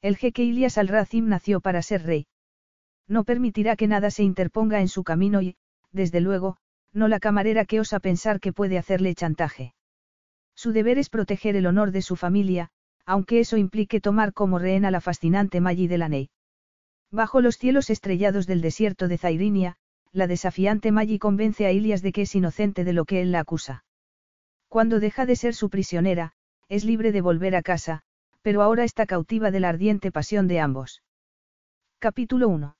El jeque Ilias al-Razim nació para ser rey. No permitirá que nada se interponga en su camino y, desde luego, no la camarera que osa pensar que puede hacerle chantaje. Su deber es proteger el honor de su familia, aunque eso implique tomar como rehén a la fascinante Maggi Delaney. Bajo los cielos estrellados del desierto de Zairinia, la desafiante Maggi convence a Ilias de que es inocente de lo que él la acusa. Cuando deja de ser su prisionera, es libre de volver a casa, pero ahora está cautiva de la ardiente pasión de ambos. Capítulo 1.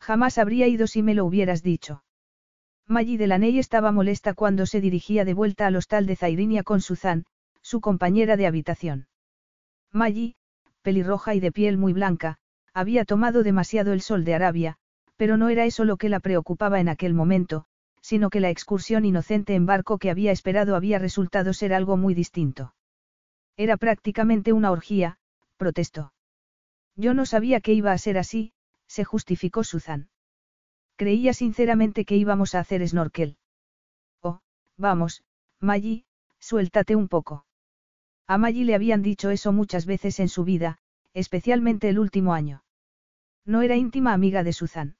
Jamás habría ido si me lo hubieras dicho. Maggie Delaney estaba molesta cuando se dirigía de vuelta al hostal de Zairinia con Suzanne, su compañera de habitación. Maggie, pelirroja y de piel muy blanca, había tomado demasiado el sol de Arabia, pero no era eso lo que la preocupaba en aquel momento, sino que la excursión inocente en barco que había esperado había resultado ser algo muy distinto. Era prácticamente una orgía, protestó. Yo no sabía que iba a ser así, se justificó Susan. Creía sinceramente que íbamos a hacer snorkel. Oh, vamos, Maggie, suéltate un poco. A Maggie le habían dicho eso muchas veces en su vida, especialmente el último año. No era íntima amiga de Susan.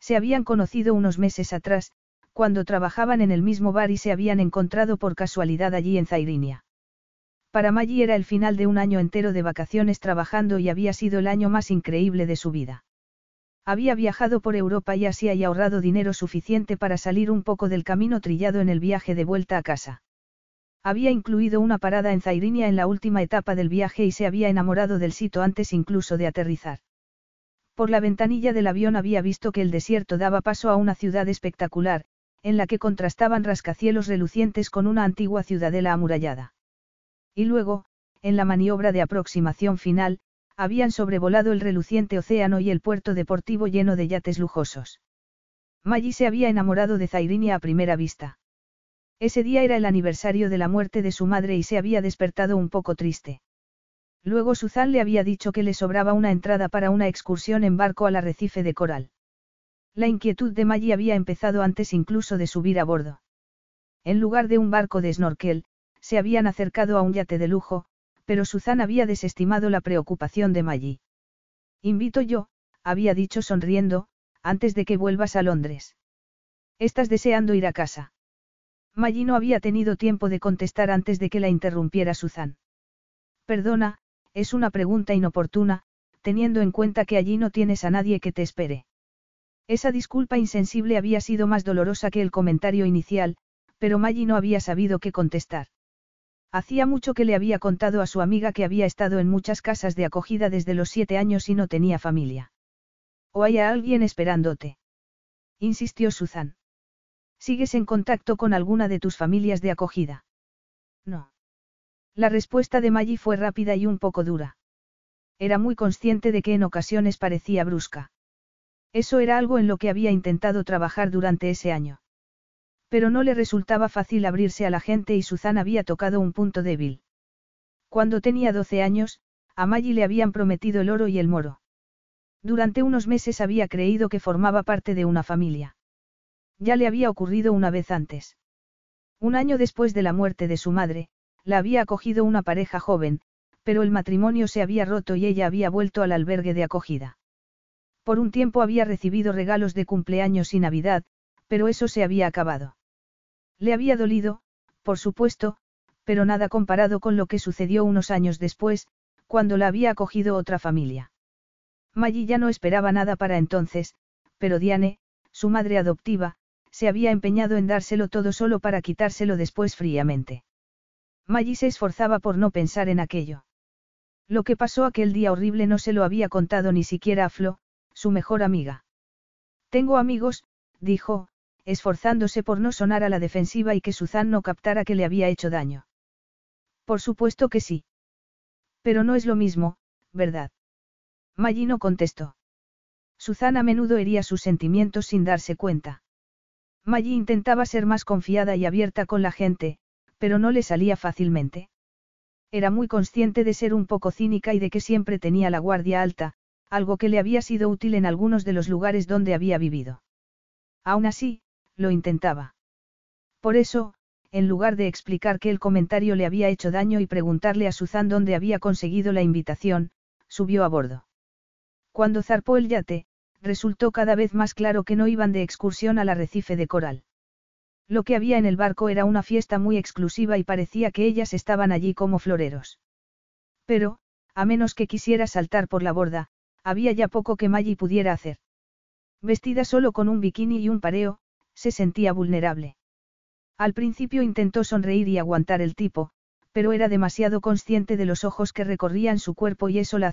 Se habían conocido unos meses atrás, cuando trabajaban en el mismo bar y se habían encontrado por casualidad allí en Zairinia. Para Maggie era el final de un año entero de vacaciones trabajando y había sido el año más increíble de su vida. Había viajado por Europa y Asia y ahorrado dinero suficiente para salir un poco del camino trillado en el viaje de vuelta a casa. Había incluido una parada en Zairinia en la última etapa del viaje y se había enamorado del sitio antes incluso de aterrizar. Por la ventanilla del avión había visto que el desierto daba paso a una ciudad espectacular, en la que contrastaban rascacielos relucientes con una antigua ciudadela amurallada. Y luego, en la maniobra de aproximación final, habían sobrevolado el reluciente océano y el puerto deportivo lleno de yates lujosos. Maggie se había enamorado de Zairinia a primera vista. Ese día era el aniversario de la muerte de su madre y se había despertado un poco triste. Luego Suzanne le había dicho que le sobraba una entrada para una excursión en barco al arrecife de coral. La inquietud de Maggie había empezado antes incluso de subir a bordo. En lugar de un barco de snorkel, se habían acercado a un yate de lujo, pero Suzanne había desestimado la preocupación de Maggie. Invito yo, había dicho sonriendo, antes de que vuelvas a Londres. Estás deseando ir a casa. Maggie no había tenido tiempo de contestar antes de que la interrumpiera Suzanne. Perdona, es una pregunta inoportuna, teniendo en cuenta que allí no tienes a nadie que te espere. Esa disculpa insensible había sido más dolorosa que el comentario inicial, pero Maggie no había sabido qué contestar. Hacía mucho que le había contado a su amiga que había estado en muchas casas de acogida desde los siete años y no tenía familia. ¿O hay alguien esperándote? insistió Susan. ¿Sigues en contacto con alguna de tus familias de acogida? No. La respuesta de Maggie fue rápida y un poco dura. Era muy consciente de que en ocasiones parecía brusca. Eso era algo en lo que había intentado trabajar durante ese año. Pero no le resultaba fácil abrirse a la gente y Suzanne había tocado un punto débil. Cuando tenía 12 años, a Maggie le habían prometido el oro y el moro. Durante unos meses había creído que formaba parte de una familia. Ya le había ocurrido una vez antes. Un año después de la muerte de su madre, la había acogido una pareja joven, pero el matrimonio se había roto y ella había vuelto al albergue de acogida. Por un tiempo había recibido regalos de cumpleaños y Navidad, pero eso se había acabado. Le había dolido, por supuesto, pero nada comparado con lo que sucedió unos años después, cuando la había acogido otra familia. Maggie ya no esperaba nada para entonces, pero Diane, su madre adoptiva, se había empeñado en dárselo todo solo para quitárselo después fríamente. Maggie se esforzaba por no pensar en aquello. Lo que pasó aquel día horrible no se lo había contado ni siquiera a Flo, su mejor amiga. Tengo amigos, dijo, esforzándose por no sonar a la defensiva y que Suzanne no captara que le había hecho daño. Por supuesto que sí. Pero no es lo mismo, ¿verdad? Maggie no contestó. Suzanne a menudo hería sus sentimientos sin darse cuenta. Maggie intentaba ser más confiada y abierta con la gente, pero no le salía fácilmente. Era muy consciente de ser un poco cínica y de que siempre tenía la guardia alta, algo que le había sido útil en algunos de los lugares donde había vivido. Aún así, lo intentaba. Por eso, en lugar de explicar que el comentario le había hecho daño y preguntarle a Suzanne dónde había conseguido la invitación, subió a bordo. Cuando zarpó el yate, resultó cada vez más claro que no iban de excursión al arrecife de coral. Lo que había en el barco era una fiesta muy exclusiva y parecía que ellas estaban allí como floreros. Pero, a menos que quisiera saltar por la borda, había ya poco que Maggie pudiera hacer. Vestida solo con un bikini y un pareo, se sentía vulnerable. Al principio intentó sonreír y aguantar el tipo, pero era demasiado consciente de los ojos que recorrían su cuerpo y eso la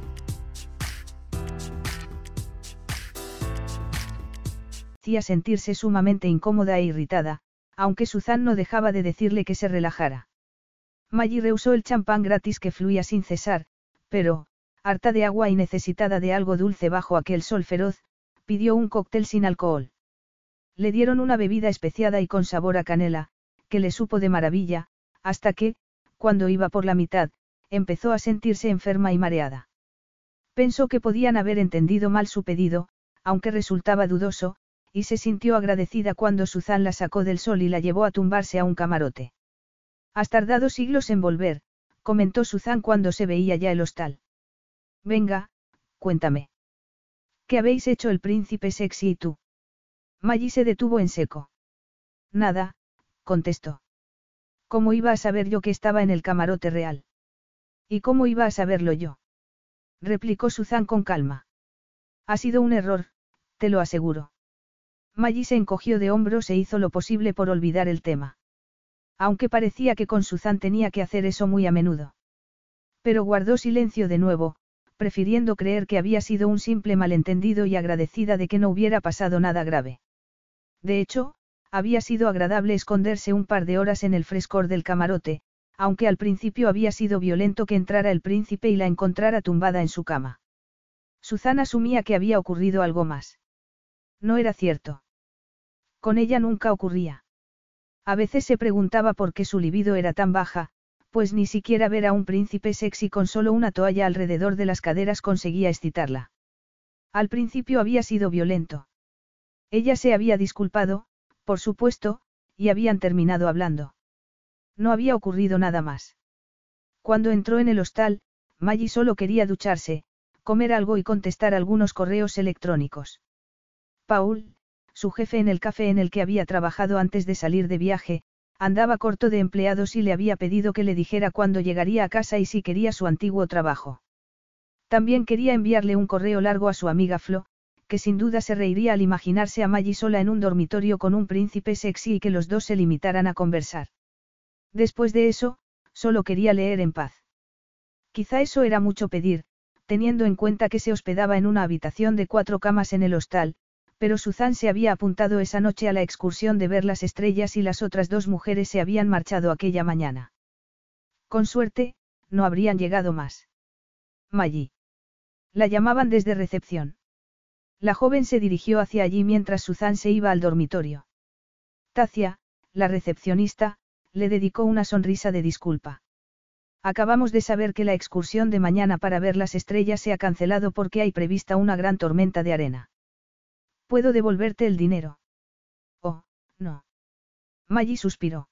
Hacía sentirse sumamente incómoda e irritada, aunque Suzanne no dejaba de decirle que se relajara. Maggie rehusó el champán gratis que fluía sin cesar, pero, harta de agua y necesitada de algo dulce bajo aquel sol feroz, pidió un cóctel sin alcohol. Le dieron una bebida especiada y con sabor a canela, que le supo de maravilla, hasta que, cuando iba por la mitad, empezó a sentirse enferma y mareada. Pensó que podían haber entendido mal su pedido, aunque resultaba dudoso, y se sintió agradecida cuando Suzanne la sacó del sol y la llevó a tumbarse a un camarote. Has tardado siglos en volver, comentó Suzanne cuando se veía ya el hostal. Venga, cuéntame. ¿Qué habéis hecho el príncipe sexy y tú? Maggie se detuvo en seco. Nada, contestó. ¿Cómo iba a saber yo que estaba en el camarote real? ¿Y cómo iba a saberlo yo? replicó Suzanne con calma. Ha sido un error, te lo aseguro. Maggie se encogió de hombros e hizo lo posible por olvidar el tema. Aunque parecía que con Suzanne tenía que hacer eso muy a menudo. Pero guardó silencio de nuevo, prefiriendo creer que había sido un simple malentendido y agradecida de que no hubiera pasado nada grave. De hecho, había sido agradable esconderse un par de horas en el frescor del camarote, aunque al principio había sido violento que entrara el príncipe y la encontrara tumbada en su cama. Susana asumía que había ocurrido algo más. No era cierto. Con ella nunca ocurría. A veces se preguntaba por qué su libido era tan baja, pues ni siquiera ver a un príncipe sexy con solo una toalla alrededor de las caderas conseguía excitarla. Al principio había sido violento. Ella se había disculpado, por supuesto, y habían terminado hablando. No había ocurrido nada más. Cuando entró en el hostal, Maggie solo quería ducharse, comer algo y contestar algunos correos electrónicos. Paul, su jefe en el café en el que había trabajado antes de salir de viaje, andaba corto de empleados y le había pedido que le dijera cuándo llegaría a casa y si quería su antiguo trabajo. También quería enviarle un correo largo a su amiga Flo, que sin duda se reiría al imaginarse a Maggie sola en un dormitorio con un príncipe sexy y que los dos se limitaran a conversar. Después de eso, solo quería leer en paz. Quizá eso era mucho pedir, teniendo en cuenta que se hospedaba en una habitación de cuatro camas en el hostal, pero Suzanne se había apuntado esa noche a la excursión de ver las estrellas y las otras dos mujeres se habían marchado aquella mañana. Con suerte, no habrían llegado más. Maggie. La llamaban desde recepción. La joven se dirigió hacia allí mientras Suzanne se iba al dormitorio. Tacia, la recepcionista, le dedicó una sonrisa de disculpa. Acabamos de saber que la excursión de mañana para ver las estrellas se ha cancelado porque hay prevista una gran tormenta de arena. ¿Puedo devolverte el dinero? Oh, no. Maggie suspiró.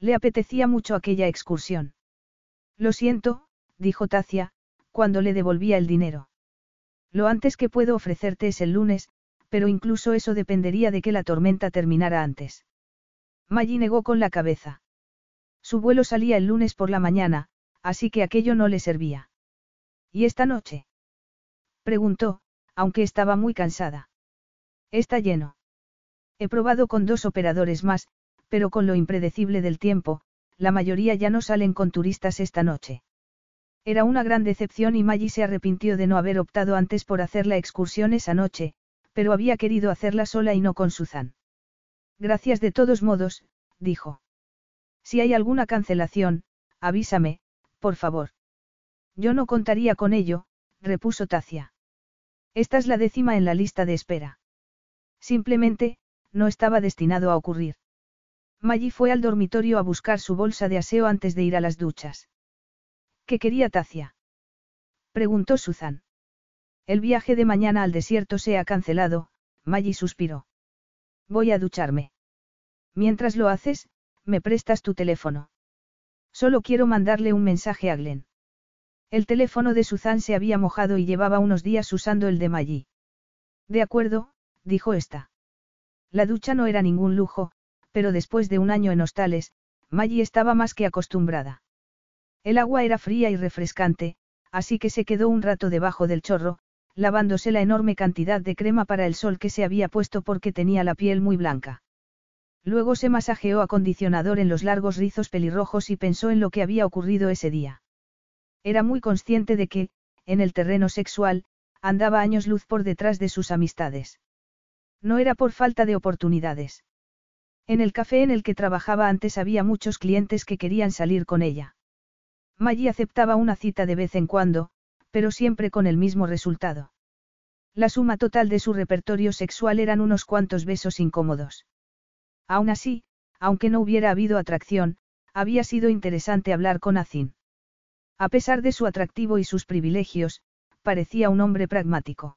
Le apetecía mucho aquella excursión. Lo siento, dijo Tacia, cuando le devolvía el dinero. Lo antes que puedo ofrecerte es el lunes, pero incluso eso dependería de que la tormenta terminara antes. Maggie negó con la cabeza. Su vuelo salía el lunes por la mañana, así que aquello no le servía. ¿Y esta noche? Preguntó, aunque estaba muy cansada. Está lleno. He probado con dos operadores más, pero con lo impredecible del tiempo, la mayoría ya no salen con turistas esta noche. Era una gran decepción y Maggie se arrepintió de no haber optado antes por hacer la excursión esa noche, pero había querido hacerla sola y no con Susan. Gracias de todos modos, dijo. Si hay alguna cancelación, avísame, por favor. Yo no contaría con ello, repuso Tacia. Esta es la décima en la lista de espera. Simplemente, no estaba destinado a ocurrir. Maggie fue al dormitorio a buscar su bolsa de aseo antes de ir a las duchas. ¿Qué quería Tacia? Preguntó Susan. El viaje de mañana al desierto se ha cancelado, Maggie suspiró. Voy a ducharme. Mientras lo haces, me prestas tu teléfono. Solo quiero mandarle un mensaje a Glenn. El teléfono de Susan se había mojado y llevaba unos días usando el de Maggie. De acuerdo, dijo esta. La ducha no era ningún lujo, pero después de un año en hostales, Maggie estaba más que acostumbrada. El agua era fría y refrescante, así que se quedó un rato debajo del chorro, lavándose la enorme cantidad de crema para el sol que se había puesto porque tenía la piel muy blanca. Luego se masajeó acondicionador en los largos rizos pelirrojos y pensó en lo que había ocurrido ese día. Era muy consciente de que, en el terreno sexual, andaba años luz por detrás de sus amistades. No era por falta de oportunidades. En el café en el que trabajaba antes había muchos clientes que querían salir con ella. Maggie aceptaba una cita de vez en cuando, pero siempre con el mismo resultado. La suma total de su repertorio sexual eran unos cuantos besos incómodos. Aún así, aunque no hubiera habido atracción, había sido interesante hablar con Azin. A pesar de su atractivo y sus privilegios, parecía un hombre pragmático.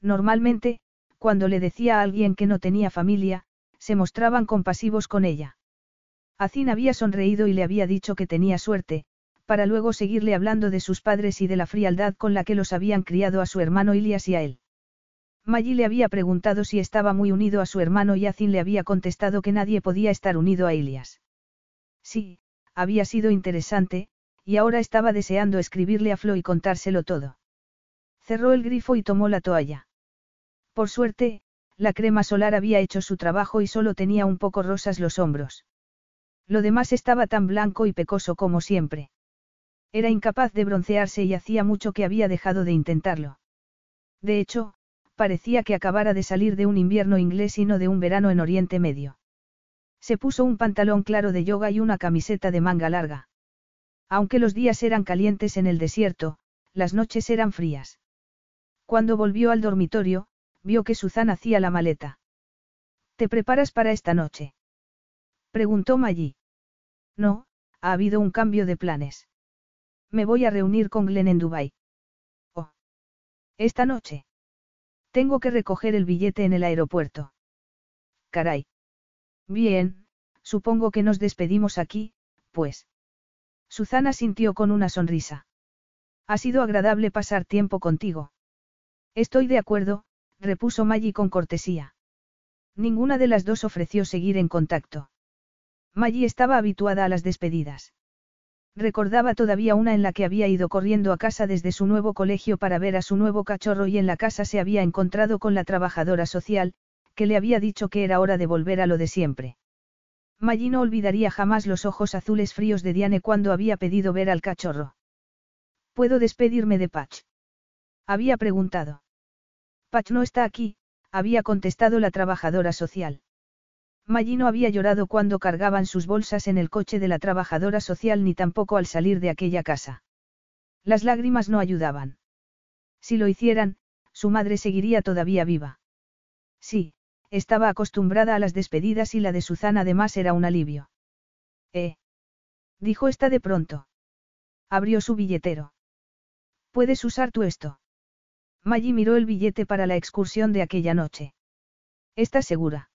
Normalmente, cuando le decía a alguien que no tenía familia, se mostraban compasivos con ella. Azin había sonreído y le había dicho que tenía suerte, para luego seguirle hablando de sus padres y de la frialdad con la que los habían criado a su hermano Ilias y a él. Maggie le había preguntado si estaba muy unido a su hermano y Azin le había contestado que nadie podía estar unido a Ilias. Sí, había sido interesante, y ahora estaba deseando escribirle a Flo y contárselo todo. Cerró el grifo y tomó la toalla. Por suerte, la crema solar había hecho su trabajo y solo tenía un poco rosas los hombros. Lo demás estaba tan blanco y pecoso como siempre. Era incapaz de broncearse y hacía mucho que había dejado de intentarlo. De hecho, parecía que acabara de salir de un invierno inglés y no de un verano en Oriente Medio. Se puso un pantalón claro de yoga y una camiseta de manga larga. Aunque los días eran calientes en el desierto, las noches eran frías. Cuando volvió al dormitorio, vio que Suzanne hacía la maleta. ¿Te preparas para esta noche? Preguntó Maggie. No, ha habido un cambio de planes. Me voy a reunir con Glenn en Dubai. Oh. Esta noche. Tengo que recoger el billete en el aeropuerto. Caray. Bien, supongo que nos despedimos aquí, pues. Susana sintió con una sonrisa. Ha sido agradable pasar tiempo contigo. Estoy de acuerdo, repuso Maggie con cortesía. Ninguna de las dos ofreció seguir en contacto. Maggie estaba habituada a las despedidas. Recordaba todavía una en la que había ido corriendo a casa desde su nuevo colegio para ver a su nuevo cachorro y en la casa se había encontrado con la trabajadora social, que le había dicho que era hora de volver a lo de siempre. Maggie no olvidaría jamás los ojos azules fríos de Diane cuando había pedido ver al cachorro. ¿Puedo despedirme de Patch? Había preguntado. Patch no está aquí, había contestado la trabajadora social. Maggie no había llorado cuando cargaban sus bolsas en el coche de la trabajadora social ni tampoco al salir de aquella casa. Las lágrimas no ayudaban. Si lo hicieran, su madre seguiría todavía viva. Sí, estaba acostumbrada a las despedidas y la de Suzanne además era un alivio. Eh. Dijo esta de pronto. Abrió su billetero. Puedes usar tú esto. Maggie miró el billete para la excursión de aquella noche. ¿Estás segura?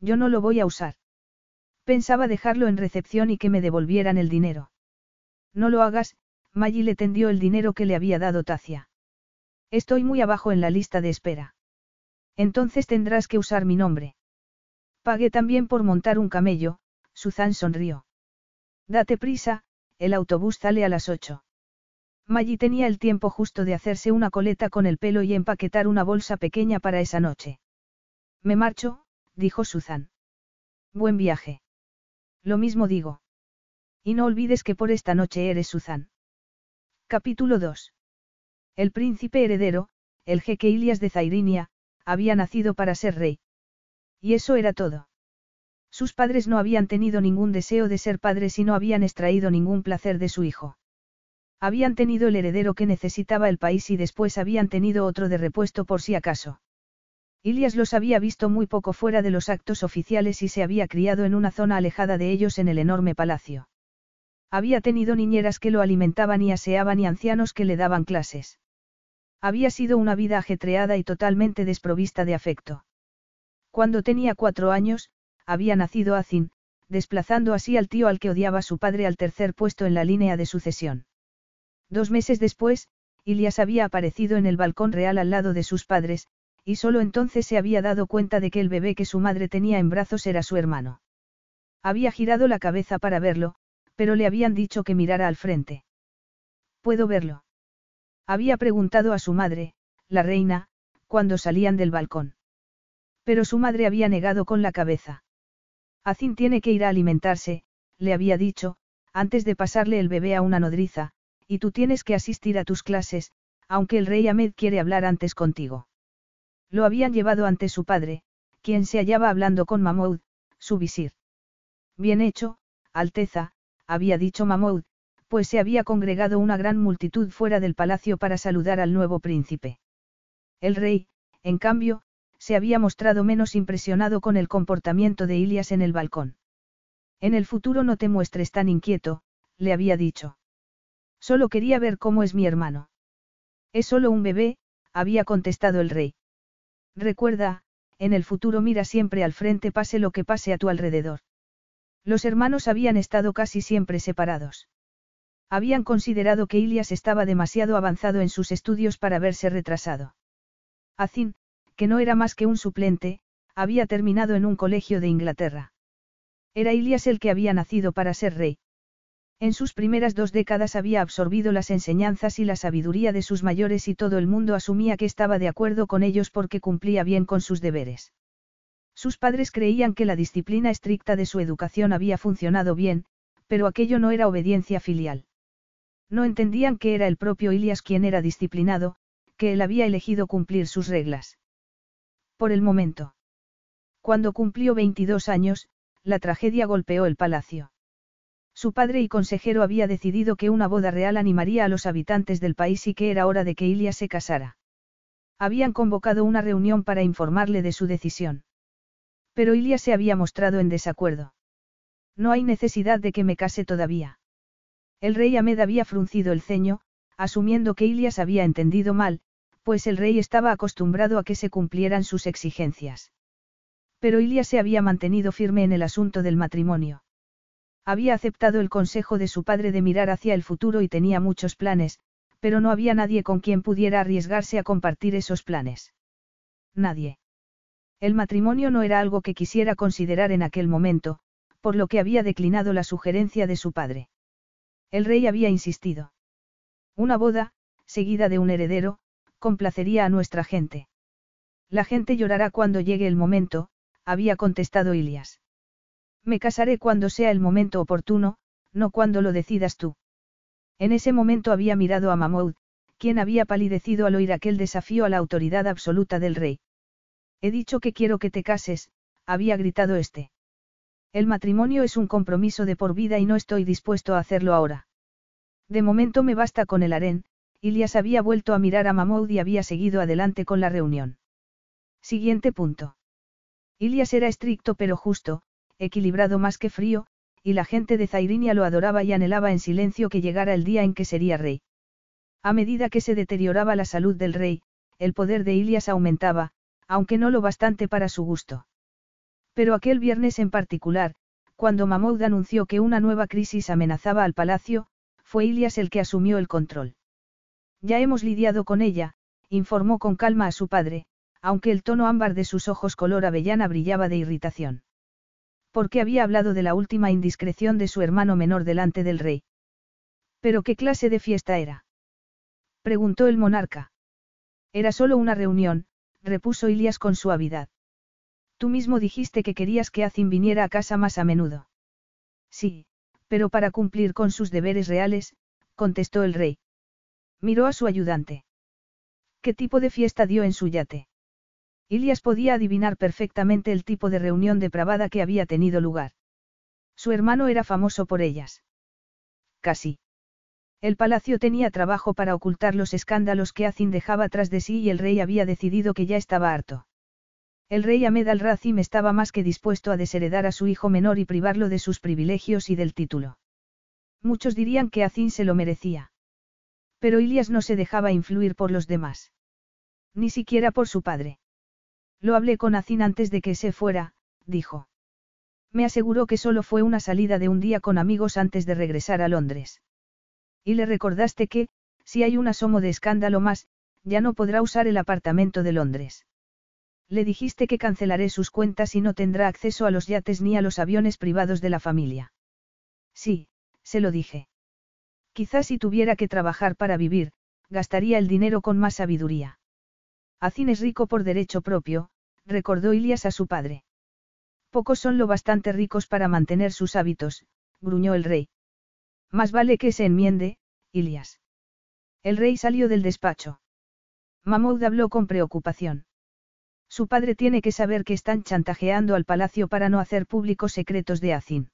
Yo no lo voy a usar. Pensaba dejarlo en recepción y que me devolvieran el dinero. No lo hagas, Maggie le tendió el dinero que le había dado Tacia. Estoy muy abajo en la lista de espera. Entonces tendrás que usar mi nombre. Pagué también por montar un camello, Suzanne sonrió. Date prisa, el autobús sale a las ocho. Maggie tenía el tiempo justo de hacerse una coleta con el pelo y empaquetar una bolsa pequeña para esa noche. Me marcho, dijo Susan. Buen viaje. Lo mismo digo. Y no olvides que por esta noche eres Susan. Capítulo 2. El príncipe heredero, el jeque Ilias de Zairinia, había nacido para ser rey. Y eso era todo. Sus padres no habían tenido ningún deseo de ser padres y no habían extraído ningún placer de su hijo. Habían tenido el heredero que necesitaba el país y después habían tenido otro de repuesto por si acaso. Ilias los había visto muy poco fuera de los actos oficiales y se había criado en una zona alejada de ellos en el enorme palacio. Había tenido niñeras que lo alimentaban y aseaban y ancianos que le daban clases. Había sido una vida ajetreada y totalmente desprovista de afecto. Cuando tenía cuatro años, había nacido Azin, desplazando así al tío al que odiaba su padre al tercer puesto en la línea de sucesión. Dos meses después, Ilias había aparecido en el balcón real al lado de sus padres, y solo entonces se había dado cuenta de que el bebé que su madre tenía en brazos era su hermano. Había girado la cabeza para verlo, pero le habían dicho que mirara al frente. ¿Puedo verlo? Había preguntado a su madre, la reina, cuando salían del balcón. Pero su madre había negado con la cabeza. Azin tiene que ir a alimentarse, le había dicho, antes de pasarle el bebé a una nodriza, y tú tienes que asistir a tus clases, aunque el rey Ahmed quiere hablar antes contigo. Lo habían llevado ante su padre, quien se hallaba hablando con Mahmoud, su visir. Bien hecho, Alteza, había dicho Mahmoud, pues se había congregado una gran multitud fuera del palacio para saludar al nuevo príncipe. El rey, en cambio, se había mostrado menos impresionado con el comportamiento de Ilias en el balcón. En el futuro no te muestres tan inquieto, le había dicho. Solo quería ver cómo es mi hermano. Es solo un bebé, había contestado el rey. Recuerda, en el futuro mira siempre al frente pase lo que pase a tu alrededor. Los hermanos habían estado casi siempre separados. Habían considerado que Ilias estaba demasiado avanzado en sus estudios para verse retrasado. Azin, que no era más que un suplente, había terminado en un colegio de Inglaterra. Era Ilias el que había nacido para ser rey. En sus primeras dos décadas había absorbido las enseñanzas y la sabiduría de sus mayores y todo el mundo asumía que estaba de acuerdo con ellos porque cumplía bien con sus deberes. Sus padres creían que la disciplina estricta de su educación había funcionado bien, pero aquello no era obediencia filial. No entendían que era el propio Ilias quien era disciplinado, que él había elegido cumplir sus reglas. Por el momento. Cuando cumplió 22 años, la tragedia golpeó el palacio. Su padre y consejero había decidido que una boda real animaría a los habitantes del país y que era hora de que Ilia se casara. Habían convocado una reunión para informarle de su decisión. Pero Ilia se había mostrado en desacuerdo. No hay necesidad de que me case todavía. El rey Ahmed había fruncido el ceño, asumiendo que Ilias había entendido mal, pues el rey estaba acostumbrado a que se cumplieran sus exigencias. Pero Ilias se había mantenido firme en el asunto del matrimonio. Había aceptado el consejo de su padre de mirar hacia el futuro y tenía muchos planes, pero no había nadie con quien pudiera arriesgarse a compartir esos planes. Nadie. El matrimonio no era algo que quisiera considerar en aquel momento, por lo que había declinado la sugerencia de su padre. El rey había insistido. Una boda, seguida de un heredero, complacería a nuestra gente. La gente llorará cuando llegue el momento, había contestado Ilias. Me casaré cuando sea el momento oportuno, no cuando lo decidas tú. En ese momento había mirado a Mahmoud, quien había palidecido al oír aquel desafío a la autoridad absoluta del rey. He dicho que quiero que te cases, había gritado este. El matrimonio es un compromiso de por vida y no estoy dispuesto a hacerlo ahora. De momento me basta con el harén, Ilias había vuelto a mirar a Mahmoud y había seguido adelante con la reunión. Siguiente punto. Ilias era estricto pero justo, equilibrado más que frío, y la gente de Zairinia lo adoraba y anhelaba en silencio que llegara el día en que sería rey. A medida que se deterioraba la salud del rey, el poder de Ilias aumentaba, aunque no lo bastante para su gusto. Pero aquel viernes en particular, cuando Mahmoud anunció que una nueva crisis amenazaba al palacio, fue Ilias el que asumió el control. Ya hemos lidiado con ella, informó con calma a su padre, aunque el tono ámbar de sus ojos color avellana brillaba de irritación. Porque había hablado de la última indiscreción de su hermano menor delante del rey. ¿Pero qué clase de fiesta era? preguntó el monarca. Era solo una reunión, repuso Ilias con suavidad. Tú mismo dijiste que querías que Azin viniera a casa más a menudo. Sí, pero para cumplir con sus deberes reales, contestó el rey. Miró a su ayudante. ¿Qué tipo de fiesta dio en su yate? Ilias podía adivinar perfectamente el tipo de reunión depravada que había tenido lugar. Su hermano era famoso por ellas. Casi. El palacio tenía trabajo para ocultar los escándalos que Azin dejaba tras de sí y el rey había decidido que ya estaba harto. El rey Ahmed al-Razim estaba más que dispuesto a desheredar a su hijo menor y privarlo de sus privilegios y del título. Muchos dirían que Azin se lo merecía. Pero Ilias no se dejaba influir por los demás. Ni siquiera por su padre. Lo hablé con Azin antes de que se fuera, dijo. Me aseguró que solo fue una salida de un día con amigos antes de regresar a Londres. Y le recordaste que, si hay un asomo de escándalo más, ya no podrá usar el apartamento de Londres. Le dijiste que cancelaré sus cuentas y no tendrá acceso a los yates ni a los aviones privados de la familia. Sí, se lo dije. Quizás si tuviera que trabajar para vivir, gastaría el dinero con más sabiduría. Azin es rico por derecho propio, recordó Ilias a su padre. Pocos son lo bastante ricos para mantener sus hábitos, gruñó el rey. Más vale que se enmiende, Ilias. El rey salió del despacho. Mahmoud habló con preocupación. Su padre tiene que saber que están chantajeando al palacio para no hacer públicos secretos de Azin.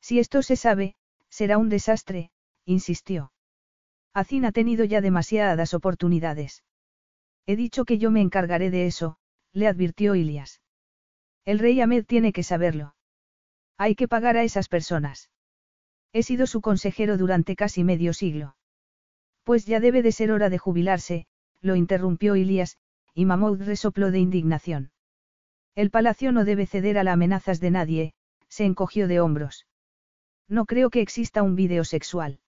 Si esto se sabe, será un desastre, insistió. Azin ha tenido ya demasiadas oportunidades. He dicho que yo me encargaré de eso, le advirtió Ilias. El rey Ahmed tiene que saberlo. Hay que pagar a esas personas. He sido su consejero durante casi medio siglo. Pues ya debe de ser hora de jubilarse, lo interrumpió Ilias, y Mahmoud resopló de indignación. El palacio no debe ceder a las amenazas de nadie, se encogió de hombros. No creo que exista un vídeo sexual.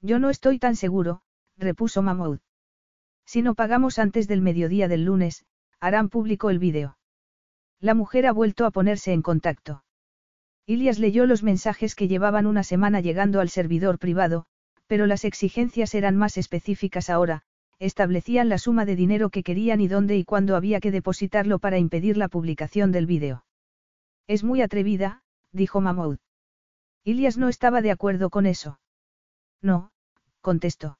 Yo no estoy tan seguro, repuso Mahmoud. Si no pagamos antes del mediodía del lunes, harán público el vídeo. La mujer ha vuelto a ponerse en contacto. Ilias leyó los mensajes que llevaban una semana llegando al servidor privado, pero las exigencias eran más específicas ahora, establecían la suma de dinero que querían y dónde y cuándo había que depositarlo para impedir la publicación del vídeo. Es muy atrevida, dijo Mahmoud. Ilias no estaba de acuerdo con eso. No, contestó.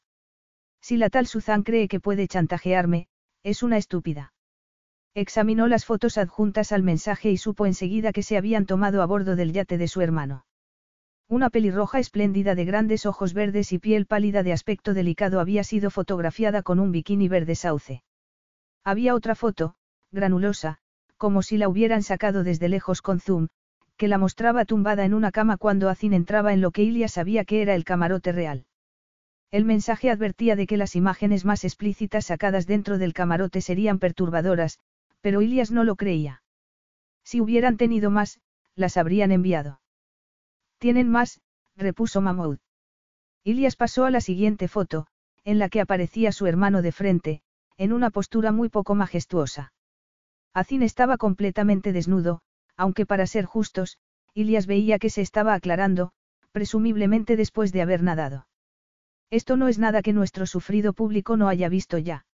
Si la tal Suzanne cree que puede chantajearme, es una estúpida. Examinó las fotos adjuntas al mensaje y supo enseguida que se habían tomado a bordo del yate de su hermano. Una pelirroja espléndida de grandes ojos verdes y piel pálida de aspecto delicado había sido fotografiada con un bikini verde sauce. Había otra foto, granulosa, como si la hubieran sacado desde lejos con zoom, que la mostraba tumbada en una cama cuando Azin entraba en lo que Ilia sabía que era el camarote real. El mensaje advertía de que las imágenes más explícitas sacadas dentro del camarote serían perturbadoras, pero Ilias no lo creía. Si hubieran tenido más, las habrían enviado. Tienen más, repuso Mahmoud. Ilias pasó a la siguiente foto, en la que aparecía su hermano de frente, en una postura muy poco majestuosa. Azin estaba completamente desnudo, aunque para ser justos, Ilias veía que se estaba aclarando, presumiblemente después de haber nadado. Esto no es nada que nuestro sufrido público no haya visto ya.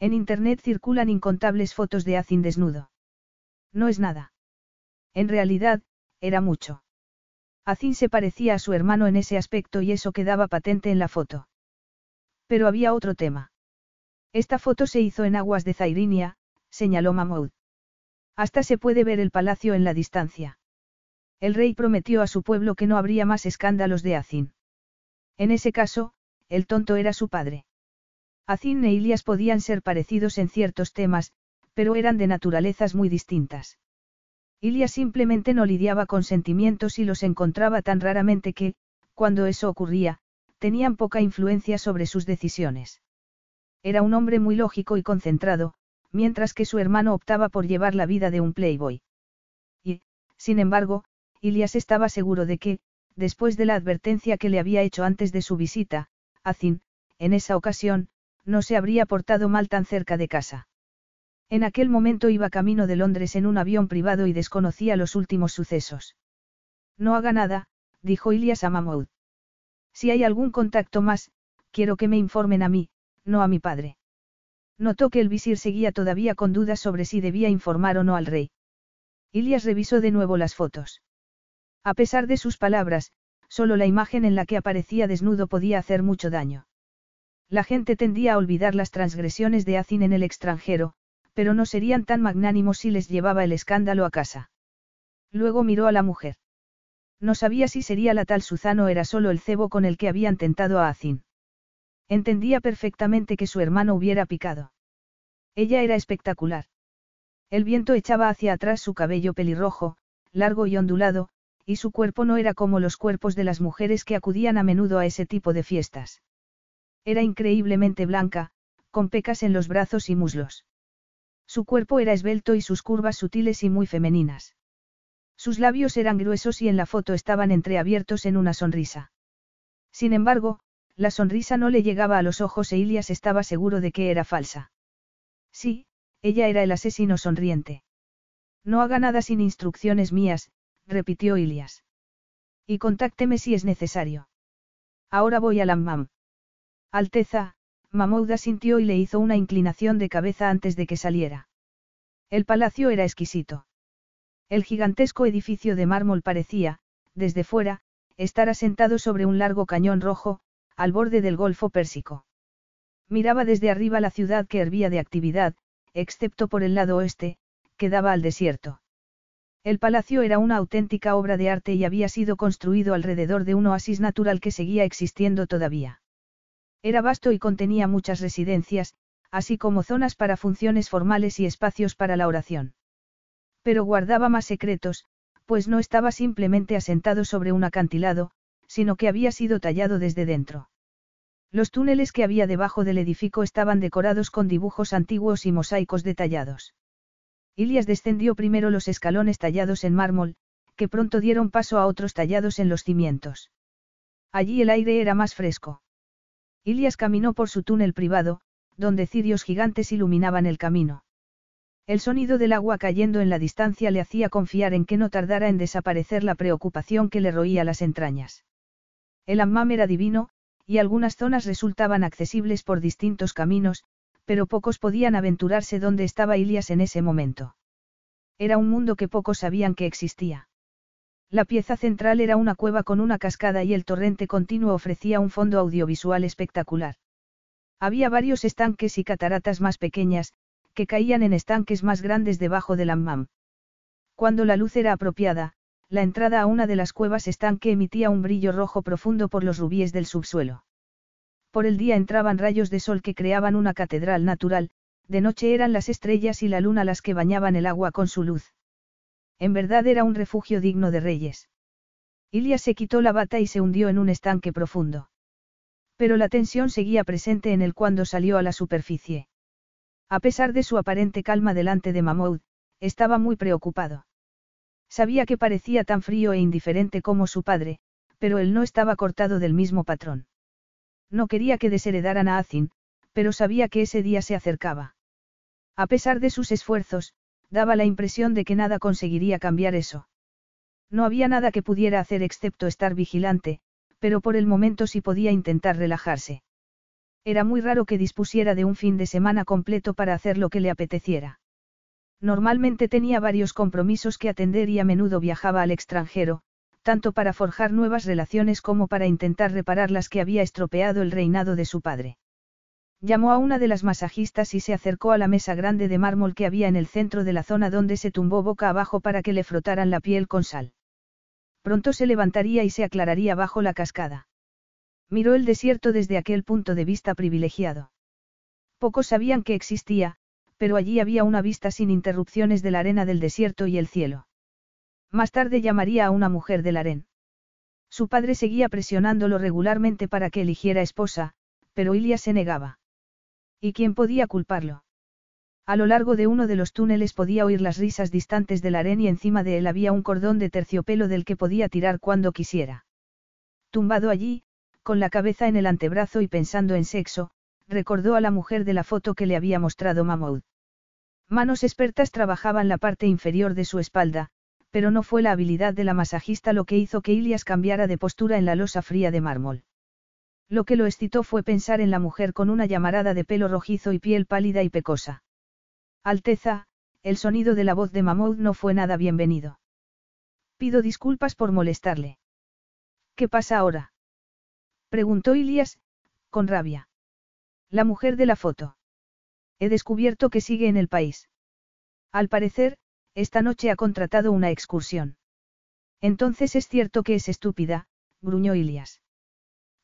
En Internet circulan incontables fotos de Azin desnudo. No es nada. En realidad, era mucho. Azin se parecía a su hermano en ese aspecto y eso quedaba patente en la foto. Pero había otro tema. Esta foto se hizo en aguas de Zairinia, señaló Mahmoud. Hasta se puede ver el palacio en la distancia. El rey prometió a su pueblo que no habría más escándalos de Azin. En ese caso, el tonto era su padre. Azin e Ilias podían ser parecidos en ciertos temas, pero eran de naturalezas muy distintas. Ilias simplemente no lidiaba con sentimientos y los encontraba tan raramente que, cuando eso ocurría, tenían poca influencia sobre sus decisiones. Era un hombre muy lógico y concentrado, mientras que su hermano optaba por llevar la vida de un playboy. Y, sin embargo, Ilias estaba seguro de que, después de la advertencia que le había hecho antes de su visita, Azin, en esa ocasión, no se habría portado mal tan cerca de casa. En aquel momento iba camino de Londres en un avión privado y desconocía los últimos sucesos. No haga nada, dijo Ilias a Mahmoud. Si hay algún contacto más, quiero que me informen a mí, no a mi padre. Notó que el visir seguía todavía con dudas sobre si debía informar o no al rey. Ilias revisó de nuevo las fotos. A pesar de sus palabras, solo la imagen en la que aparecía desnudo podía hacer mucho daño. La gente tendía a olvidar las transgresiones de Azin en el extranjero, pero no serían tan magnánimos si les llevaba el escándalo a casa. Luego miró a la mujer. No sabía si sería la tal Suzano o era solo el cebo con el que habían tentado a Azin. Entendía perfectamente que su hermano hubiera picado. Ella era espectacular. El viento echaba hacia atrás su cabello pelirrojo, largo y ondulado, y su cuerpo no era como los cuerpos de las mujeres que acudían a menudo a ese tipo de fiestas. Era increíblemente blanca, con pecas en los brazos y muslos. Su cuerpo era esbelto y sus curvas sutiles y muy femeninas. Sus labios eran gruesos y en la foto estaban entreabiertos en una sonrisa. Sin embargo, la sonrisa no le llegaba a los ojos e Ilias estaba seguro de que era falsa. Sí, ella era el asesino sonriente. No haga nada sin instrucciones mías, repitió Ilias. Y contácteme si es necesario. Ahora voy al Ammam. Alteza, Mamouda sintió y le hizo una inclinación de cabeza antes de que saliera. El palacio era exquisito. El gigantesco edificio de mármol parecía, desde fuera, estar asentado sobre un largo cañón rojo, al borde del Golfo Pérsico. Miraba desde arriba la ciudad que hervía de actividad, excepto por el lado oeste, que daba al desierto. El palacio era una auténtica obra de arte y había sido construido alrededor de un oasis natural que seguía existiendo todavía. Era vasto y contenía muchas residencias, así como zonas para funciones formales y espacios para la oración. Pero guardaba más secretos, pues no estaba simplemente asentado sobre un acantilado, sino que había sido tallado desde dentro. Los túneles que había debajo del edificio estaban decorados con dibujos antiguos y mosaicos detallados. Ilias descendió primero los escalones tallados en mármol, que pronto dieron paso a otros tallados en los cimientos. Allí el aire era más fresco. Ilias caminó por su túnel privado, donde cirios gigantes iluminaban el camino. El sonido del agua cayendo en la distancia le hacía confiar en que no tardara en desaparecer la preocupación que le roía las entrañas. El hammam era divino, y algunas zonas resultaban accesibles por distintos caminos, pero pocos podían aventurarse donde estaba Ilias en ese momento. Era un mundo que pocos sabían que existía. La pieza central era una cueva con una cascada y el torrente continuo ofrecía un fondo audiovisual espectacular. Había varios estanques y cataratas más pequeñas, que caían en estanques más grandes debajo del hammam. Cuando la luz era apropiada, la entrada a una de las cuevas estanque emitía un brillo rojo profundo por los rubíes del subsuelo. Por el día entraban rayos de sol que creaban una catedral natural, de noche eran las estrellas y la luna las que bañaban el agua con su luz. En verdad era un refugio digno de reyes. Ilia se quitó la bata y se hundió en un estanque profundo. Pero la tensión seguía presente en él cuando salió a la superficie. A pesar de su aparente calma delante de Mahmoud, estaba muy preocupado. Sabía que parecía tan frío e indiferente como su padre, pero él no estaba cortado del mismo patrón. No quería que desheredaran a Azin, pero sabía que ese día se acercaba. A pesar de sus esfuerzos, Daba la impresión de que nada conseguiría cambiar eso. No había nada que pudiera hacer excepto estar vigilante, pero por el momento sí podía intentar relajarse. Era muy raro que dispusiera de un fin de semana completo para hacer lo que le apeteciera. Normalmente tenía varios compromisos que atender y a menudo viajaba al extranjero, tanto para forjar nuevas relaciones como para intentar reparar las que había estropeado el reinado de su padre. Llamó a una de las masajistas y se acercó a la mesa grande de mármol que había en el centro de la zona donde se tumbó boca abajo para que le frotaran la piel con sal. Pronto se levantaría y se aclararía bajo la cascada. Miró el desierto desde aquel punto de vista privilegiado. Pocos sabían que existía, pero allí había una vista sin interrupciones de la arena del desierto y el cielo. Más tarde llamaría a una mujer del harén. Su padre seguía presionándolo regularmente para que eligiera esposa, pero Ilia se negaba. ¿Y quién podía culparlo? A lo largo de uno de los túneles podía oír las risas distantes del harén y encima de él había un cordón de terciopelo del que podía tirar cuando quisiera. Tumbado allí, con la cabeza en el antebrazo y pensando en sexo, recordó a la mujer de la foto que le había mostrado Mahmoud. Manos expertas trabajaban la parte inferior de su espalda, pero no fue la habilidad de la masajista lo que hizo que Ilias cambiara de postura en la losa fría de mármol. Lo que lo excitó fue pensar en la mujer con una llamarada de pelo rojizo y piel pálida y pecosa. Alteza, el sonido de la voz de Mahmoud no fue nada bienvenido. Pido disculpas por molestarle. ¿Qué pasa ahora? Preguntó Ilias, con rabia. La mujer de la foto. He descubierto que sigue en el país. Al parecer, esta noche ha contratado una excursión. Entonces es cierto que es estúpida, gruñó Ilias.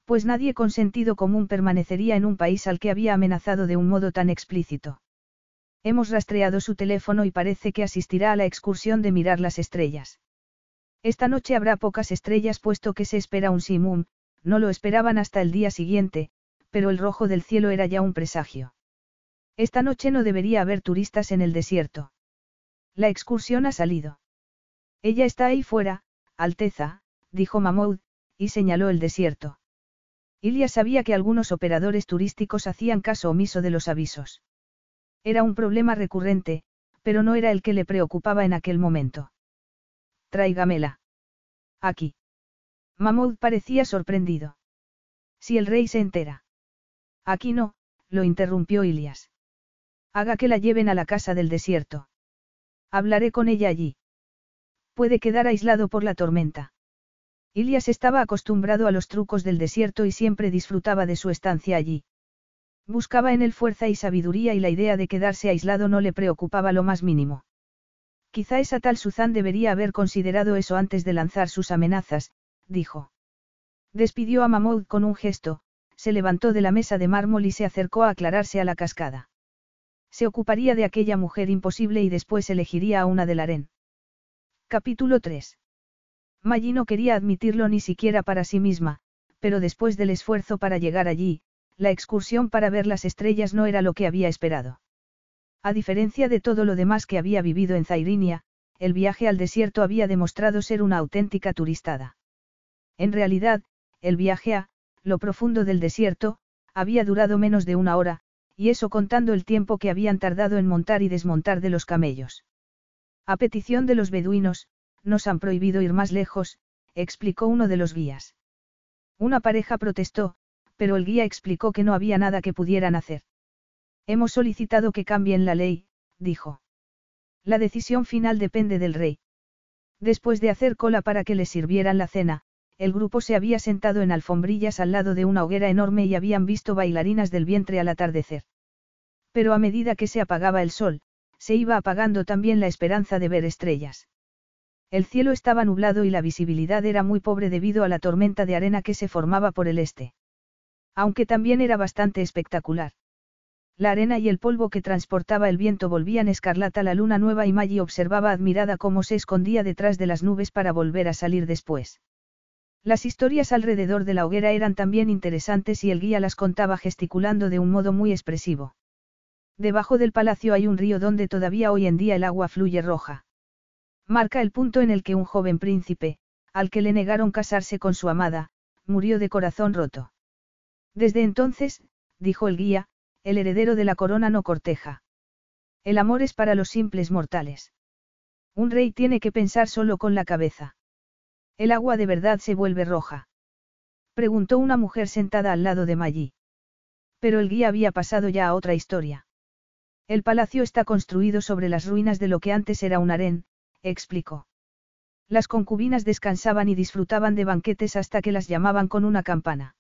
Pues nadie con sentido común permanecería en un país al que había amenazado de un modo tan explícito. Hemos rastreado su teléfono y parece que asistirá a la excursión de mirar las estrellas. Esta noche habrá pocas estrellas puesto que se espera un simum, no lo esperaban hasta el día siguiente, pero el rojo del cielo era ya un presagio. Esta noche no debería haber turistas en el desierto. La excursión ha salido. Ella está ahí fuera, Alteza, dijo Mahmoud, y señaló el desierto. Ilia sabía que algunos operadores turísticos hacían caso omiso de los avisos. Era un problema recurrente, pero no era el que le preocupaba en aquel momento. Tráigamela. Aquí. Mahmoud parecía sorprendido. Si el rey se entera. Aquí no, lo interrumpió Ilias. Haga que la lleven a la casa del desierto. Hablaré con ella allí. Puede quedar aislado por la tormenta. Ilias estaba acostumbrado a los trucos del desierto y siempre disfrutaba de su estancia allí. Buscaba en él fuerza y sabiduría y la idea de quedarse aislado no le preocupaba lo más mínimo. Quizá esa tal Suzán debería haber considerado eso antes de lanzar sus amenazas, dijo. Despidió a Mahmoud con un gesto, se levantó de la mesa de mármol y se acercó a aclararse a la cascada. Se ocuparía de aquella mujer imposible y después elegiría a una del harén. Capítulo 3. Maggie no quería admitirlo ni siquiera para sí misma, pero después del esfuerzo para llegar allí, la excursión para ver las estrellas no era lo que había esperado. A diferencia de todo lo demás que había vivido en Zairinia, el viaje al desierto había demostrado ser una auténtica turistada. En realidad, el viaje a, lo profundo del desierto, había durado menos de una hora, y eso contando el tiempo que habían tardado en montar y desmontar de los camellos. A petición de los beduinos, nos han prohibido ir más lejos, explicó uno de los guías. Una pareja protestó, pero el guía explicó que no había nada que pudieran hacer. Hemos solicitado que cambien la ley, dijo. La decisión final depende del rey. Después de hacer cola para que les sirvieran la cena, el grupo se había sentado en alfombrillas al lado de una hoguera enorme y habían visto bailarinas del vientre al atardecer. Pero a medida que se apagaba el sol, se iba apagando también la esperanza de ver estrellas. El cielo estaba nublado y la visibilidad era muy pobre debido a la tormenta de arena que se formaba por el este. Aunque también era bastante espectacular. La arena y el polvo que transportaba el viento volvían escarlata la luna nueva y Maggie observaba admirada cómo se escondía detrás de las nubes para volver a salir después. Las historias alrededor de la hoguera eran también interesantes y el guía las contaba gesticulando de un modo muy expresivo. Debajo del palacio hay un río donde todavía hoy en día el agua fluye roja. Marca el punto en el que un joven príncipe, al que le negaron casarse con su amada, murió de corazón roto. Desde entonces, dijo el guía, el heredero de la corona no corteja. El amor es para los simples mortales. Un rey tiene que pensar solo con la cabeza. El agua de verdad se vuelve roja. Preguntó una mujer sentada al lado de Maggi. Pero el guía había pasado ya a otra historia. El palacio está construido sobre las ruinas de lo que antes era un harén, explicó. Las concubinas descansaban y disfrutaban de banquetes hasta que las llamaban con una campana.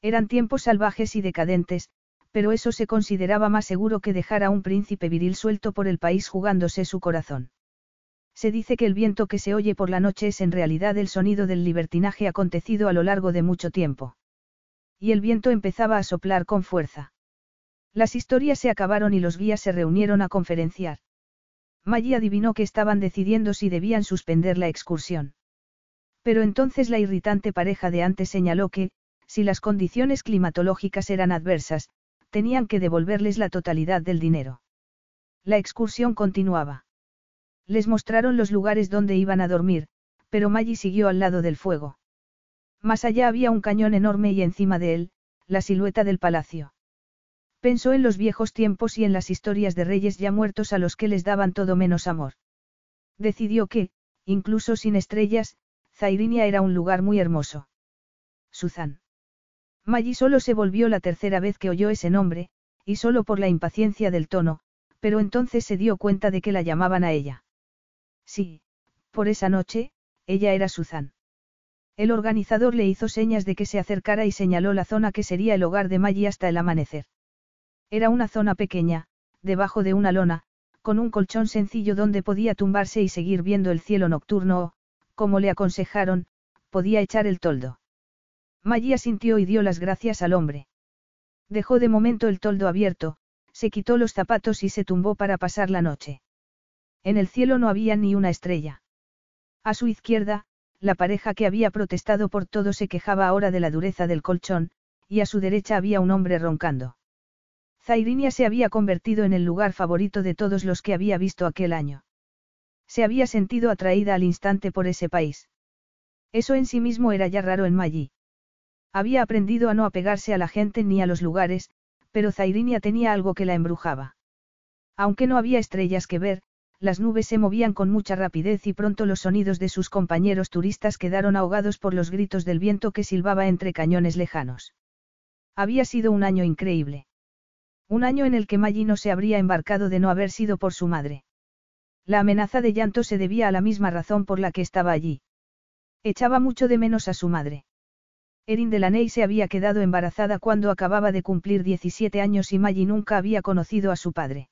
Eran tiempos salvajes y decadentes, pero eso se consideraba más seguro que dejar a un príncipe viril suelto por el país jugándose su corazón. Se dice que el viento que se oye por la noche es en realidad el sonido del libertinaje acontecido a lo largo de mucho tiempo. Y el viento empezaba a soplar con fuerza. Las historias se acabaron y los guías se reunieron a conferenciar. Maggie adivinó que estaban decidiendo si debían suspender la excursión. Pero entonces la irritante pareja de antes señaló que, si las condiciones climatológicas eran adversas, tenían que devolverles la totalidad del dinero. La excursión continuaba. Les mostraron los lugares donde iban a dormir, pero Maggie siguió al lado del fuego. Más allá había un cañón enorme y encima de él, la silueta del palacio. Pensó en los viejos tiempos y en las historias de reyes ya muertos a los que les daban todo menos amor. Decidió que, incluso sin estrellas, Zairinia era un lugar muy hermoso. Suzan. Maggie solo se volvió la tercera vez que oyó ese nombre, y solo por la impaciencia del tono, pero entonces se dio cuenta de que la llamaban a ella. Sí, por esa noche, ella era Suzan. El organizador le hizo señas de que se acercara y señaló la zona que sería el hogar de Maggie hasta el amanecer. Era una zona pequeña, debajo de una lona, con un colchón sencillo donde podía tumbarse y seguir viendo el cielo nocturno o, como le aconsejaron, podía echar el toldo. Maggie sintió y dio las gracias al hombre. Dejó de momento el toldo abierto, se quitó los zapatos y se tumbó para pasar la noche. En el cielo no había ni una estrella. A su izquierda, la pareja que había protestado por todo se quejaba ahora de la dureza del colchón, y a su derecha había un hombre roncando. Zairinia se había convertido en el lugar favorito de todos los que había visto aquel año. Se había sentido atraída al instante por ese país. Eso en sí mismo era ya raro en Maggi. Había aprendido a no apegarse a la gente ni a los lugares, pero Zairinia tenía algo que la embrujaba. Aunque no había estrellas que ver, las nubes se movían con mucha rapidez y pronto los sonidos de sus compañeros turistas quedaron ahogados por los gritos del viento que silbaba entre cañones lejanos. Había sido un año increíble. Un año en el que Maggie no se habría embarcado de no haber sido por su madre. La amenaza de llanto se debía a la misma razón por la que estaba allí. Echaba mucho de menos a su madre. Erin Delaney se había quedado embarazada cuando acababa de cumplir 17 años y Maggie nunca había conocido a su padre.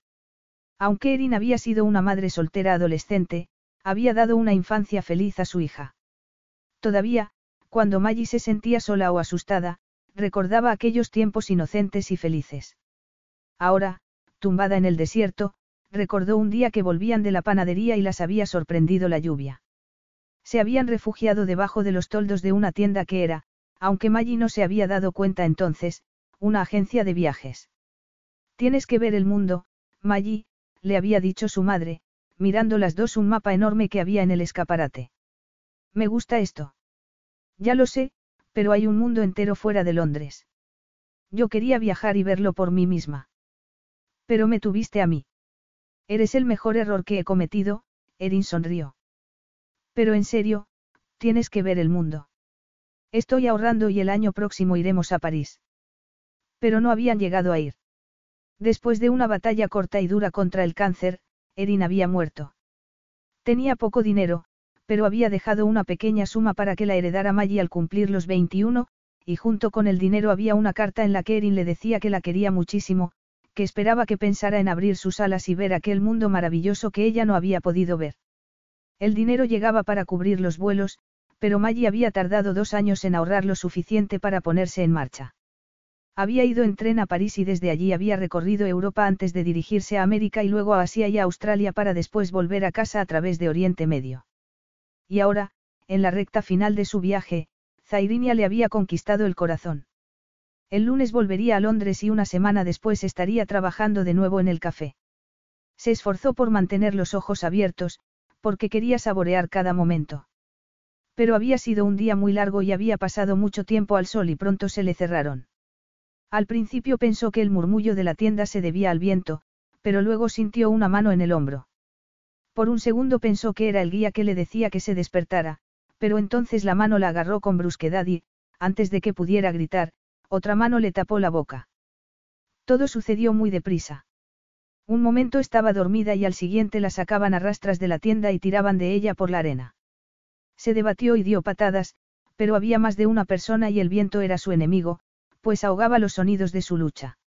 Aunque Erin había sido una madre soltera adolescente, había dado una infancia feliz a su hija. Todavía, cuando Maggie se sentía sola o asustada, recordaba aquellos tiempos inocentes y felices. Ahora, tumbada en el desierto, recordó un día que volvían de la panadería y las había sorprendido la lluvia. Se habían refugiado debajo de los toldos de una tienda que era, aunque Maggie no se había dado cuenta entonces, una agencia de viajes. Tienes que ver el mundo, Maggie, le había dicho su madre, mirando las dos un mapa enorme que había en el escaparate. Me gusta esto. Ya lo sé, pero hay un mundo entero fuera de Londres. Yo quería viajar y verlo por mí misma. Pero me tuviste a mí. Eres el mejor error que he cometido, Erin sonrió. Pero en serio, tienes que ver el mundo. Estoy ahorrando y el año próximo iremos a París. Pero no habían llegado a ir. Después de una batalla corta y dura contra el cáncer, Erin había muerto. Tenía poco dinero, pero había dejado una pequeña suma para que la heredara Maggie al cumplir los 21, y junto con el dinero había una carta en la que Erin le decía que la quería muchísimo, que esperaba que pensara en abrir sus alas y ver aquel mundo maravilloso que ella no había podido ver. El dinero llegaba para cubrir los vuelos, pero Maggie había tardado dos años en ahorrar lo suficiente para ponerse en marcha. Había ido en tren a París y desde allí había recorrido Europa antes de dirigirse a América y luego a Asia y a Australia para después volver a casa a través de Oriente Medio. Y ahora, en la recta final de su viaje, Zairinia le había conquistado el corazón. El lunes volvería a Londres y una semana después estaría trabajando de nuevo en el café. Se esforzó por mantener los ojos abiertos, porque quería saborear cada momento. Pero había sido un día muy largo y había pasado mucho tiempo al sol y pronto se le cerraron. Al principio pensó que el murmullo de la tienda se debía al viento, pero luego sintió una mano en el hombro. Por un segundo pensó que era el guía que le decía que se despertara, pero entonces la mano la agarró con brusquedad y, antes de que pudiera gritar, otra mano le tapó la boca. Todo sucedió muy deprisa. Un momento estaba dormida y al siguiente la sacaban a rastras de la tienda y tiraban de ella por la arena. Se debatió y dio patadas, pero había más de una persona y el viento era su enemigo, pues ahogaba los sonidos de su lucha.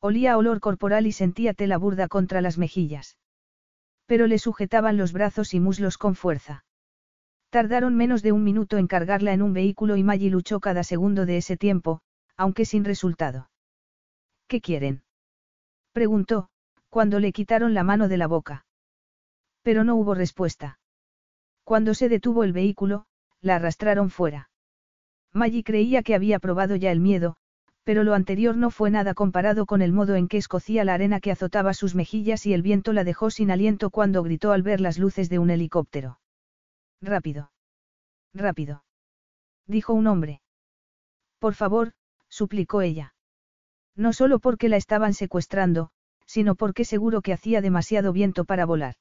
Olía olor corporal y sentía tela burda contra las mejillas. Pero le sujetaban los brazos y muslos con fuerza. Tardaron menos de un minuto en cargarla en un vehículo y Maggie luchó cada segundo de ese tiempo, aunque sin resultado. ¿Qué quieren? Preguntó, cuando le quitaron la mano de la boca. Pero no hubo respuesta. Cuando se detuvo el vehículo, la arrastraron fuera. Maggie creía que había probado ya el miedo, pero lo anterior no fue nada comparado con el modo en que escocía la arena que azotaba sus mejillas y el viento la dejó sin aliento cuando gritó al ver las luces de un helicóptero. Rápido. Rápido. Dijo un hombre. Por favor, suplicó ella. No solo porque la estaban secuestrando, sino porque seguro que hacía demasiado viento para volar.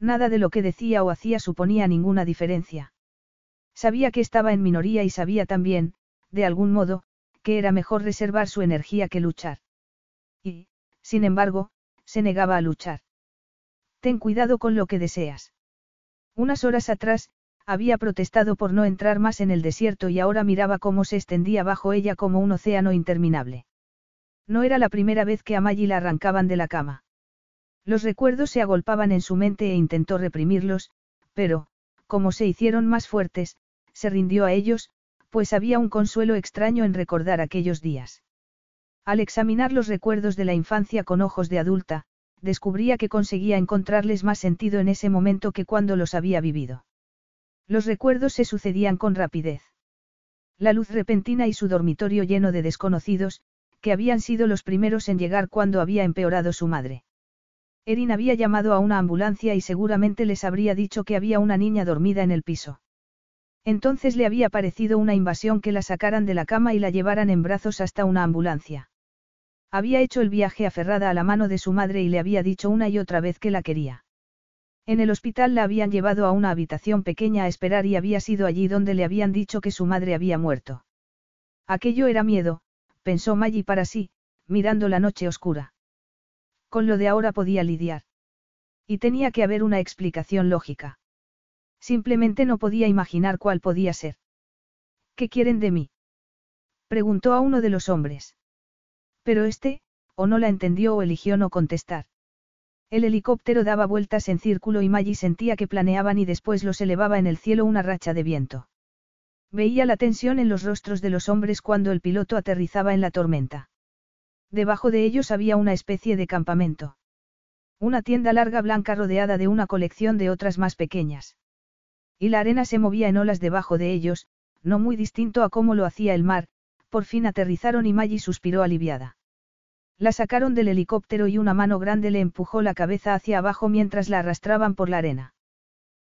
Nada de lo que decía o hacía suponía ninguna diferencia. Sabía que estaba en minoría y sabía también, de algún modo, que era mejor reservar su energía que luchar. Y, sin embargo, se negaba a luchar. Ten cuidado con lo que deseas. Unas horas atrás, había protestado por no entrar más en el desierto y ahora miraba cómo se extendía bajo ella como un océano interminable. No era la primera vez que a Maggie la arrancaban de la cama. Los recuerdos se agolpaban en su mente e intentó reprimirlos, pero, como se hicieron más fuertes, se rindió a ellos, pues había un consuelo extraño en recordar aquellos días. Al examinar los recuerdos de la infancia con ojos de adulta, descubría que conseguía encontrarles más sentido en ese momento que cuando los había vivido. Los recuerdos se sucedían con rapidez. La luz repentina y su dormitorio lleno de desconocidos, que habían sido los primeros en llegar cuando había empeorado su madre. Erin había llamado a una ambulancia y seguramente les habría dicho que había una niña dormida en el piso. Entonces le había parecido una invasión que la sacaran de la cama y la llevaran en brazos hasta una ambulancia. Había hecho el viaje aferrada a la mano de su madre y le había dicho una y otra vez que la quería. En el hospital la habían llevado a una habitación pequeña a esperar y había sido allí donde le habían dicho que su madre había muerto. Aquello era miedo, pensó Maggie para sí, mirando la noche oscura. Con lo de ahora podía lidiar. Y tenía que haber una explicación lógica. Simplemente no podía imaginar cuál podía ser. ¿Qué quieren de mí? Preguntó a uno de los hombres. Pero este, o no la entendió o eligió no contestar. El helicóptero daba vueltas en círculo y Maggie sentía que planeaban y después los elevaba en el cielo una racha de viento. Veía la tensión en los rostros de los hombres cuando el piloto aterrizaba en la tormenta. Debajo de ellos había una especie de campamento. Una tienda larga blanca rodeada de una colección de otras más pequeñas. Y la arena se movía en olas debajo de ellos, no muy distinto a cómo lo hacía el mar, por fin aterrizaron y Maggie suspiró aliviada. La sacaron del helicóptero y una mano grande le empujó la cabeza hacia abajo mientras la arrastraban por la arena.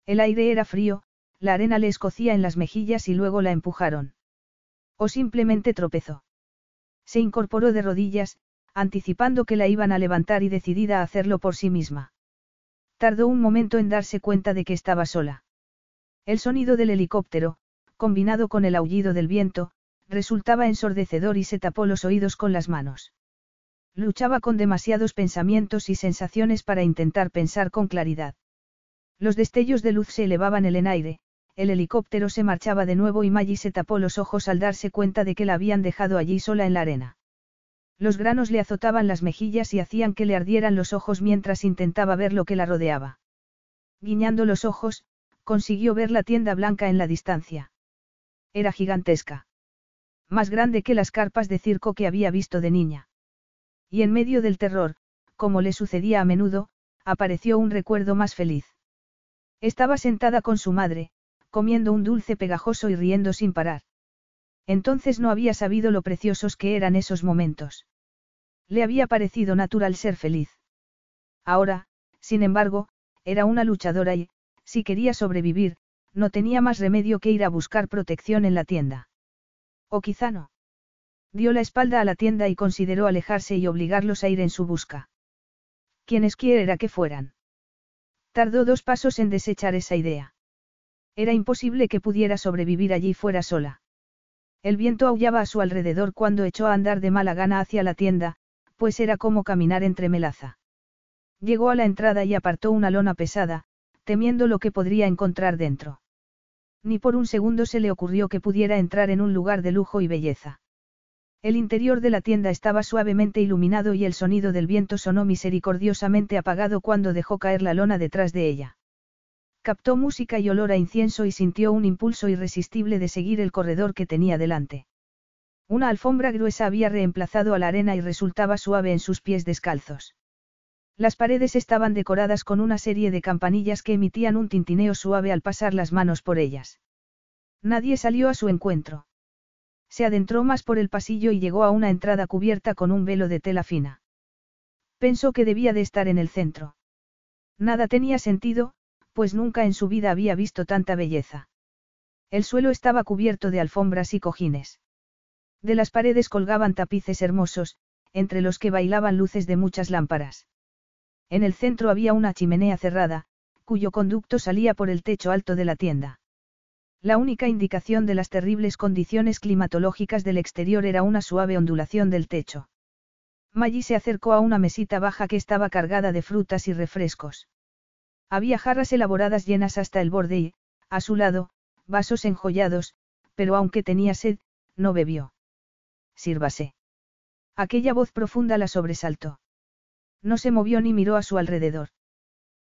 El aire era frío, la arena le escocía en las mejillas y luego la empujaron. O simplemente tropezó. Se incorporó de rodillas, anticipando que la iban a levantar y decidida a hacerlo por sí misma. Tardó un momento en darse cuenta de que estaba sola. El sonido del helicóptero, combinado con el aullido del viento, resultaba ensordecedor y se tapó los oídos con las manos. Luchaba con demasiados pensamientos y sensaciones para intentar pensar con claridad. Los destellos de luz se elevaban en el aire, el helicóptero se marchaba de nuevo y Maggie se tapó los ojos al darse cuenta de que la habían dejado allí sola en la arena. Los granos le azotaban las mejillas y hacían que le ardieran los ojos mientras intentaba ver lo que la rodeaba. Guiñando los ojos, consiguió ver la tienda blanca en la distancia. Era gigantesca. Más grande que las carpas de circo que había visto de niña. Y en medio del terror, como le sucedía a menudo, apareció un recuerdo más feliz. Estaba sentada con su madre, comiendo un dulce pegajoso y riendo sin parar. Entonces no había sabido lo preciosos que eran esos momentos. Le había parecido natural ser feliz. Ahora, sin embargo, era una luchadora y, si quería sobrevivir, no tenía más remedio que ir a buscar protección en la tienda. O quizá no. Dio la espalda a la tienda y consideró alejarse y obligarlos a ir en su busca. Quienes quiera que fueran. Tardó dos pasos en desechar esa idea. Era imposible que pudiera sobrevivir allí fuera sola. El viento aullaba a su alrededor cuando echó a andar de mala gana hacia la tienda, pues era como caminar entre melaza. Llegó a la entrada y apartó una lona pesada, temiendo lo que podría encontrar dentro. Ni por un segundo se le ocurrió que pudiera entrar en un lugar de lujo y belleza. El interior de la tienda estaba suavemente iluminado y el sonido del viento sonó misericordiosamente apagado cuando dejó caer la lona detrás de ella. Captó música y olor a incienso y sintió un impulso irresistible de seguir el corredor que tenía delante. Una alfombra gruesa había reemplazado a la arena y resultaba suave en sus pies descalzos. Las paredes estaban decoradas con una serie de campanillas que emitían un tintineo suave al pasar las manos por ellas. Nadie salió a su encuentro. Se adentró más por el pasillo y llegó a una entrada cubierta con un velo de tela fina. Pensó que debía de estar en el centro. Nada tenía sentido, pues nunca en su vida había visto tanta belleza. El suelo estaba cubierto de alfombras y cojines. De las paredes colgaban tapices hermosos, entre los que bailaban luces de muchas lámparas. En el centro había una chimenea cerrada, cuyo conducto salía por el techo alto de la tienda. La única indicación de las terribles condiciones climatológicas del exterior era una suave ondulación del techo. Maggie se acercó a una mesita baja que estaba cargada de frutas y refrescos. Había jarras elaboradas llenas hasta el borde y, a su lado, vasos enjollados, pero aunque tenía sed, no bebió. Sírvase. Aquella voz profunda la sobresaltó. No se movió ni miró a su alrededor.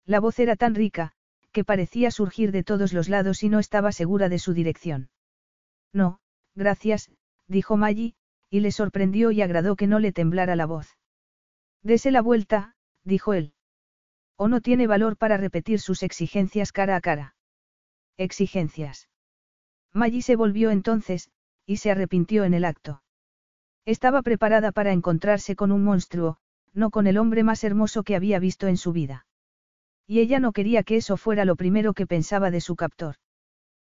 La voz era tan rica, que parecía surgir de todos los lados y no estaba segura de su dirección. No, gracias, dijo Maggie, y le sorprendió y agradó que no le temblara la voz. Dese la vuelta, dijo él. O no tiene valor para repetir sus exigencias cara a cara. Exigencias. Maggie se volvió entonces, y se arrepintió en el acto. Estaba preparada para encontrarse con un monstruo, no con el hombre más hermoso que había visto en su vida. Y ella no quería que eso fuera lo primero que pensaba de su captor.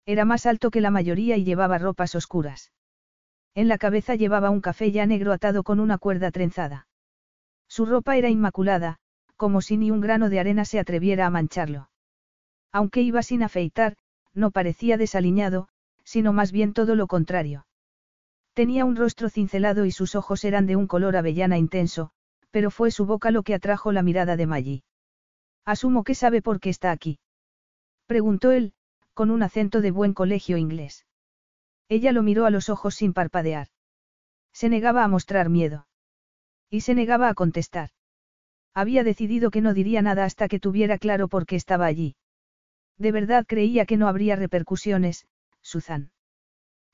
Era más alto que la mayoría y llevaba ropas oscuras. En la cabeza llevaba un café ya negro atado con una cuerda trenzada. Su ropa era inmaculada, como si ni un grano de arena se atreviera a mancharlo. Aunque iba sin afeitar, no parecía desaliñado, sino más bien todo lo contrario. Tenía un rostro cincelado y sus ojos eran de un color avellana intenso, pero fue su boca lo que atrajo la mirada de Maggie. Asumo que sabe por qué está aquí. Preguntó él, con un acento de buen colegio inglés. Ella lo miró a los ojos sin parpadear. Se negaba a mostrar miedo. Y se negaba a contestar. Había decidido que no diría nada hasta que tuviera claro por qué estaba allí. De verdad creía que no habría repercusiones, Susan.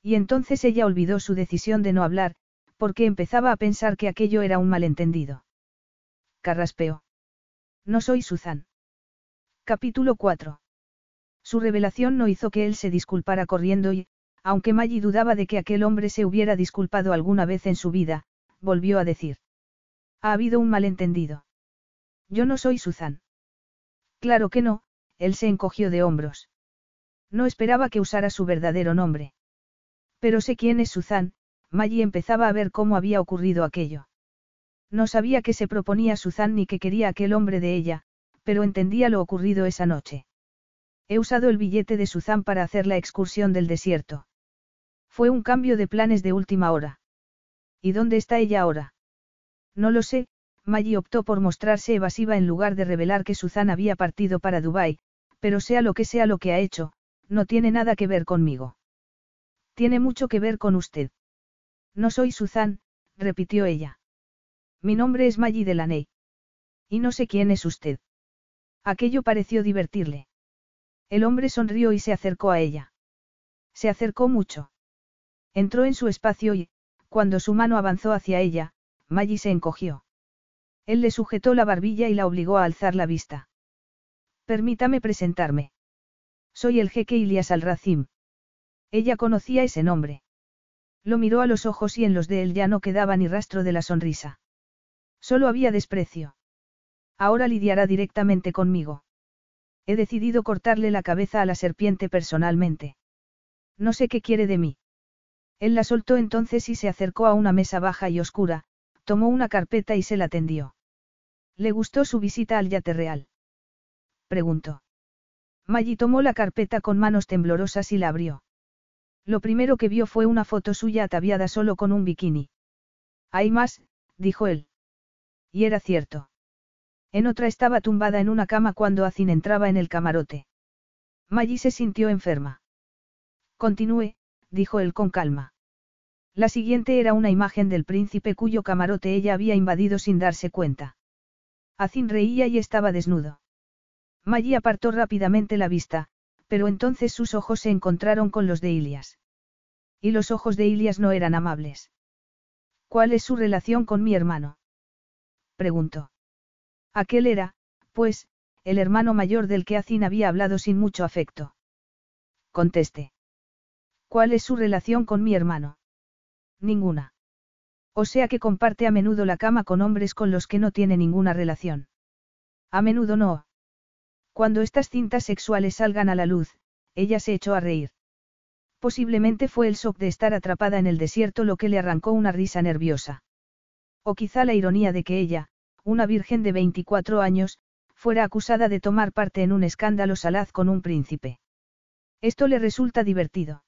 Y entonces ella olvidó su decisión de no hablar, porque empezaba a pensar que aquello era un malentendido. Carraspeó. No soy Susan. Capítulo 4. Su revelación no hizo que él se disculpara corriendo y, aunque Maggie dudaba de que aquel hombre se hubiera disculpado alguna vez en su vida, volvió a decir. Ha habido un malentendido. Yo no soy Susan. Claro que no, él se encogió de hombros. No esperaba que usara su verdadero nombre. Pero sé quién es Susan, Maggie empezaba a ver cómo había ocurrido aquello. No sabía qué se proponía Suzanne ni qué quería aquel hombre de ella, pero entendía lo ocurrido esa noche. He usado el billete de Suzanne para hacer la excursión del desierto. Fue un cambio de planes de última hora. ¿Y dónde está ella ahora? No lo sé, Maggie optó por mostrarse evasiva en lugar de revelar que Suzanne había partido para Dubái, pero sea lo que sea lo que ha hecho, no tiene nada que ver conmigo. Tiene mucho que ver con usted. No soy Suzanne, repitió ella. Mi nombre es Maggie Delaney. Y no sé quién es usted. Aquello pareció divertirle. El hombre sonrió y se acercó a ella. Se acercó mucho. Entró en su espacio y, cuando su mano avanzó hacia ella, Maggie se encogió. Él le sujetó la barbilla y la obligó a alzar la vista. Permítame presentarme. Soy el jeque Ilias al-Racim. Ella conocía ese nombre. Lo miró a los ojos y en los de él ya no quedaba ni rastro de la sonrisa. Solo había desprecio. Ahora lidiará directamente conmigo. He decidido cortarle la cabeza a la serpiente personalmente. No sé qué quiere de mí. Él la soltó entonces y se acercó a una mesa baja y oscura, tomó una carpeta y se la tendió. ¿Le gustó su visita al yate real? Preguntó. Maggie tomó la carpeta con manos temblorosas y la abrió. Lo primero que vio fue una foto suya ataviada solo con un bikini. Hay más, dijo él. Y era cierto. En otra estaba tumbada en una cama cuando Azin entraba en el camarote. Maggie se sintió enferma. Continúe, dijo él con calma. La siguiente era una imagen del príncipe cuyo camarote ella había invadido sin darse cuenta. Azin reía y estaba desnudo. Maggie apartó rápidamente la vista, pero entonces sus ojos se encontraron con los de Ilias. Y los ojos de Ilias no eran amables. ¿Cuál es su relación con mi hermano? Preguntó. Aquel era, pues, el hermano mayor del que Azin había hablado sin mucho afecto. Conteste. ¿Cuál es su relación con mi hermano? Ninguna. O sea que comparte a menudo la cama con hombres con los que no tiene ninguna relación. A menudo no. Cuando estas cintas sexuales salgan a la luz, ella se echó a reír. Posiblemente fue el shock de estar atrapada en el desierto lo que le arrancó una risa nerviosa. O quizá la ironía de que ella, una virgen de 24 años, fuera acusada de tomar parte en un escándalo salaz con un príncipe. ¿Esto le resulta divertido?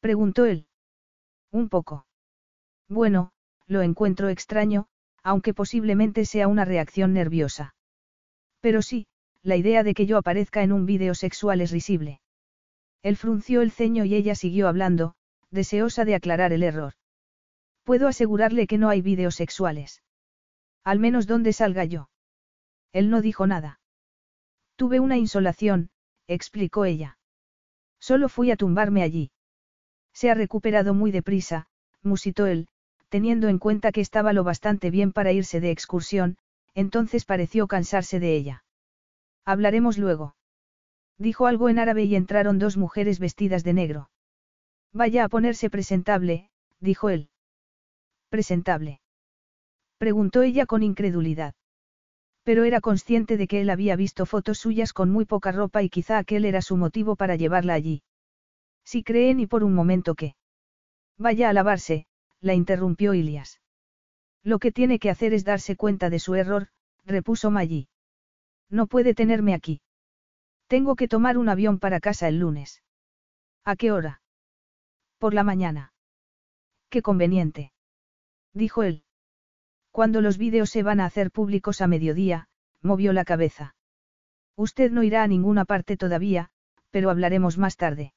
Preguntó él. Un poco. Bueno, lo encuentro extraño, aunque posiblemente sea una reacción nerviosa. Pero sí, la idea de que yo aparezca en un vídeo sexual es risible. Él frunció el ceño y ella siguió hablando, deseosa de aclarar el error. Puedo asegurarle que no hay vídeos sexuales. Al menos donde salga yo. Él no dijo nada. Tuve una insolación, explicó ella. Solo fui a tumbarme allí. Se ha recuperado muy deprisa, musitó él, teniendo en cuenta que estaba lo bastante bien para irse de excursión, entonces pareció cansarse de ella. Hablaremos luego. Dijo algo en árabe y entraron dos mujeres vestidas de negro. Vaya a ponerse presentable, dijo él. ¿Presentable? Preguntó ella con incredulidad. Pero era consciente de que él había visto fotos suyas con muy poca ropa y quizá aquel era su motivo para llevarla allí. Si cree ni por un momento que. Vaya a lavarse, la interrumpió Ilias. Lo que tiene que hacer es darse cuenta de su error, repuso Maggie. No puede tenerme aquí. Tengo que tomar un avión para casa el lunes. ¿A qué hora? Por la mañana. Qué conveniente. Dijo él. Cuando los vídeos se van a hacer públicos a mediodía, movió la cabeza. Usted no irá a ninguna parte todavía, pero hablaremos más tarde.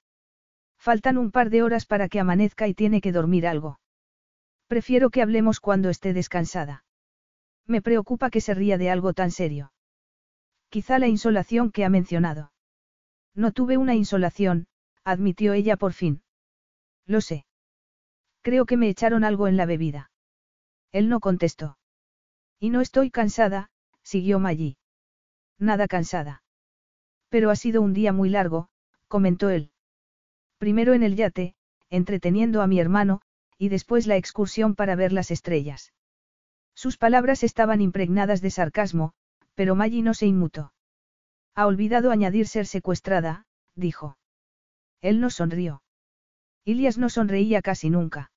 Faltan un par de horas para que amanezca y tiene que dormir algo. Prefiero que hablemos cuando esté descansada. Me preocupa que se ría de algo tan serio. Quizá la insolación que ha mencionado. No tuve una insolación, admitió ella por fin. Lo sé. Creo que me echaron algo en la bebida. Él no contestó. Y no estoy cansada, siguió Maggie. Nada cansada. Pero ha sido un día muy largo, comentó él. Primero en el yate, entreteniendo a mi hermano, y después la excursión para ver las estrellas. Sus palabras estaban impregnadas de sarcasmo, pero Maggie no se inmutó. Ha olvidado añadir ser secuestrada, dijo. Él no sonrió. Ilias no sonreía casi nunca.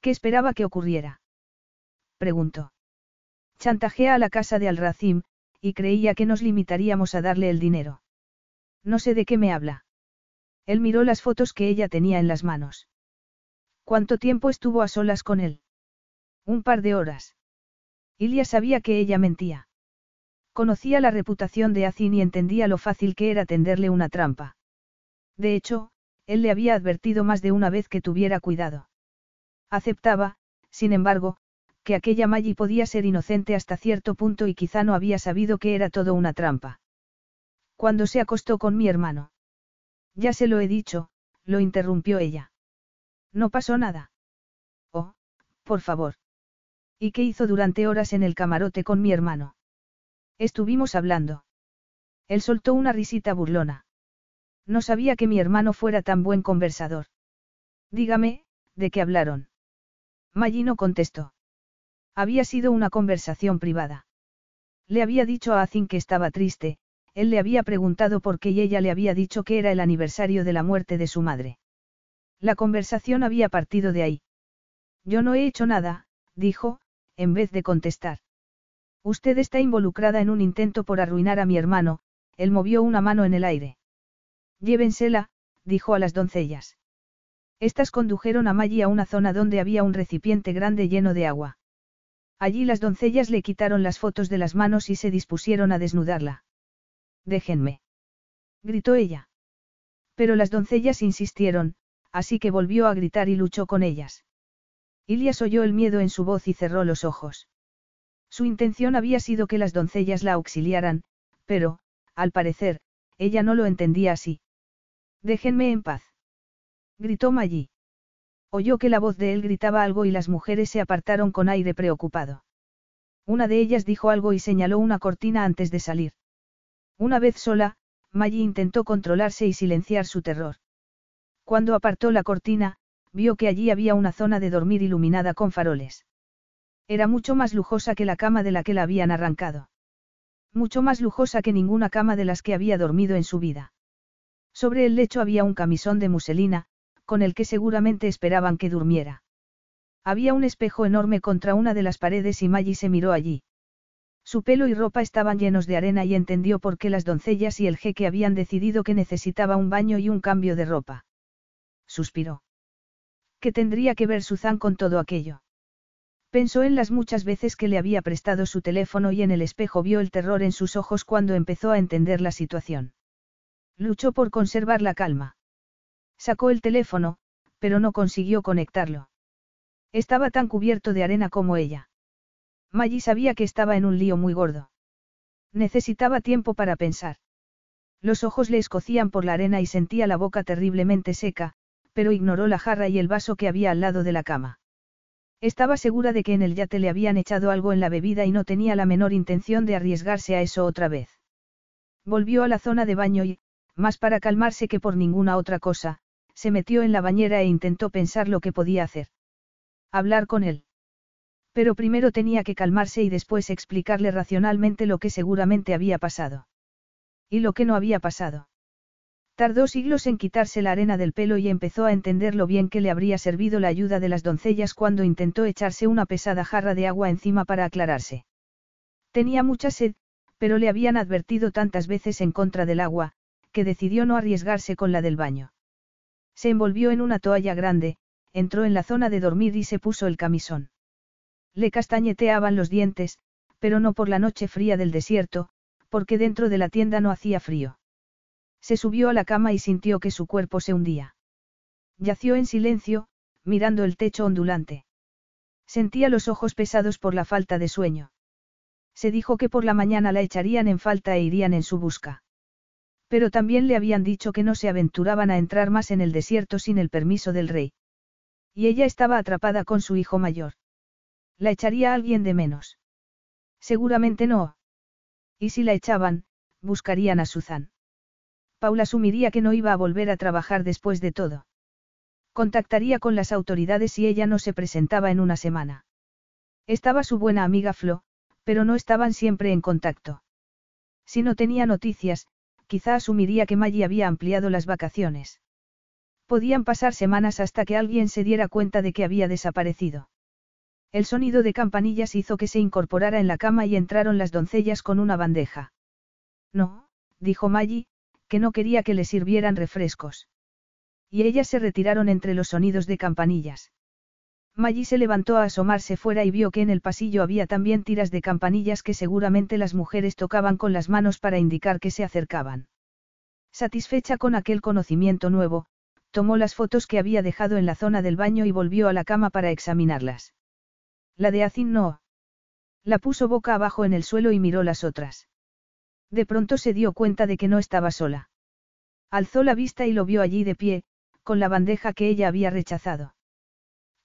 ¿Qué esperaba que ocurriera? Preguntó. Chantajea a la casa de Al-Racim, y creía que nos limitaríamos a darle el dinero. No sé de qué me habla. Él miró las fotos que ella tenía en las manos. ¿Cuánto tiempo estuvo a solas con él? Un par de horas. Ilias sabía que ella mentía. Conocía la reputación de Azin y entendía lo fácil que era tenderle una trampa. De hecho, él le había advertido más de una vez que tuviera cuidado. Aceptaba, sin embargo, que aquella Maggie podía ser inocente hasta cierto punto y quizá no había sabido que era todo una trampa. Cuando se acostó con mi hermano. Ya se lo he dicho, lo interrumpió ella. No pasó nada. Oh, por favor. ¿Y qué hizo durante horas en el camarote con mi hermano? Estuvimos hablando. Él soltó una risita burlona. No sabía que mi hermano fuera tan buen conversador. Dígame, ¿de qué hablaron? Maggie no contestó. Había sido una conversación privada. Le había dicho a Azin que estaba triste, él le había preguntado por qué y ella le había dicho que era el aniversario de la muerte de su madre. La conversación había partido de ahí. Yo no he hecho nada, dijo, en vez de contestar. Usted está involucrada en un intento por arruinar a mi hermano, él movió una mano en el aire. Llévensela, dijo a las doncellas. Estas condujeron a Maggie a una zona donde había un recipiente grande lleno de agua. Allí las doncellas le quitaron las fotos de las manos y se dispusieron a desnudarla. Déjenme. Gritó ella. Pero las doncellas insistieron, así que volvió a gritar y luchó con ellas. Ilias oyó el miedo en su voz y cerró los ojos. Su intención había sido que las doncellas la auxiliaran, pero, al parecer, ella no lo entendía así. Déjenme en paz. Gritó Maggie. Oyó que la voz de él gritaba algo y las mujeres se apartaron con aire preocupado. Una de ellas dijo algo y señaló una cortina antes de salir. Una vez sola, Maggie intentó controlarse y silenciar su terror. Cuando apartó la cortina, vio que allí había una zona de dormir iluminada con faroles. Era mucho más lujosa que la cama de la que la habían arrancado. Mucho más lujosa que ninguna cama de las que había dormido en su vida. Sobre el lecho había un camisón de muselina, con el que seguramente esperaban que durmiera. Había un espejo enorme contra una de las paredes y Maggie se miró allí. Su pelo y ropa estaban llenos de arena y entendió por qué las doncellas y el jeque habían decidido que necesitaba un baño y un cambio de ropa. Suspiró. ¿Qué tendría que ver Suzanne con todo aquello? Pensó en las muchas veces que le había prestado su teléfono y en el espejo vio el terror en sus ojos cuando empezó a entender la situación. Luchó por conservar la calma. Sacó el teléfono, pero no consiguió conectarlo. Estaba tan cubierto de arena como ella. Maggie sabía que estaba en un lío muy gordo. Necesitaba tiempo para pensar. Los ojos le escocían por la arena y sentía la boca terriblemente seca, pero ignoró la jarra y el vaso que había al lado de la cama. Estaba segura de que en el yate le habían echado algo en la bebida y no tenía la menor intención de arriesgarse a eso otra vez. Volvió a la zona de baño y, más para calmarse que por ninguna otra cosa, se metió en la bañera e intentó pensar lo que podía hacer. Hablar con él. Pero primero tenía que calmarse y después explicarle racionalmente lo que seguramente había pasado. Y lo que no había pasado. Tardó siglos en quitarse la arena del pelo y empezó a entender lo bien que le habría servido la ayuda de las doncellas cuando intentó echarse una pesada jarra de agua encima para aclararse. Tenía mucha sed, pero le habían advertido tantas veces en contra del agua, que decidió no arriesgarse con la del baño. Se envolvió en una toalla grande, entró en la zona de dormir y se puso el camisón. Le castañeteaban los dientes, pero no por la noche fría del desierto, porque dentro de la tienda no hacía frío. Se subió a la cama y sintió que su cuerpo se hundía. Yació en silencio, mirando el techo ondulante. Sentía los ojos pesados por la falta de sueño. Se dijo que por la mañana la echarían en falta e irían en su busca. Pero también le habían dicho que no se aventuraban a entrar más en el desierto sin el permiso del rey. Y ella estaba atrapada con su hijo mayor. ¿La echaría alguien de menos? Seguramente no. Y si la echaban, buscarían a Suzanne. Paula asumiría que no iba a volver a trabajar después de todo. Contactaría con las autoridades si ella no se presentaba en una semana. Estaba su buena amiga Flo, pero no estaban siempre en contacto. Si no tenía noticias, quizá asumiría que Maggie había ampliado las vacaciones. Podían pasar semanas hasta que alguien se diera cuenta de que había desaparecido. El sonido de campanillas hizo que se incorporara en la cama y entraron las doncellas con una bandeja. No, dijo Maggie, que no quería que le sirvieran refrescos. Y ellas se retiraron entre los sonidos de campanillas. Maggie se levantó a asomarse fuera y vio que en el pasillo había también tiras de campanillas que seguramente las mujeres tocaban con las manos para indicar que se acercaban. Satisfecha con aquel conocimiento nuevo, tomó las fotos que había dejado en la zona del baño y volvió a la cama para examinarlas. La de Azin no. La puso boca abajo en el suelo y miró las otras. De pronto se dio cuenta de que no estaba sola. Alzó la vista y lo vio allí de pie, con la bandeja que ella había rechazado.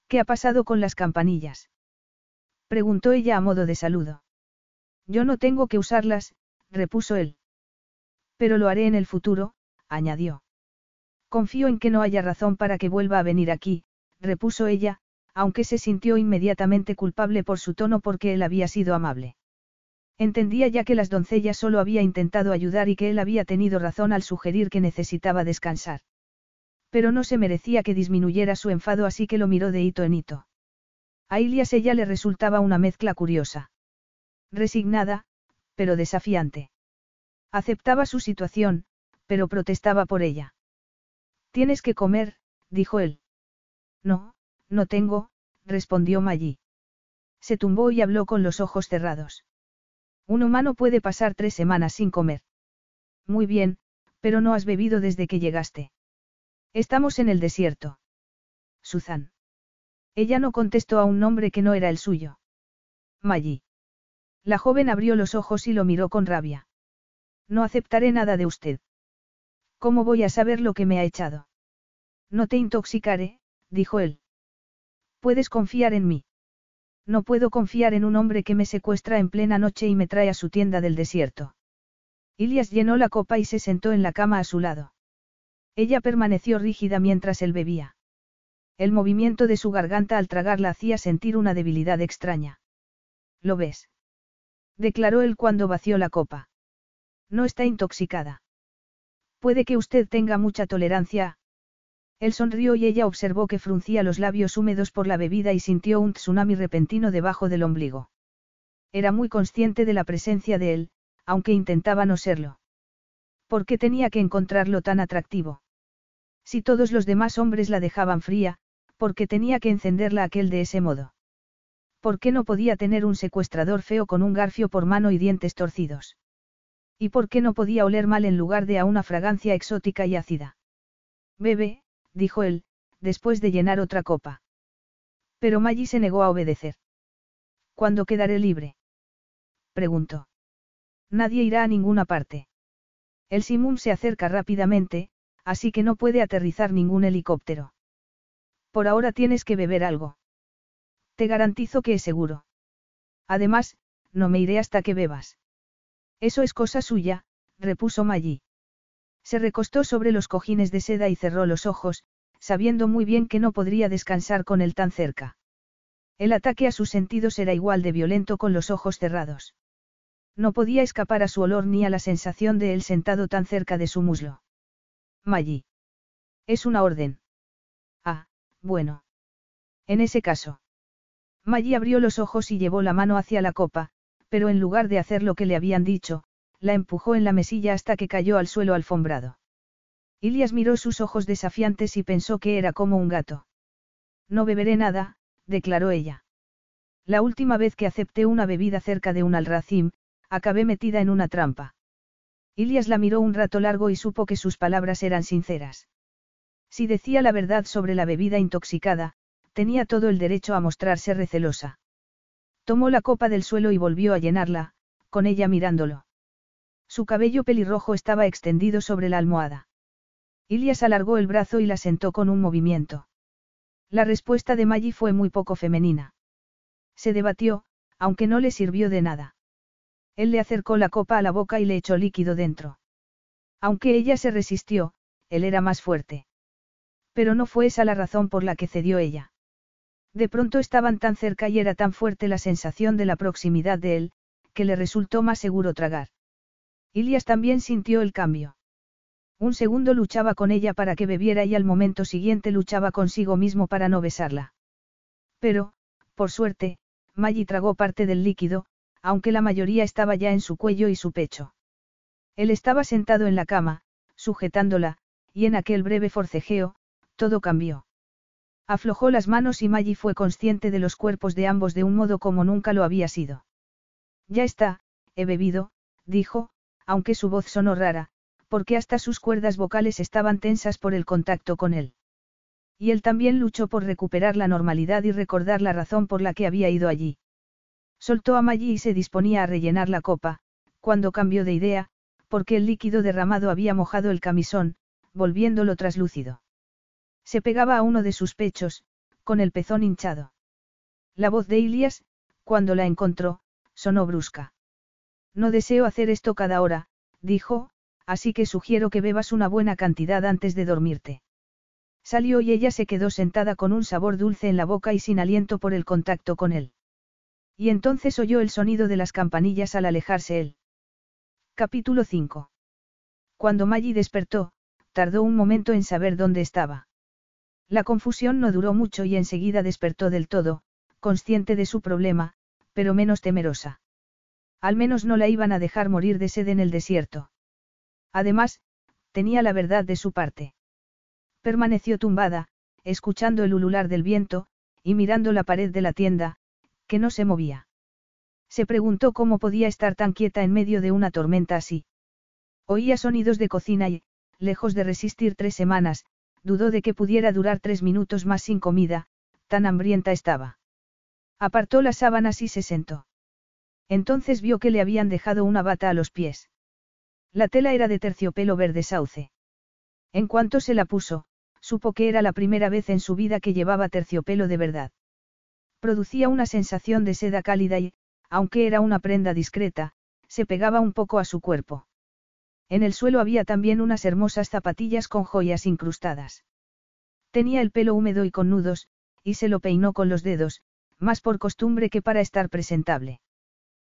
¿Qué ha pasado con las campanillas? Preguntó ella a modo de saludo. Yo no tengo que usarlas, repuso él. Pero lo haré en el futuro, añadió. Confío en que no haya razón para que vuelva a venir aquí, repuso ella, aunque se sintió inmediatamente culpable por su tono porque él había sido amable. Entendía ya que las doncellas solo había intentado ayudar y que él había tenido razón al sugerir que necesitaba descansar. Pero no se merecía que disminuyera su enfado así que lo miró de hito en hito. A Ilias ella le resultaba una mezcla curiosa. Resignada, pero desafiante. Aceptaba su situación, pero protestaba por ella. Tienes que comer, dijo él. No, no tengo, respondió Maggie. Se tumbó y habló con los ojos cerrados. Un humano puede pasar tres semanas sin comer. Muy bien, pero no has bebido desde que llegaste. Estamos en el desierto. Susan. Ella no contestó a un nombre que no era el suyo. Maggie. La joven abrió los ojos y lo miró con rabia. No aceptaré nada de usted. ¿Cómo voy a saber lo que me ha echado? No te intoxicaré, dijo él. Puedes confiar en mí. No puedo confiar en un hombre que me secuestra en plena noche y me trae a su tienda del desierto. Ilias llenó la copa y se sentó en la cama a su lado. Ella permaneció rígida mientras él bebía. El movimiento de su garganta al tragar la hacía sentir una debilidad extraña. ¿Lo ves? declaró él cuando vació la copa. No está intoxicada. Puede que usted tenga mucha tolerancia él sonrió y ella observó que fruncía los labios húmedos por la bebida y sintió un tsunami repentino debajo del ombligo. Era muy consciente de la presencia de él, aunque intentaba no serlo. ¿Por qué tenía que encontrarlo tan atractivo? Si todos los demás hombres la dejaban fría, ¿por qué tenía que encenderla aquel de ese modo? ¿Por qué no podía tener un secuestrador feo con un garfio por mano y dientes torcidos? ¿Y por qué no podía oler mal en lugar de a una fragancia exótica y ácida? Bebe, dijo él, después de llenar otra copa. Pero Maggie se negó a obedecer. ¿Cuándo quedaré libre? preguntó. Nadie irá a ninguna parte. El Simum se acerca rápidamente, así que no puede aterrizar ningún helicóptero. Por ahora tienes que beber algo. Te garantizo que es seguro. Además, no me iré hasta que bebas. Eso es cosa suya, repuso Maggie. Se recostó sobre los cojines de seda y cerró los ojos, sabiendo muy bien que no podría descansar con él tan cerca. El ataque a sus sentidos era igual de violento con los ojos cerrados. No podía escapar a su olor ni a la sensación de él sentado tan cerca de su muslo. Maggie. Es una orden. Ah, bueno. En ese caso. Maggie abrió los ojos y llevó la mano hacia la copa, pero en lugar de hacer lo que le habían dicho, la empujó en la mesilla hasta que cayó al suelo alfombrado. Ilias miró sus ojos desafiantes y pensó que era como un gato. No beberé nada, declaró ella. La última vez que acepté una bebida cerca de un alracim, acabé metida en una trampa. Ilias la miró un rato largo y supo que sus palabras eran sinceras. Si decía la verdad sobre la bebida intoxicada, tenía todo el derecho a mostrarse recelosa. Tomó la copa del suelo y volvió a llenarla, con ella mirándolo. Su cabello pelirrojo estaba extendido sobre la almohada. Ilias alargó el brazo y la sentó con un movimiento. La respuesta de Maggie fue muy poco femenina. Se debatió, aunque no le sirvió de nada. Él le acercó la copa a la boca y le echó líquido dentro. Aunque ella se resistió, él era más fuerte. Pero no fue esa la razón por la que cedió ella. De pronto estaban tan cerca y era tan fuerte la sensación de la proximidad de él, que le resultó más seguro tragar. Ilias también sintió el cambio. Un segundo luchaba con ella para que bebiera y al momento siguiente luchaba consigo mismo para no besarla. Pero, por suerte, Maggie tragó parte del líquido, aunque la mayoría estaba ya en su cuello y su pecho. Él estaba sentado en la cama, sujetándola, y en aquel breve forcejeo, todo cambió. Aflojó las manos y Maggie fue consciente de los cuerpos de ambos de un modo como nunca lo había sido. Ya está, he bebido, dijo, aunque su voz sonó rara, porque hasta sus cuerdas vocales estaban tensas por el contacto con él. Y él también luchó por recuperar la normalidad y recordar la razón por la que había ido allí. Soltó a Maggie y se disponía a rellenar la copa, cuando cambió de idea, porque el líquido derramado había mojado el camisón, volviéndolo traslúcido. Se pegaba a uno de sus pechos, con el pezón hinchado. La voz de Ilias, cuando la encontró, sonó brusca. No deseo hacer esto cada hora, dijo, así que sugiero que bebas una buena cantidad antes de dormirte. Salió y ella se quedó sentada con un sabor dulce en la boca y sin aliento por el contacto con él. Y entonces oyó el sonido de las campanillas al alejarse él. Capítulo 5. Cuando Maggie despertó, tardó un momento en saber dónde estaba. La confusión no duró mucho y enseguida despertó del todo, consciente de su problema, pero menos temerosa. Al menos no la iban a dejar morir de sed en el desierto. Además, tenía la verdad de su parte. Permaneció tumbada, escuchando el ulular del viento, y mirando la pared de la tienda, que no se movía. Se preguntó cómo podía estar tan quieta en medio de una tormenta así. Oía sonidos de cocina y, lejos de resistir tres semanas, dudó de que pudiera durar tres minutos más sin comida, tan hambrienta estaba. Apartó las sábanas y se sentó. Entonces vio que le habían dejado una bata a los pies. La tela era de terciopelo verde sauce. En cuanto se la puso, supo que era la primera vez en su vida que llevaba terciopelo de verdad. Producía una sensación de seda cálida y, aunque era una prenda discreta, se pegaba un poco a su cuerpo. En el suelo había también unas hermosas zapatillas con joyas incrustadas. Tenía el pelo húmedo y con nudos, y se lo peinó con los dedos, más por costumbre que para estar presentable.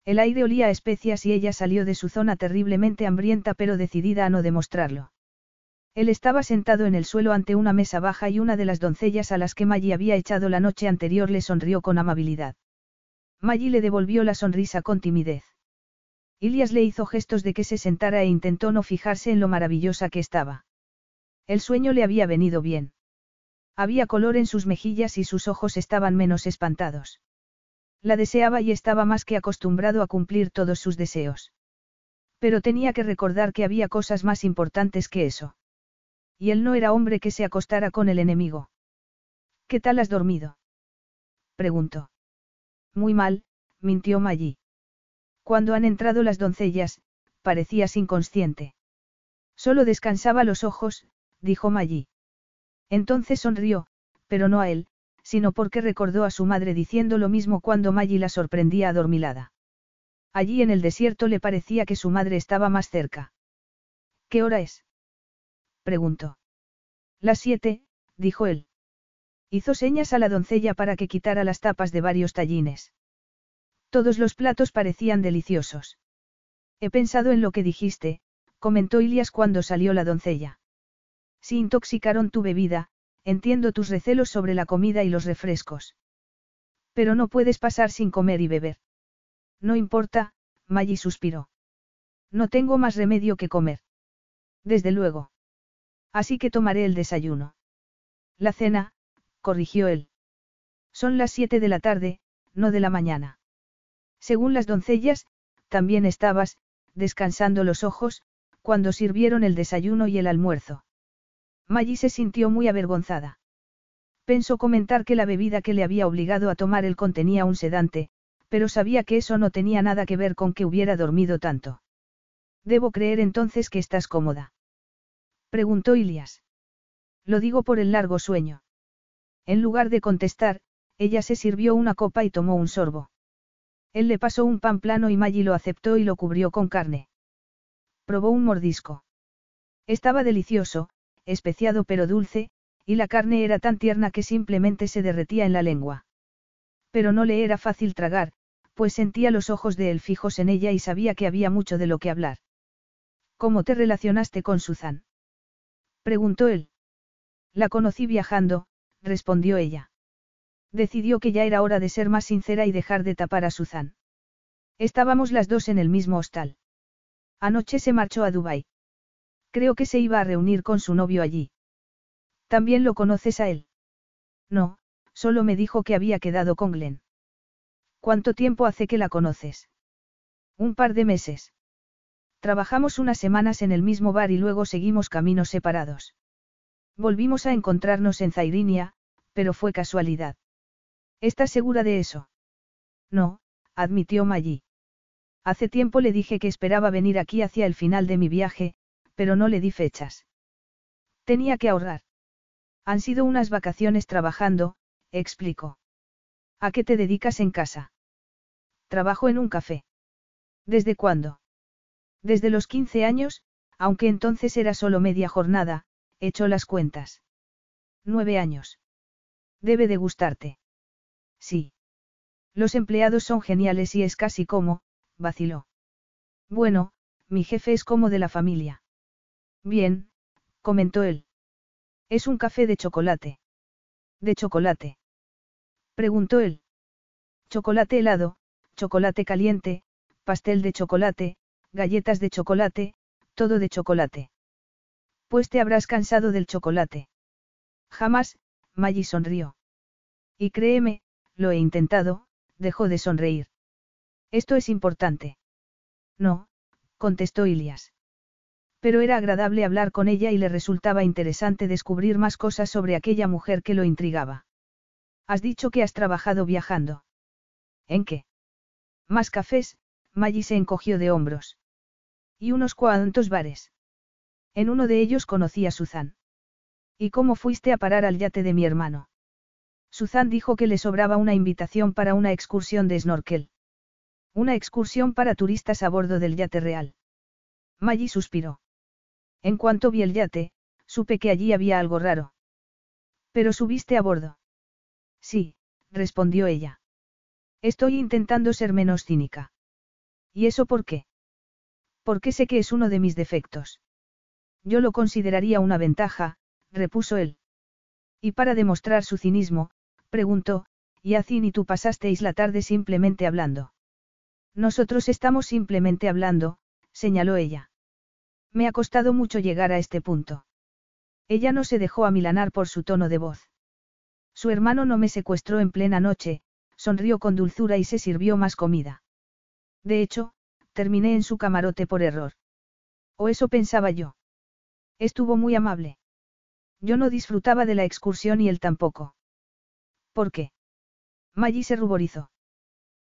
El aire olía a especias y ella salió de su zona terriblemente hambrienta pero decidida a no demostrarlo. Él estaba sentado en el suelo ante una mesa baja y una de las doncellas a las que Maggie había echado la noche anterior le sonrió con amabilidad. Maggie le devolvió la sonrisa con timidez. Ilias le hizo gestos de que se sentara e intentó no fijarse en lo maravillosa que estaba. El sueño le había venido bien. Había color en sus mejillas y sus ojos estaban menos espantados. La deseaba y estaba más que acostumbrado a cumplir todos sus deseos. Pero tenía que recordar que había cosas más importantes que eso. Y él no era hombre que se acostara con el enemigo. ¿Qué tal has dormido? preguntó. Muy mal, mintió Maggie. Cuando han entrado las doncellas, parecías inconsciente. Solo descansaba los ojos, dijo Maggie. Entonces sonrió, pero no a él, sino porque recordó a su madre diciendo lo mismo cuando Maggie la sorprendía adormilada. Allí en el desierto le parecía que su madre estaba más cerca. ¿Qué hora es? Preguntó. Las siete, dijo él. Hizo señas a la doncella para que quitara las tapas de varios tallines. Todos los platos parecían deliciosos. He pensado en lo que dijiste, comentó Ilias cuando salió la doncella. Si intoxicaron tu bebida, entiendo tus recelos sobre la comida y los refrescos. Pero no puedes pasar sin comer y beber. No importa, Maggie suspiró. No tengo más remedio que comer. Desde luego. Así que tomaré el desayuno. La cena, corrigió él. Son las siete de la tarde, no de la mañana. Según las doncellas, también estabas, descansando los ojos, cuando sirvieron el desayuno y el almuerzo. Maggie se sintió muy avergonzada. Pensó comentar que la bebida que le había obligado a tomar él contenía un sedante, pero sabía que eso no tenía nada que ver con que hubiera dormido tanto. Debo creer entonces que estás cómoda. Preguntó Ilias. Lo digo por el largo sueño. En lugar de contestar, ella se sirvió una copa y tomó un sorbo. Él le pasó un pan plano y Maggie lo aceptó y lo cubrió con carne. Probó un mordisco. Estaba delicioso, especiado pero dulce, y la carne era tan tierna que simplemente se derretía en la lengua. Pero no le era fácil tragar, pues sentía los ojos de él fijos en ella y sabía que había mucho de lo que hablar. ¿Cómo te relacionaste con Susan? Preguntó él. La conocí viajando, respondió ella. Decidió que ya era hora de ser más sincera y dejar de tapar a Susan. Estábamos las dos en el mismo hostal. Anoche se marchó a Dubái. Creo que se iba a reunir con su novio allí. ¿También lo conoces a él? No, solo me dijo que había quedado con Glenn. ¿Cuánto tiempo hace que la conoces? Un par de meses. Trabajamos unas semanas en el mismo bar y luego seguimos caminos separados. Volvimos a encontrarnos en Zairinia, pero fue casualidad. ¿Estás segura de eso? No, admitió Maggie. Hace tiempo le dije que esperaba venir aquí hacia el final de mi viaje, pero no le di fechas. Tenía que ahorrar. Han sido unas vacaciones trabajando, explicó. ¿A qué te dedicas en casa? Trabajo en un café. ¿Desde cuándo? Desde los 15 años, aunque entonces era solo media jornada, echó las cuentas. Nueve años. Debe de gustarte. Sí. Los empleados son geniales y es casi como, vaciló. Bueno, mi jefe es como de la familia. Bien, comentó él. Es un café de chocolate. ¿De chocolate? Preguntó él. Chocolate helado, chocolate caliente, pastel de chocolate, galletas de chocolate, todo de chocolate. Pues te habrás cansado del chocolate. Jamás, Maggie sonrió. Y créeme, lo he intentado, dejó de sonreír. Esto es importante. No, contestó Ilias. Pero era agradable hablar con ella y le resultaba interesante descubrir más cosas sobre aquella mujer que lo intrigaba. Has dicho que has trabajado viajando. ¿En qué? Más cafés, Maggie se encogió de hombros. Y unos cuantos bares. En uno de ellos conocí a Suzanne. ¿Y cómo fuiste a parar al yate de mi hermano? Suzanne dijo que le sobraba una invitación para una excursión de snorkel. Una excursión para turistas a bordo del yate real. Maggie suspiró. En cuanto vi el yate, supe que allí había algo raro. ¿Pero subiste a bordo? Sí, respondió ella. Estoy intentando ser menos cínica. ¿Y eso por qué? Porque sé que es uno de mis defectos. Yo lo consideraría una ventaja, repuso él. Y para demostrar su cinismo, preguntó, y Azin y tú pasasteis la tarde simplemente hablando. Nosotros estamos simplemente hablando, señaló ella. Me ha costado mucho llegar a este punto. Ella no se dejó amilanar por su tono de voz. Su hermano no me secuestró en plena noche, sonrió con dulzura y se sirvió más comida. De hecho, terminé en su camarote por error. O eso pensaba yo. Estuvo muy amable. Yo no disfrutaba de la excursión y él tampoco. ¿Por qué? Maggie se ruborizó.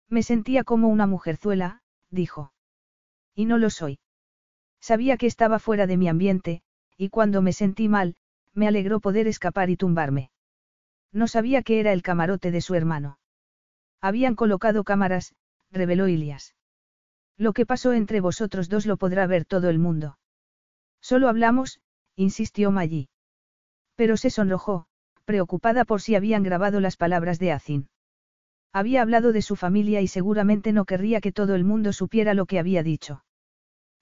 Me sentía como una mujerzuela, dijo. Y no lo soy. Sabía que estaba fuera de mi ambiente, y cuando me sentí mal, me alegró poder escapar y tumbarme. No sabía que era el camarote de su hermano. Habían colocado cámaras, reveló Ilias. Lo que pasó entre vosotros dos lo podrá ver todo el mundo. Solo hablamos, insistió Maggie. Pero se sonrojó, preocupada por si habían grabado las palabras de Azin. Había hablado de su familia y seguramente no querría que todo el mundo supiera lo que había dicho.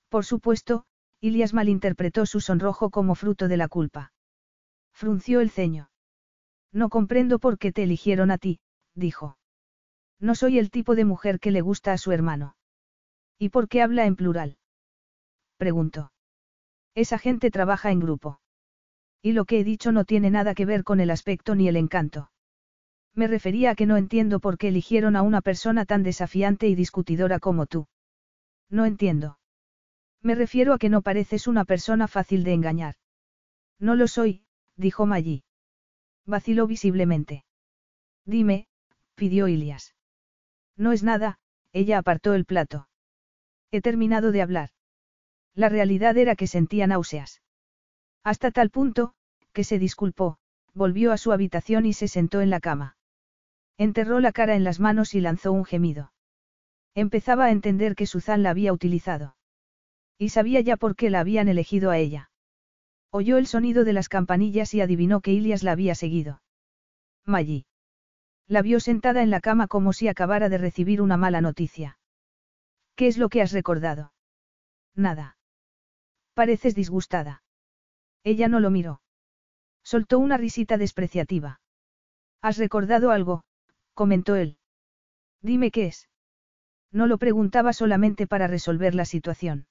Por supuesto, Ilias malinterpretó su sonrojo como fruto de la culpa. Frunció el ceño. No comprendo por qué te eligieron a ti, dijo. No soy el tipo de mujer que le gusta a su hermano. ¿Y por qué habla en plural? Preguntó. Esa gente trabaja en grupo. Y lo que he dicho no tiene nada que ver con el aspecto ni el encanto. Me refería a que no entiendo por qué eligieron a una persona tan desafiante y discutidora como tú. No entiendo. Me refiero a que no pareces una persona fácil de engañar. No lo soy, dijo Maggie. Vaciló visiblemente. Dime, pidió Ilias. No es nada, ella apartó el plato. He terminado de hablar. La realidad era que sentía náuseas. Hasta tal punto, que se disculpó, volvió a su habitación y se sentó en la cama. Enterró la cara en las manos y lanzó un gemido. Empezaba a entender que Suzanne la había utilizado. Y sabía ya por qué la habían elegido a ella. Oyó el sonido de las campanillas y adivinó que Ilias la había seguido. Maggie. La vio sentada en la cama como si acabara de recibir una mala noticia. ¿Qué es lo que has recordado? Nada. Pareces disgustada. Ella no lo miró. Soltó una risita despreciativa. ¿Has recordado algo? comentó él. Dime qué es. No lo preguntaba solamente para resolver la situación.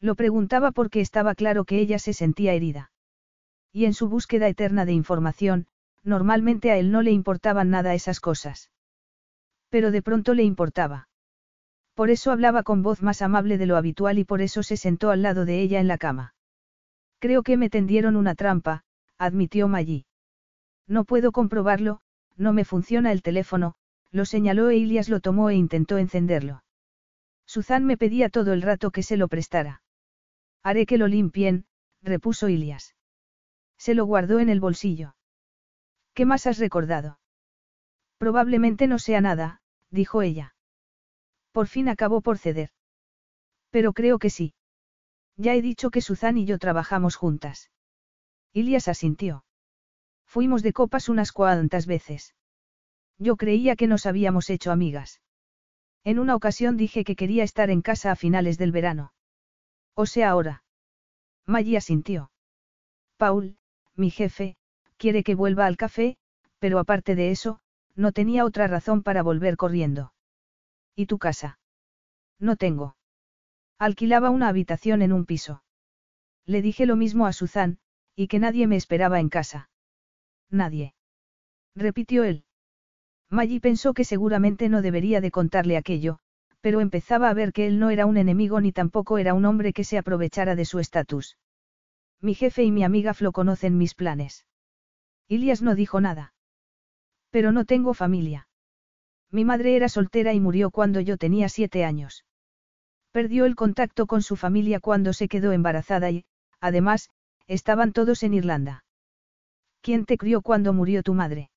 Lo preguntaba porque estaba claro que ella se sentía herida. Y en su búsqueda eterna de información, normalmente a él no le importaban nada esas cosas. Pero de pronto le importaba. Por eso hablaba con voz más amable de lo habitual y por eso se sentó al lado de ella en la cama. Creo que me tendieron una trampa, admitió Maggie. No puedo comprobarlo, no me funciona el teléfono, lo señaló e Ilias lo tomó e intentó encenderlo. Suzanne me pedía todo el rato que se lo prestara. Haré que lo limpien, repuso Ilias. Se lo guardó en el bolsillo. ¿Qué más has recordado? Probablemente no sea nada, dijo ella. Por fin acabó por ceder. Pero creo que sí. Ya he dicho que Suzanne y yo trabajamos juntas. Ilias asintió. Fuimos de copas unas cuantas veces. Yo creía que nos habíamos hecho amigas. En una ocasión dije que quería estar en casa a finales del verano. O sea ahora. Maggie asintió. Paul, mi jefe, quiere que vuelva al café, pero aparte de eso, no tenía otra razón para volver corriendo. ¿Y tu casa? No tengo. Alquilaba una habitación en un piso. Le dije lo mismo a Suzanne, y que nadie me esperaba en casa. Nadie. Repitió él. Maggie pensó que seguramente no debería de contarle aquello, pero empezaba a ver que él no era un enemigo ni tampoco era un hombre que se aprovechara de su estatus. Mi jefe y mi amiga Flo conocen mis planes. Ilias no dijo nada. Pero no tengo familia. Mi madre era soltera y murió cuando yo tenía siete años. Perdió el contacto con su familia cuando se quedó embarazada y, además, estaban todos en Irlanda. ¿Quién te crió cuando murió tu madre?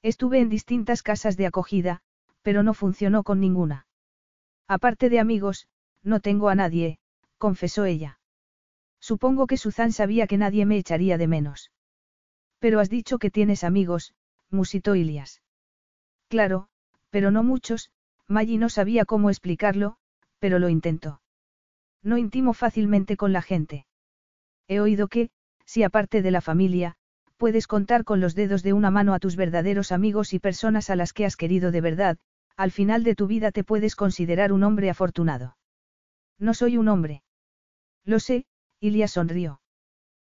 Estuve en distintas casas de acogida, pero no funcionó con ninguna. Aparte de amigos, no tengo a nadie, confesó ella. Supongo que Suzanne sabía que nadie me echaría de menos. Pero has dicho que tienes amigos, musitó Ilias. Claro, pero no muchos, Maggie no sabía cómo explicarlo, pero lo intentó. No intimo fácilmente con la gente. He oído que, si aparte de la familia, puedes contar con los dedos de una mano a tus verdaderos amigos y personas a las que has querido de verdad, al final de tu vida te puedes considerar un hombre afortunado. No soy un hombre. Lo sé, Ilia sonrió.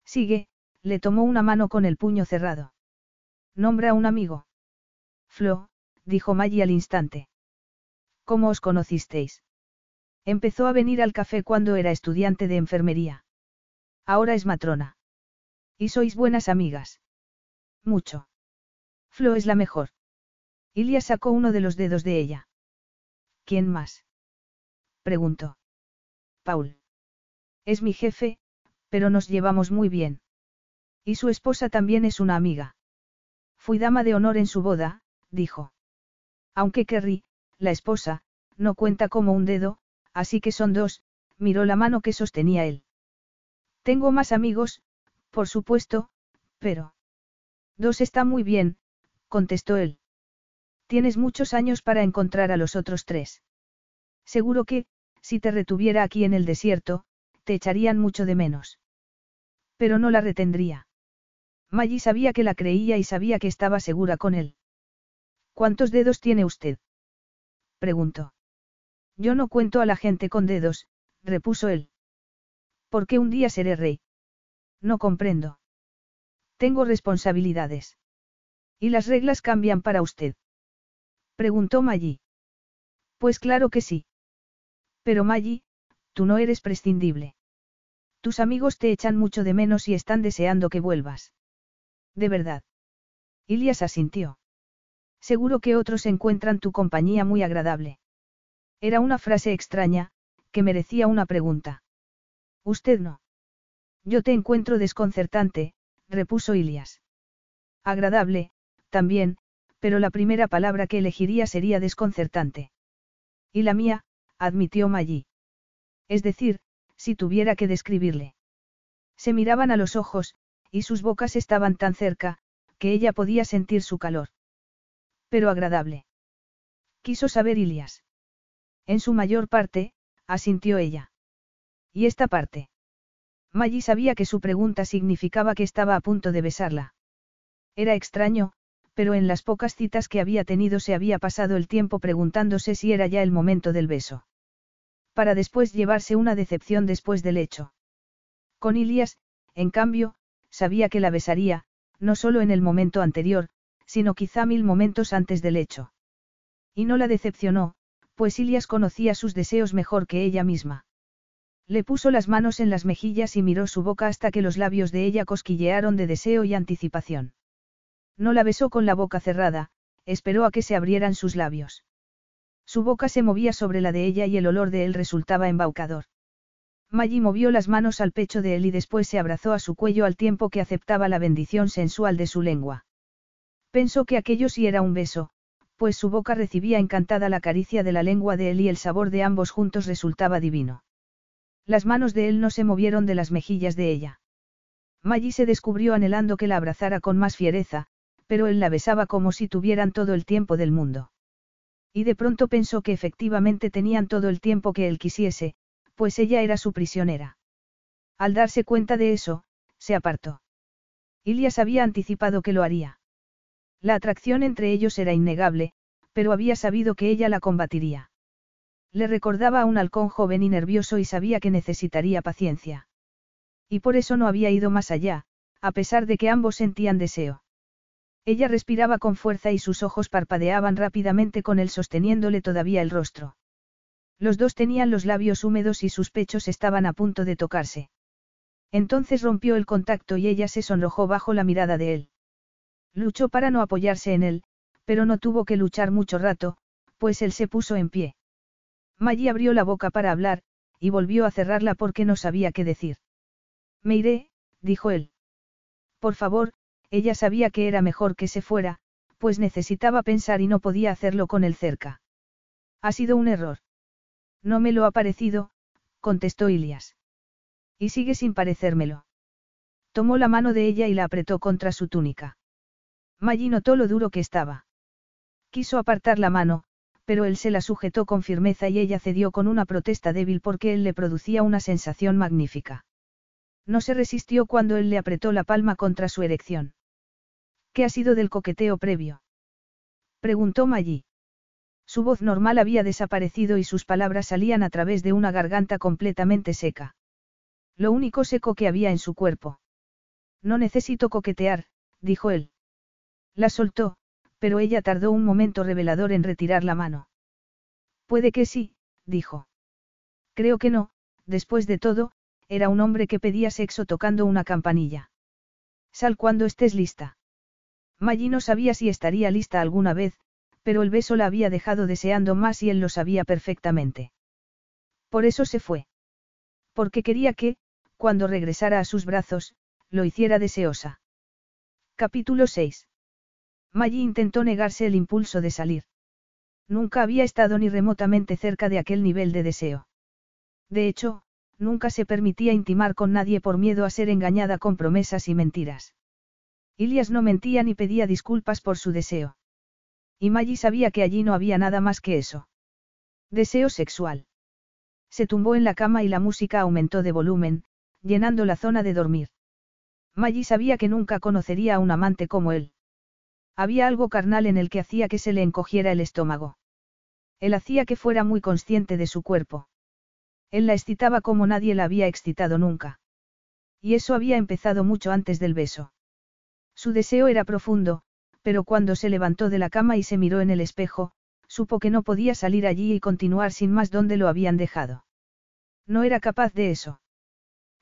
Sigue, le tomó una mano con el puño cerrado. Nombra a un amigo. Flo, dijo Maggie al instante. ¿Cómo os conocisteis? Empezó a venir al café cuando era estudiante de enfermería. Ahora es matrona. ¿Y sois buenas amigas? Mucho. Flo es la mejor. Ilia sacó uno de los dedos de ella. ¿Quién más? preguntó. Paul. Es mi jefe, pero nos llevamos muy bien. Y su esposa también es una amiga. Fui dama de honor en su boda, dijo. Aunque Kerry, la esposa, no cuenta como un dedo, así que son dos, miró la mano que sostenía él. Tengo más amigos, por supuesto, pero... Dos está muy bien, contestó él. Tienes muchos años para encontrar a los otros tres. Seguro que, si te retuviera aquí en el desierto, te echarían mucho de menos. Pero no la retendría. Maggie sabía que la creía y sabía que estaba segura con él. ¿Cuántos dedos tiene usted? preguntó. Yo no cuento a la gente con dedos, repuso él. ¿Por qué un día seré rey? No comprendo. Tengo responsabilidades. Y las reglas cambian para usted. Preguntó Maggie. Pues claro que sí. Pero Maggie, tú no eres prescindible. Tus amigos te echan mucho de menos y están deseando que vuelvas. De verdad. Ilias asintió. Seguro que otros encuentran tu compañía muy agradable. Era una frase extraña, que merecía una pregunta. Usted no. Yo te encuentro desconcertante, repuso Ilias. Agradable, también, pero la primera palabra que elegiría sería desconcertante. Y la mía, admitió Maggie. Es decir, si tuviera que describirle. Se miraban a los ojos, y sus bocas estaban tan cerca, que ella podía sentir su calor. Pero agradable. Quiso saber Ilias. En su mayor parte, asintió ella. ¿Y esta parte? Maggie sabía que su pregunta significaba que estaba a punto de besarla. Era extraño, pero en las pocas citas que había tenido se había pasado el tiempo preguntándose si era ya el momento del beso. Para después llevarse una decepción después del hecho. Con Ilias, en cambio, sabía que la besaría, no solo en el momento anterior, sino quizá mil momentos antes del hecho. Y no la decepcionó, pues Ilias conocía sus deseos mejor que ella misma. Le puso las manos en las mejillas y miró su boca hasta que los labios de ella cosquillearon de deseo y anticipación. No la besó con la boca cerrada, esperó a que se abrieran sus labios. Su boca se movía sobre la de ella y el olor de él resultaba embaucador. Maggie movió las manos al pecho de él y después se abrazó a su cuello al tiempo que aceptaba la bendición sensual de su lengua. Pensó que aquello sí era un beso, pues su boca recibía encantada la caricia de la lengua de él y el sabor de ambos juntos resultaba divino. Las manos de él no se movieron de las mejillas de ella. Maggie se descubrió anhelando que la abrazara con más fiereza, pero él la besaba como si tuvieran todo el tiempo del mundo. Y de pronto pensó que efectivamente tenían todo el tiempo que él quisiese, pues ella era su prisionera. Al darse cuenta de eso, se apartó. Ilias había anticipado que lo haría. La atracción entre ellos era innegable, pero había sabido que ella la combatiría. Le recordaba a un halcón joven y nervioso y sabía que necesitaría paciencia. Y por eso no había ido más allá, a pesar de que ambos sentían deseo. Ella respiraba con fuerza y sus ojos parpadeaban rápidamente con él sosteniéndole todavía el rostro. Los dos tenían los labios húmedos y sus pechos estaban a punto de tocarse. Entonces rompió el contacto y ella se sonrojó bajo la mirada de él. Luchó para no apoyarse en él, pero no tuvo que luchar mucho rato, pues él se puso en pie. Maggie abrió la boca para hablar, y volvió a cerrarla porque no sabía qué decir. Me iré, dijo él. Por favor, ella sabía que era mejor que se fuera, pues necesitaba pensar y no podía hacerlo con él cerca. Ha sido un error. No me lo ha parecido, contestó Ilias. Y sigue sin parecérmelo. Tomó la mano de ella y la apretó contra su túnica. Maggie notó lo duro que estaba. Quiso apartar la mano, pero él se la sujetó con firmeza y ella cedió con una protesta débil porque él le producía una sensación magnífica. No se resistió cuando él le apretó la palma contra su erección. ¿Qué ha sido del coqueteo previo? Preguntó Maggie. Su voz normal había desaparecido y sus palabras salían a través de una garganta completamente seca. Lo único seco que había en su cuerpo. No necesito coquetear, dijo él. La soltó, pero ella tardó un momento revelador en retirar la mano. Puede que sí, dijo. Creo que no, después de todo, era un hombre que pedía sexo tocando una campanilla. Sal cuando estés lista. Maggie no sabía si estaría lista alguna vez, pero el beso la había dejado deseando más y él lo sabía perfectamente. Por eso se fue. Porque quería que, cuando regresara a sus brazos, lo hiciera deseosa. Capítulo 6. Maggie intentó negarse el impulso de salir. Nunca había estado ni remotamente cerca de aquel nivel de deseo. De hecho, nunca se permitía intimar con nadie por miedo a ser engañada con promesas y mentiras. Ilias no mentía ni pedía disculpas por su deseo. Y Maggie sabía que allí no había nada más que eso. Deseo sexual. Se tumbó en la cama y la música aumentó de volumen, llenando la zona de dormir. Maggie sabía que nunca conocería a un amante como él. Había algo carnal en el que hacía que se le encogiera el estómago. Él hacía que fuera muy consciente de su cuerpo. Él la excitaba como nadie la había excitado nunca. Y eso había empezado mucho antes del beso. Su deseo era profundo, pero cuando se levantó de la cama y se miró en el espejo, supo que no podía salir allí y continuar sin más donde lo habían dejado. No era capaz de eso.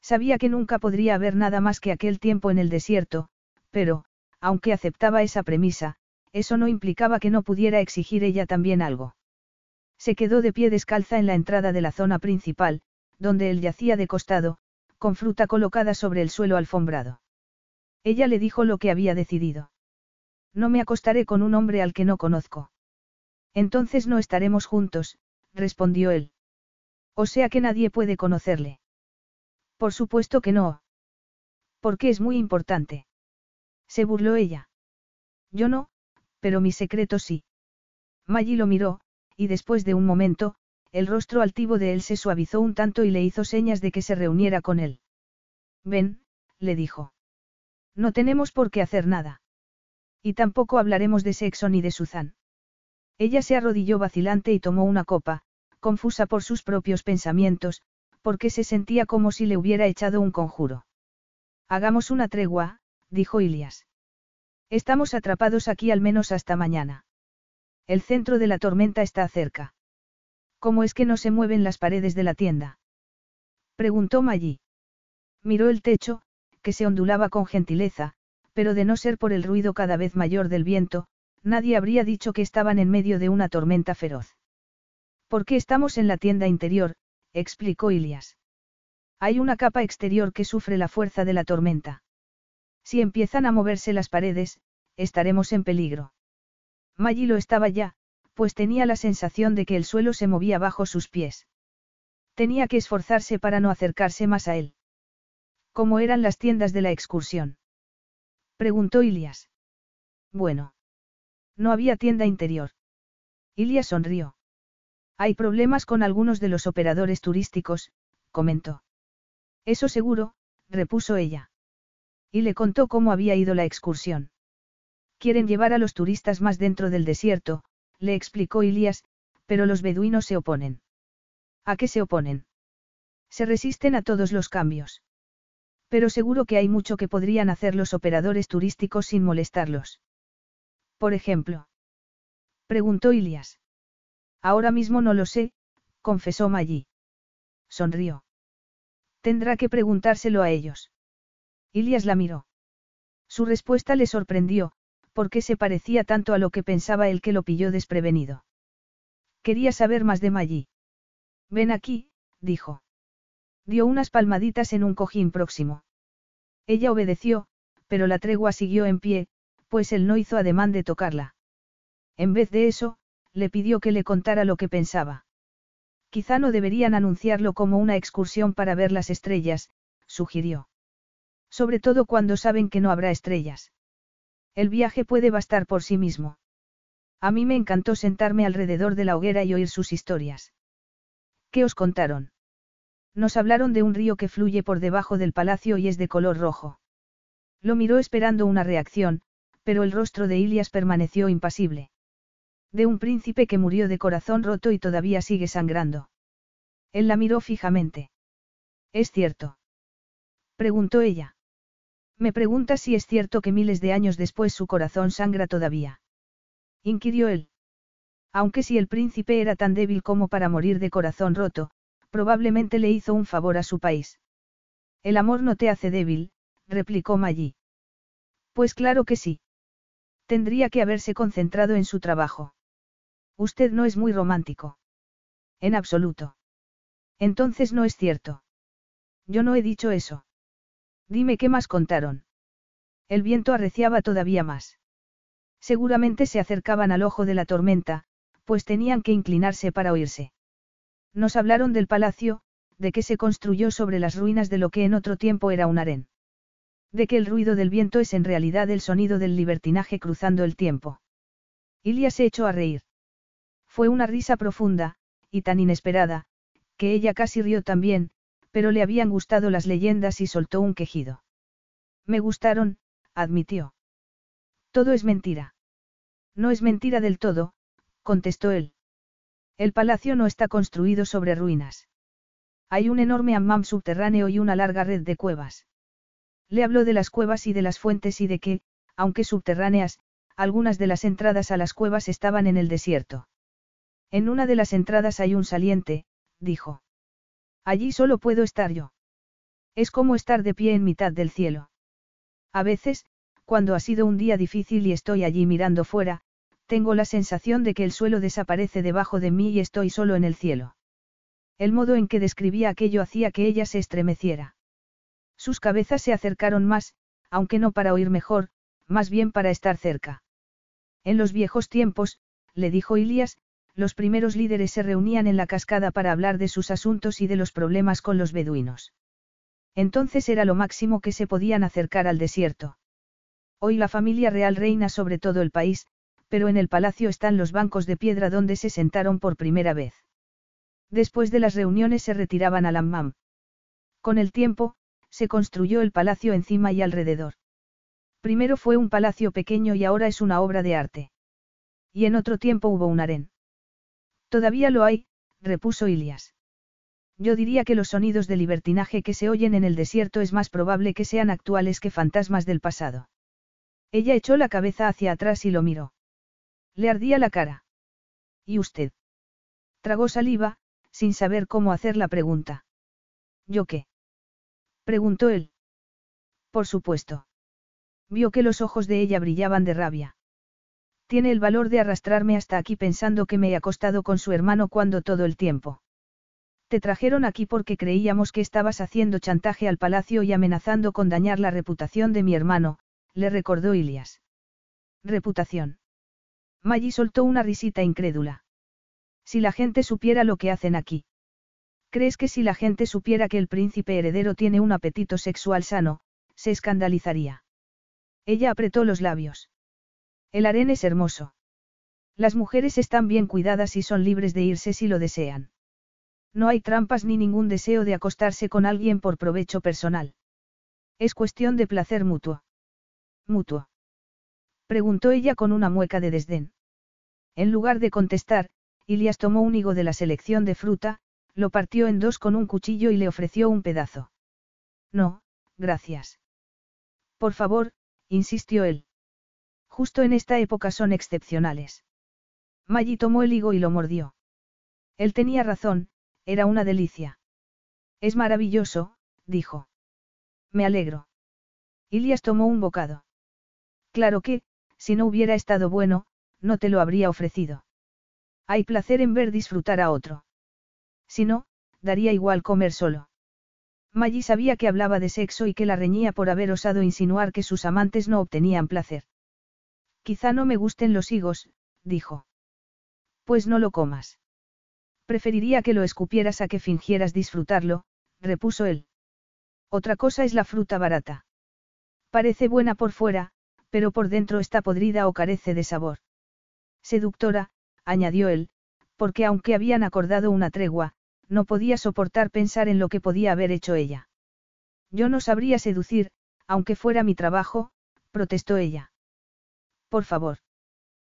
Sabía que nunca podría haber nada más que aquel tiempo en el desierto, pero, aunque aceptaba esa premisa, eso no implicaba que no pudiera exigir ella también algo. Se quedó de pie descalza en la entrada de la zona principal, donde él yacía de costado, con fruta colocada sobre el suelo alfombrado. Ella le dijo lo que había decidido. No me acostaré con un hombre al que no conozco. Entonces no estaremos juntos, respondió él. O sea que nadie puede conocerle. Por supuesto que no. Porque es muy importante. Se burló ella. Yo no, pero mi secreto sí. Maggie lo miró, y después de un momento, el rostro altivo de él se suavizó un tanto y le hizo señas de que se reuniera con él. Ven, le dijo. No tenemos por qué hacer nada. Y tampoco hablaremos de sexo ni de Suzanne. Ella se arrodilló vacilante y tomó una copa, confusa por sus propios pensamientos, porque se sentía como si le hubiera echado un conjuro. Hagamos una tregua, dijo Ilias. Estamos atrapados aquí al menos hasta mañana. El centro de la tormenta está cerca. ¿Cómo es que no se mueven las paredes de la tienda? Preguntó Maggie. Miró el techo, que se ondulaba con gentileza, pero de no ser por el ruido cada vez mayor del viento, nadie habría dicho que estaban en medio de una tormenta feroz. ¿Por qué estamos en la tienda interior? explicó Ilias. Hay una capa exterior que sufre la fuerza de la tormenta. Si empiezan a moverse las paredes, estaremos en peligro. Maggie lo estaba ya, pues tenía la sensación de que el suelo se movía bajo sus pies. Tenía que esforzarse para no acercarse más a él. ¿Cómo eran las tiendas de la excursión? Preguntó Ilias. Bueno. No había tienda interior. Ilias sonrió. Hay problemas con algunos de los operadores turísticos, comentó. Eso seguro, repuso ella. Y le contó cómo había ido la excursión. Quieren llevar a los turistas más dentro del desierto, le explicó Ilias, pero los beduinos se oponen. ¿A qué se oponen? Se resisten a todos los cambios. Pero seguro que hay mucho que podrían hacer los operadores turísticos sin molestarlos. Por ejemplo. Preguntó Ilias. Ahora mismo no lo sé, confesó Maggie. Sonrió. Tendrá que preguntárselo a ellos. Ilias la miró. Su respuesta le sorprendió, porque se parecía tanto a lo que pensaba él que lo pilló desprevenido. Quería saber más de Maggie. Ven aquí, dijo. Dio unas palmaditas en un cojín próximo. Ella obedeció, pero la tregua siguió en pie, pues él no hizo ademán de tocarla. En vez de eso, le pidió que le contara lo que pensaba. Quizá no deberían anunciarlo como una excursión para ver las estrellas, sugirió. Sobre todo cuando saben que no habrá estrellas. El viaje puede bastar por sí mismo. A mí me encantó sentarme alrededor de la hoguera y oír sus historias. ¿Qué os contaron? Nos hablaron de un río que fluye por debajo del palacio y es de color rojo. Lo miró esperando una reacción, pero el rostro de Ilias permaneció impasible. De un príncipe que murió de corazón roto y todavía sigue sangrando. Él la miró fijamente. ¿Es cierto? Preguntó ella. Me pregunta si es cierto que miles de años después su corazón sangra todavía. Inquirió él. Aunque si el príncipe era tan débil como para morir de corazón roto, probablemente le hizo un favor a su país. El amor no te hace débil, replicó Maggie. Pues claro que sí. Tendría que haberse concentrado en su trabajo. Usted no es muy romántico. En absoluto. Entonces no es cierto. Yo no he dicho eso. Dime qué más contaron. El viento arreciaba todavía más. Seguramente se acercaban al ojo de la tormenta, pues tenían que inclinarse para oírse. Nos hablaron del palacio, de que se construyó sobre las ruinas de lo que en otro tiempo era un harén. De que el ruido del viento es en realidad el sonido del libertinaje cruzando el tiempo. Ilia se echó a reír. Fue una risa profunda, y tan inesperada, que ella casi rió también, pero le habían gustado las leyendas y soltó un quejido. Me gustaron, admitió. Todo es mentira. No es mentira del todo, contestó él. El palacio no está construido sobre ruinas. Hay un enorme hammam subterráneo y una larga red de cuevas. Le habló de las cuevas y de las fuentes y de que, aunque subterráneas, algunas de las entradas a las cuevas estaban en el desierto. En una de las entradas hay un saliente, dijo. Allí solo puedo estar yo. Es como estar de pie en mitad del cielo. A veces, cuando ha sido un día difícil y estoy allí mirando fuera, tengo la sensación de que el suelo desaparece debajo de mí y estoy solo en el cielo. El modo en que describía aquello hacía que ella se estremeciera. Sus cabezas se acercaron más, aunque no para oír mejor, más bien para estar cerca. En los viejos tiempos, le dijo Ilias, los primeros líderes se reunían en la cascada para hablar de sus asuntos y de los problemas con los beduinos. Entonces era lo máximo que se podían acercar al desierto. Hoy la familia real reina sobre todo el país, pero en el palacio están los bancos de piedra donde se sentaron por primera vez. Después de las reuniones se retiraban al hammam. Con el tiempo, se construyó el palacio encima y alrededor. Primero fue un palacio pequeño y ahora es una obra de arte. Y en otro tiempo hubo un harén. Todavía lo hay, repuso Ilias. Yo diría que los sonidos de libertinaje que se oyen en el desierto es más probable que sean actuales que fantasmas del pasado. Ella echó la cabeza hacia atrás y lo miró. Le ardía la cara. ¿Y usted? Tragó saliva, sin saber cómo hacer la pregunta. ¿Yo qué? Preguntó él. Por supuesto. Vio que los ojos de ella brillaban de rabia. Tiene el valor de arrastrarme hasta aquí pensando que me he acostado con su hermano cuando todo el tiempo. Te trajeron aquí porque creíamos que estabas haciendo chantaje al palacio y amenazando con dañar la reputación de mi hermano, le recordó Ilias. Reputación. Maggie soltó una risita incrédula. Si la gente supiera lo que hacen aquí. ¿Crees que si la gente supiera que el príncipe heredero tiene un apetito sexual sano, se escandalizaría? Ella apretó los labios. El harén es hermoso. Las mujeres están bien cuidadas y son libres de irse si lo desean. No hay trampas ni ningún deseo de acostarse con alguien por provecho personal. Es cuestión de placer mutuo. Mutuo. Preguntó ella con una mueca de desdén. En lugar de contestar, Ilias tomó un higo de la selección de fruta, lo partió en dos con un cuchillo y le ofreció un pedazo. No, gracias. Por favor, insistió él. Justo en esta época son excepcionales. Maggie tomó el higo y lo mordió. Él tenía razón, era una delicia. Es maravilloso, dijo. Me alegro. Ilias tomó un bocado. Claro que, si no hubiera estado bueno, no te lo habría ofrecido. Hay placer en ver disfrutar a otro. Si no, daría igual comer solo. Maggie sabía que hablaba de sexo y que la reñía por haber osado insinuar que sus amantes no obtenían placer. Quizá no me gusten los higos, dijo. Pues no lo comas. Preferiría que lo escupieras a que fingieras disfrutarlo, repuso él. Otra cosa es la fruta barata. Parece buena por fuera, pero por dentro está podrida o carece de sabor. Seductora, añadió él, porque aunque habían acordado una tregua, no podía soportar pensar en lo que podía haber hecho ella. Yo no sabría seducir, aunque fuera mi trabajo, protestó ella. Por favor.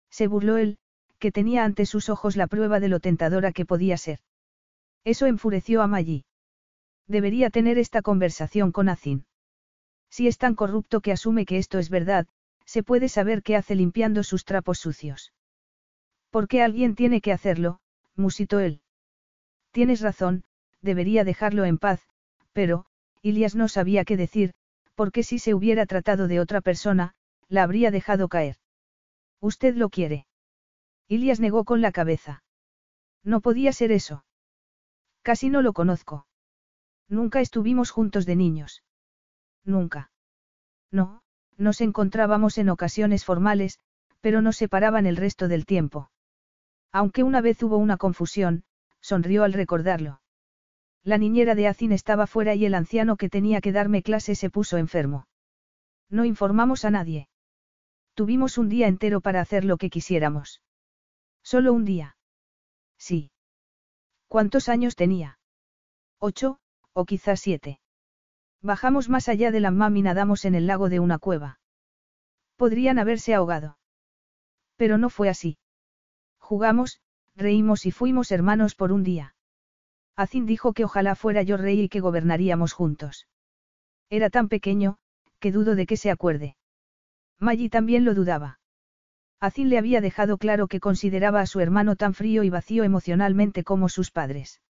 Se burló él, que tenía ante sus ojos la prueba de lo tentadora que podía ser. Eso enfureció a Maggie. Debería tener esta conversación con Azin. Si es tan corrupto que asume que esto es verdad, se puede saber qué hace limpiando sus trapos sucios. ¿Por qué alguien tiene que hacerlo? musitó él. Tienes razón, debería dejarlo en paz, pero, Ilias no sabía qué decir, porque si se hubiera tratado de otra persona, la habría dejado caer. Usted lo quiere. Ilias negó con la cabeza. No podía ser eso. Casi no lo conozco. Nunca estuvimos juntos de niños. Nunca. No, nos encontrábamos en ocasiones formales, pero nos separaban el resto del tiempo. Aunque una vez hubo una confusión, sonrió al recordarlo. La niñera de Azin estaba fuera y el anciano que tenía que darme clase se puso enfermo. No informamos a nadie. Tuvimos un día entero para hacer lo que quisiéramos. Solo un día. Sí. ¿Cuántos años tenía? Ocho, o quizás siete. Bajamos más allá de la mam y nadamos en el lago de una cueva. Podrían haberse ahogado. Pero no fue así. Jugamos, reímos y fuimos hermanos por un día. Azin dijo que ojalá fuera yo rey y que gobernaríamos juntos. Era tan pequeño, que dudo de que se acuerde. Maggie también lo dudaba. Azin le había dejado claro que consideraba a su hermano tan frío y vacío emocionalmente como sus padres.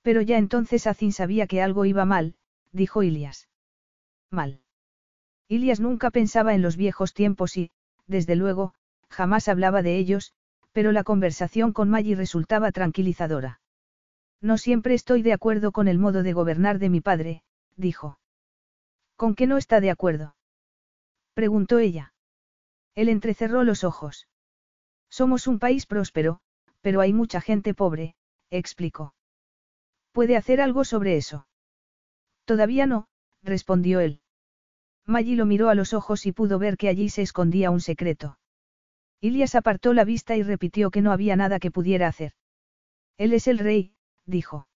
Pero ya entonces Azin sabía que algo iba mal, dijo Ilias. Mal. Ilias nunca pensaba en los viejos tiempos y, desde luego, jamás hablaba de ellos, pero la conversación con Maggie resultaba tranquilizadora. No siempre estoy de acuerdo con el modo de gobernar de mi padre, dijo. ¿Con qué no está de acuerdo? Preguntó ella. Él entrecerró los ojos. Somos un país próspero, pero hay mucha gente pobre, explicó. ¿Puede hacer algo sobre eso? Todavía no, respondió él. Maggie lo miró a los ojos y pudo ver que allí se escondía un secreto. Ilias apartó la vista y repitió que no había nada que pudiera hacer. Él es el rey, dijo.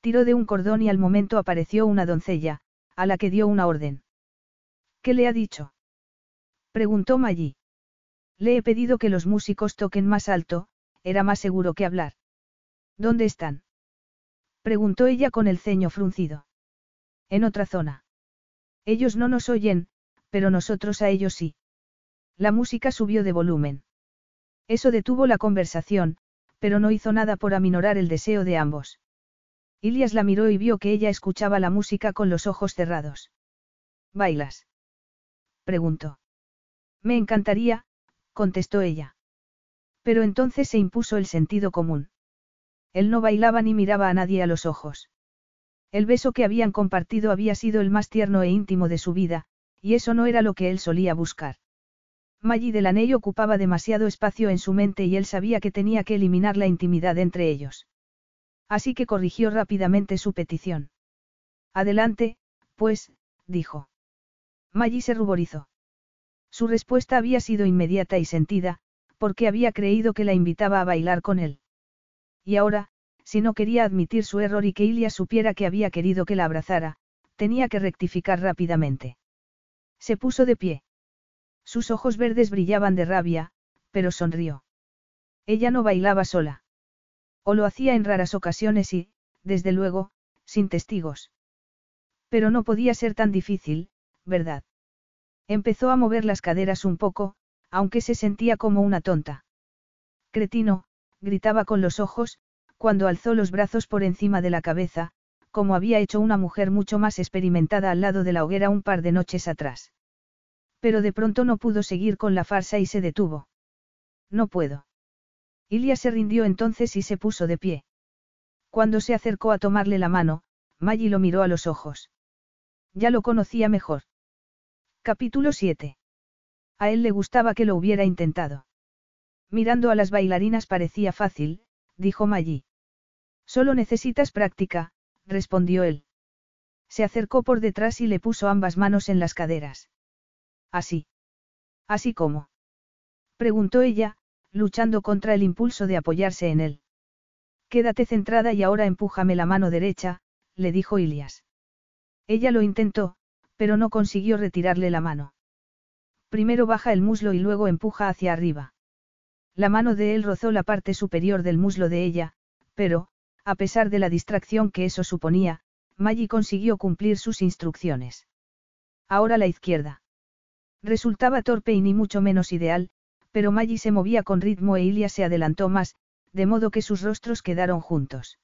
Tiró de un cordón y al momento apareció una doncella, a la que dio una orden. ¿Qué le ha dicho? preguntó Maggie. Le he pedido que los músicos toquen más alto, era más seguro que hablar. ¿Dónde están? preguntó ella con el ceño fruncido. En otra zona. Ellos no nos oyen, pero nosotros a ellos sí. La música subió de volumen. Eso detuvo la conversación, pero no hizo nada por aminorar el deseo de ambos. Ilias la miró y vio que ella escuchaba la música con los ojos cerrados. ¿Bailas? Preguntó. Me encantaría, contestó ella. Pero entonces se impuso el sentido común. Él no bailaba ni miraba a nadie a los ojos. El beso que habían compartido había sido el más tierno e íntimo de su vida, y eso no era lo que él solía buscar. Maggie Delaney ocupaba demasiado espacio en su mente y él sabía que tenía que eliminar la intimidad entre ellos. Así que corrigió rápidamente su petición. Adelante, pues, dijo. Maggie se ruborizó. Su respuesta había sido inmediata y sentida, porque había creído que la invitaba a bailar con él. Y ahora, si no quería admitir su error y que Ilya supiera que había querido que la abrazara, tenía que rectificar rápidamente. Se puso de pie. Sus ojos verdes brillaban de rabia, pero sonrió. Ella no bailaba sola. O lo hacía en raras ocasiones y, desde luego, sin testigos. Pero no podía ser tan difícil, ¿verdad? Empezó a mover las caderas un poco, aunque se sentía como una tonta. Cretino, gritaba con los ojos, cuando alzó los brazos por encima de la cabeza, como había hecho una mujer mucho más experimentada al lado de la hoguera un par de noches atrás. Pero de pronto no pudo seguir con la farsa y se detuvo. No puedo. Ilia se rindió entonces y se puso de pie. Cuando se acercó a tomarle la mano, Maggie lo miró a los ojos. Ya lo conocía mejor. Capítulo 7. A él le gustaba que lo hubiera intentado. Mirando a las bailarinas parecía fácil, dijo Maggie. Solo necesitas práctica, respondió él. Se acercó por detrás y le puso ambas manos en las caderas. Así. Así como. Preguntó ella, luchando contra el impulso de apoyarse en él. Quédate centrada y ahora empújame la mano derecha, le dijo Ilias. Ella lo intentó, pero no consiguió retirarle la mano. Primero baja el muslo y luego empuja hacia arriba. La mano de él rozó la parte superior del muslo de ella, pero, a pesar de la distracción que eso suponía, Maggie consiguió cumplir sus instrucciones. Ahora la izquierda. Resultaba torpe y ni mucho menos ideal, pero Maggie se movía con ritmo e Ilia se adelantó más, de modo que sus rostros quedaron juntos.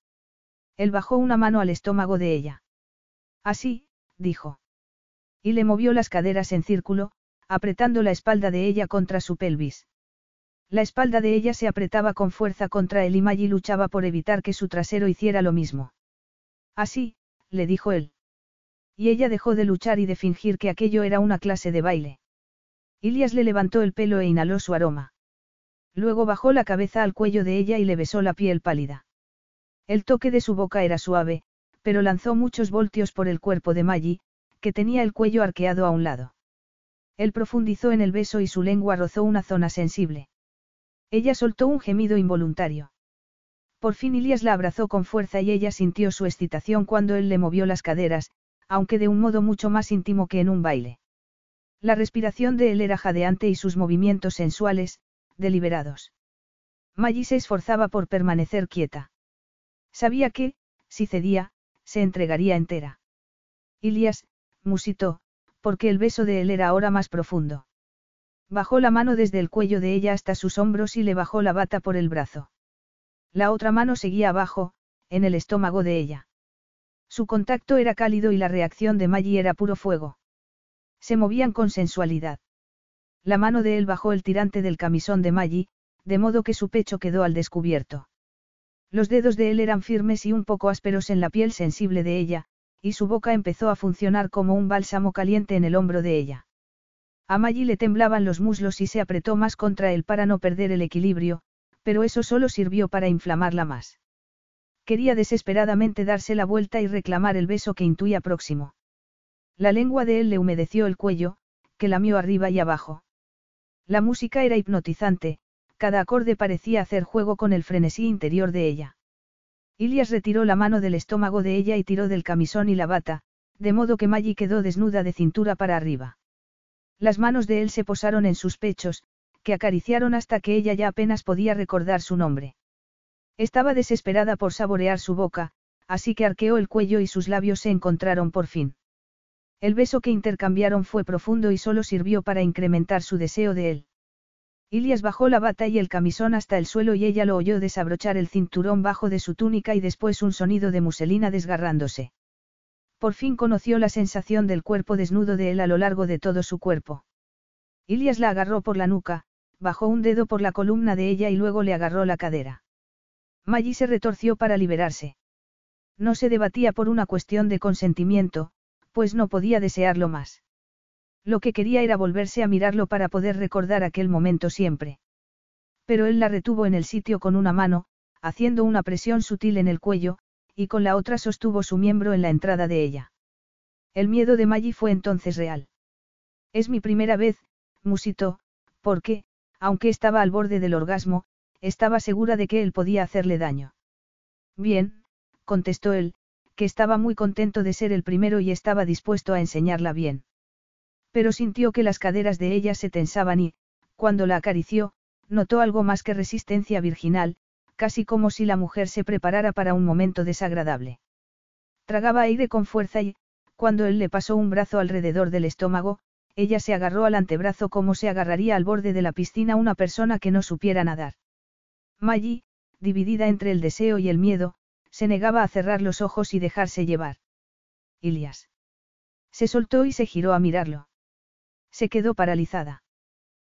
Él bajó una mano al estómago de ella. Así, dijo. Y le movió las caderas en círculo, apretando la espalda de ella contra su pelvis. La espalda de ella se apretaba con fuerza contra él y Maggie luchaba por evitar que su trasero hiciera lo mismo. Así, le dijo él. Y ella dejó de luchar y de fingir que aquello era una clase de baile. Ilias le levantó el pelo e inhaló su aroma. Luego bajó la cabeza al cuello de ella y le besó la piel pálida. El toque de su boca era suave, pero lanzó muchos voltios por el cuerpo de Maggie, que tenía el cuello arqueado a un lado. Él profundizó en el beso y su lengua rozó una zona sensible. Ella soltó un gemido involuntario. Por fin Ilias la abrazó con fuerza y ella sintió su excitación cuando él le movió las caderas, aunque de un modo mucho más íntimo que en un baile. La respiración de él era jadeante y sus movimientos sensuales, deliberados. Maggie se esforzaba por permanecer quieta. Sabía que, si cedía, se entregaría entera. Ilias, musitó, porque el beso de él era ahora más profundo. Bajó la mano desde el cuello de ella hasta sus hombros y le bajó la bata por el brazo. La otra mano seguía abajo, en el estómago de ella. Su contacto era cálido y la reacción de Maggie era puro fuego. Se movían con sensualidad. La mano de él bajó el tirante del camisón de Maggie, de modo que su pecho quedó al descubierto. Los dedos de él eran firmes y un poco ásperos en la piel sensible de ella, y su boca empezó a funcionar como un bálsamo caliente en el hombro de ella. A Maggie le temblaban los muslos y se apretó más contra él para no perder el equilibrio, pero eso solo sirvió para inflamarla más. Quería desesperadamente darse la vuelta y reclamar el beso que intuía próximo. La lengua de él le humedeció el cuello, que lamió arriba y abajo. La música era hipnotizante, cada acorde parecía hacer juego con el frenesí interior de ella. Ilias retiró la mano del estómago de ella y tiró del camisón y la bata, de modo que Maggie quedó desnuda de cintura para arriba. Las manos de él se posaron en sus pechos, que acariciaron hasta que ella ya apenas podía recordar su nombre. Estaba desesperada por saborear su boca, así que arqueó el cuello y sus labios se encontraron por fin. El beso que intercambiaron fue profundo y solo sirvió para incrementar su deseo de él. Ilias bajó la bata y el camisón hasta el suelo y ella lo oyó desabrochar el cinturón bajo de su túnica y después un sonido de muselina desgarrándose. Por fin conoció la sensación del cuerpo desnudo de él a lo largo de todo su cuerpo. Ilias la agarró por la nuca, bajó un dedo por la columna de ella y luego le agarró la cadera. Maggie se retorció para liberarse. No se debatía por una cuestión de consentimiento, pues no podía desearlo más. Lo que quería era volverse a mirarlo para poder recordar aquel momento siempre. Pero él la retuvo en el sitio con una mano, haciendo una presión sutil en el cuello, y con la otra sostuvo su miembro en la entrada de ella. El miedo de Maggie fue entonces real. Es mi primera vez, musitó, porque, aunque estaba al borde del orgasmo, estaba segura de que él podía hacerle daño. Bien, contestó él, que estaba muy contento de ser el primero y estaba dispuesto a enseñarla bien. Pero sintió que las caderas de ella se tensaban y, cuando la acarició, notó algo más que resistencia virginal, casi como si la mujer se preparara para un momento desagradable. Tragaba aire con fuerza y, cuando él le pasó un brazo alrededor del estómago, ella se agarró al antebrazo como se agarraría al borde de la piscina una persona que no supiera nadar. Maggie, dividida entre el deseo y el miedo, se negaba a cerrar los ojos y dejarse llevar. Ilias. Se soltó y se giró a mirarlo. Se quedó paralizada.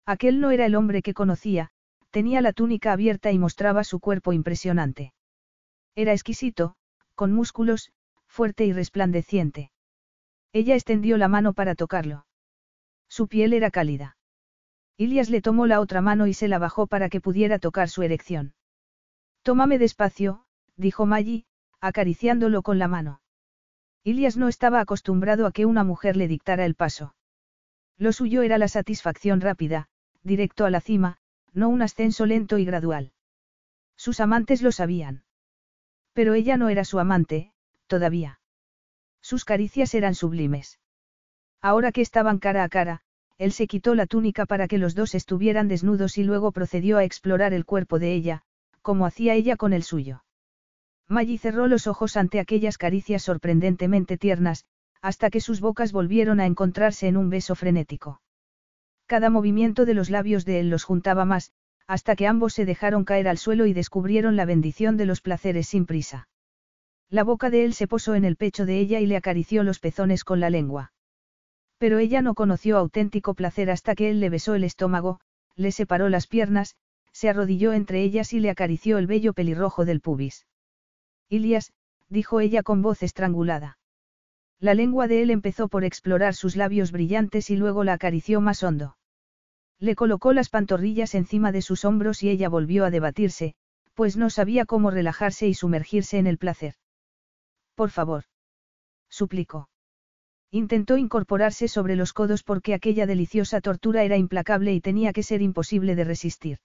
Aquel no era el hombre que conocía, tenía la túnica abierta y mostraba su cuerpo impresionante. Era exquisito, con músculos, fuerte y resplandeciente. Ella extendió la mano para tocarlo. Su piel era cálida. Ilias le tomó la otra mano y se la bajó para que pudiera tocar su erección. Tómame despacio, dijo Maggie, acariciándolo con la mano. Ilias no estaba acostumbrado a que una mujer le dictara el paso. Lo suyo era la satisfacción rápida, directo a la cima, no un ascenso lento y gradual. Sus amantes lo sabían. Pero ella no era su amante, todavía. Sus caricias eran sublimes. Ahora que estaban cara a cara, él se quitó la túnica para que los dos estuvieran desnudos y luego procedió a explorar el cuerpo de ella, como hacía ella con el suyo. Maggie cerró los ojos ante aquellas caricias sorprendentemente tiernas, hasta que sus bocas volvieron a encontrarse en un beso frenético. Cada movimiento de los labios de él los juntaba más, hasta que ambos se dejaron caer al suelo y descubrieron la bendición de los placeres sin prisa. La boca de él se posó en el pecho de ella y le acarició los pezones con la lengua. Pero ella no conoció auténtico placer hasta que él le besó el estómago, le separó las piernas, se arrodilló entre ellas y le acarició el vello pelirrojo del pubis. Ilias, dijo ella con voz estrangulada. La lengua de él empezó por explorar sus labios brillantes y luego la acarició más hondo. Le colocó las pantorrillas encima de sus hombros y ella volvió a debatirse, pues no sabía cómo relajarse y sumergirse en el placer. Por favor. Suplicó. Intentó incorporarse sobre los codos porque aquella deliciosa tortura era implacable y tenía que ser imposible de resistir.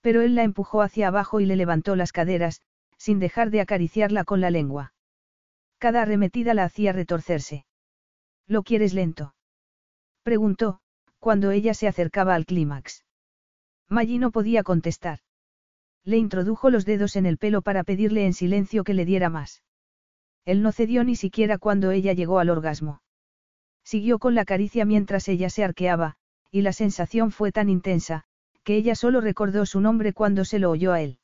Pero él la empujó hacia abajo y le levantó las caderas, sin dejar de acariciarla con la lengua. Cada arremetida la hacía retorcerse. ¿Lo quieres lento? Preguntó, cuando ella se acercaba al clímax. Maggie no podía contestar. Le introdujo los dedos en el pelo para pedirle en silencio que le diera más. Él no cedió ni siquiera cuando ella llegó al orgasmo. Siguió con la caricia mientras ella se arqueaba, y la sensación fue tan intensa, que ella solo recordó su nombre cuando se lo oyó a él.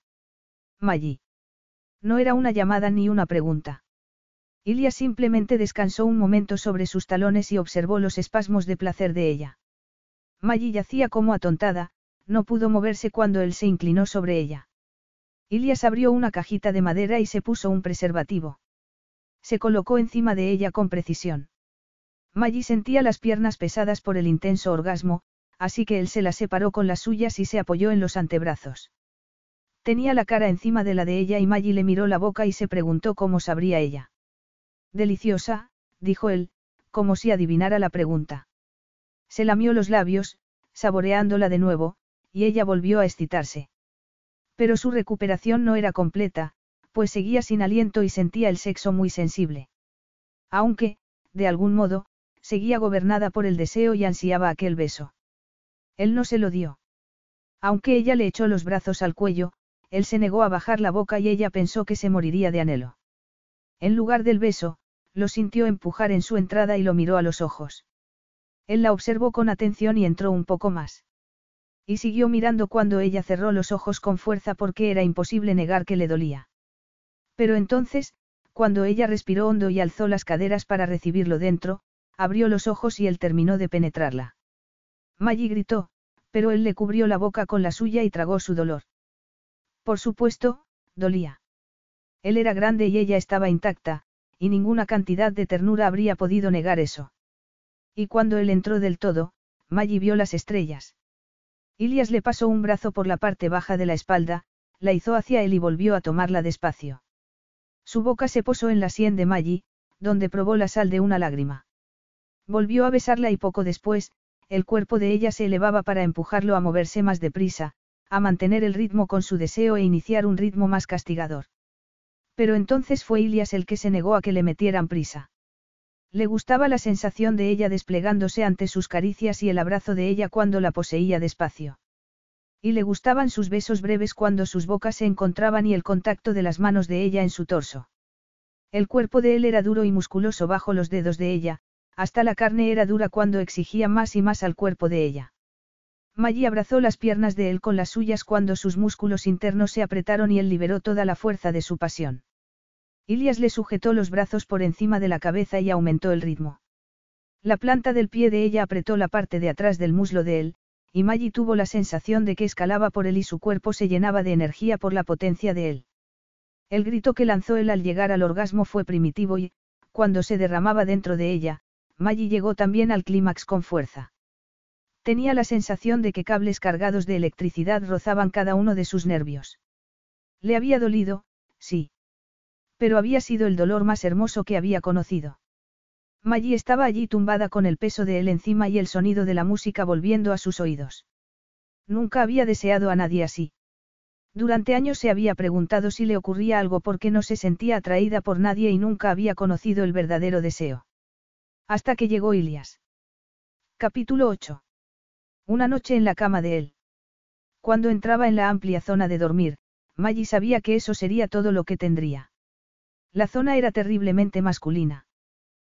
Maggie. No era una llamada ni una pregunta. Ilia simplemente descansó un momento sobre sus talones y observó los espasmos de placer de ella. Maggie yacía como atontada, no pudo moverse cuando él se inclinó sobre ella. Ilias abrió una cajita de madera y se puso un preservativo. Se colocó encima de ella con precisión. Maggie sentía las piernas pesadas por el intenso orgasmo, así que él se las separó con las suyas y se apoyó en los antebrazos. Tenía la cara encima de la de ella y Maggie le miró la boca y se preguntó cómo sabría ella. Deliciosa, dijo él, como si adivinara la pregunta. Se lamió los labios, saboreándola de nuevo, y ella volvió a excitarse. Pero su recuperación no era completa, pues seguía sin aliento y sentía el sexo muy sensible. Aunque, de algún modo, seguía gobernada por el deseo y ansiaba aquel beso. Él no se lo dio. Aunque ella le echó los brazos al cuello, él se negó a bajar la boca y ella pensó que se moriría de anhelo. En lugar del beso, lo sintió empujar en su entrada y lo miró a los ojos. Él la observó con atención y entró un poco más. Y siguió mirando cuando ella cerró los ojos con fuerza porque era imposible negar que le dolía. Pero entonces, cuando ella respiró hondo y alzó las caderas para recibirlo dentro, abrió los ojos y él terminó de penetrarla. Maggie gritó, pero él le cubrió la boca con la suya y tragó su dolor. Por supuesto, dolía. Él era grande y ella estaba intacta, y ninguna cantidad de ternura habría podido negar eso. Y cuando él entró del todo, Maggie vio las estrellas. Ilias le pasó un brazo por la parte baja de la espalda, la hizo hacia él y volvió a tomarla despacio. Su boca se posó en la sien de Maggie, donde probó la sal de una lágrima. Volvió a besarla y poco después, el cuerpo de ella se elevaba para empujarlo a moverse más deprisa, a mantener el ritmo con su deseo e iniciar un ritmo más castigador. Pero entonces fue Ilias el que se negó a que le metieran prisa. Le gustaba la sensación de ella desplegándose ante sus caricias y el abrazo de ella cuando la poseía despacio. Y le gustaban sus besos breves cuando sus bocas se encontraban y el contacto de las manos de ella en su torso. El cuerpo de él era duro y musculoso bajo los dedos de ella, hasta la carne era dura cuando exigía más y más al cuerpo de ella. Maggie abrazó las piernas de él con las suyas cuando sus músculos internos se apretaron y él liberó toda la fuerza de su pasión. Ilias le sujetó los brazos por encima de la cabeza y aumentó el ritmo. La planta del pie de ella apretó la parte de atrás del muslo de él, y Maggie tuvo la sensación de que escalaba por él y su cuerpo se llenaba de energía por la potencia de él. El grito que lanzó él al llegar al orgasmo fue primitivo y, cuando se derramaba dentro de ella, Maggie llegó también al clímax con fuerza. Tenía la sensación de que cables cargados de electricidad rozaban cada uno de sus nervios. Le había dolido, sí. Pero había sido el dolor más hermoso que había conocido. Maggie estaba allí tumbada con el peso de él encima y el sonido de la música volviendo a sus oídos. Nunca había deseado a nadie así. Durante años se había preguntado si le ocurría algo porque no se sentía atraída por nadie y nunca había conocido el verdadero deseo. Hasta que llegó Ilias. Capítulo 8. Una noche en la cama de él. Cuando entraba en la amplia zona de dormir, Maggie sabía que eso sería todo lo que tendría. La zona era terriblemente masculina.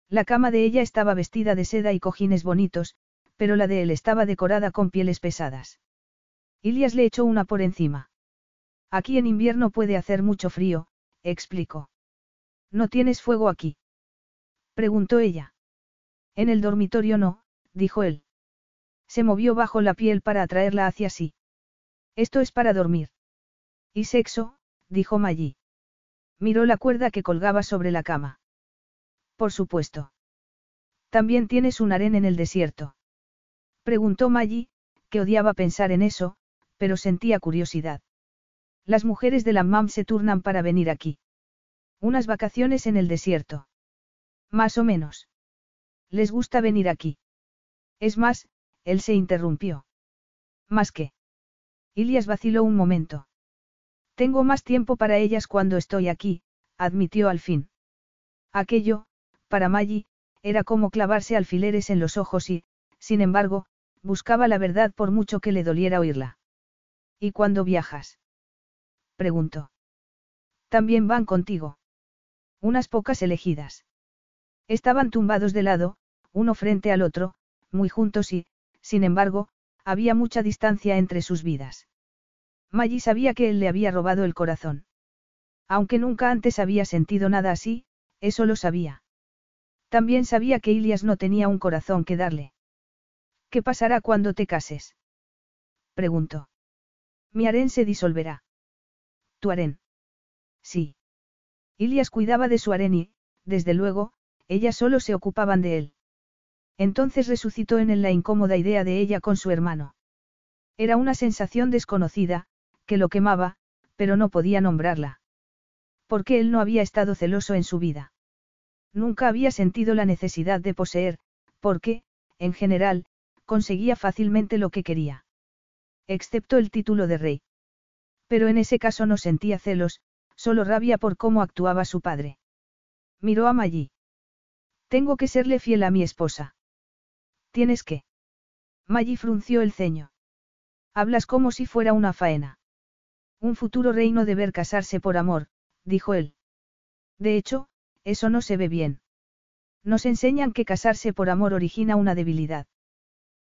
La cama de ella estaba vestida de seda y cojines bonitos, pero la de él estaba decorada con pieles pesadas. Ilias le echó una por encima. Aquí en invierno puede hacer mucho frío, explicó. ¿No tienes fuego aquí? preguntó ella. En el dormitorio no, dijo él. Se movió bajo la piel para atraerla hacia sí. Esto es para dormir. ¿Y sexo? dijo Maggie. Miró la cuerda que colgaba sobre la cama. Por supuesto. También tienes un harén en el desierto. Preguntó Maggie, que odiaba pensar en eso, pero sentía curiosidad. Las mujeres de la MAM se turnan para venir aquí. Unas vacaciones en el desierto. Más o menos. Les gusta venir aquí. Es más, él se interrumpió. ¿Más qué? Ilias vaciló un momento. Tengo más tiempo para ellas cuando estoy aquí, admitió al fin. Aquello, para Maggie, era como clavarse alfileres en los ojos y, sin embargo, buscaba la verdad por mucho que le doliera oírla. ¿Y cuándo viajas? preguntó. También van contigo. Unas pocas elegidas. Estaban tumbados de lado, uno frente al otro, muy juntos y, sin embargo, había mucha distancia entre sus vidas. Maggie sabía que él le había robado el corazón. Aunque nunca antes había sentido nada así, eso lo sabía. También sabía que Ilias no tenía un corazón que darle. ¿Qué pasará cuando te cases? Preguntó. Mi harén se disolverá. ¿Tu harén? Sí. Ilias cuidaba de su harén y, desde luego, ellas solo se ocupaban de él. Entonces resucitó en él la incómoda idea de ella con su hermano. Era una sensación desconocida, que lo quemaba, pero no podía nombrarla. Porque él no había estado celoso en su vida. Nunca había sentido la necesidad de poseer, porque, en general, conseguía fácilmente lo que quería. Excepto el título de rey. Pero en ese caso no sentía celos, solo rabia por cómo actuaba su padre. Miró a Maggie. Tengo que serle fiel a mi esposa. Tienes que. Maggie frunció el ceño. Hablas como si fuera una faena. Un futuro reino deber casarse por amor, dijo él. De hecho, eso no se ve bien. Nos enseñan que casarse por amor origina una debilidad.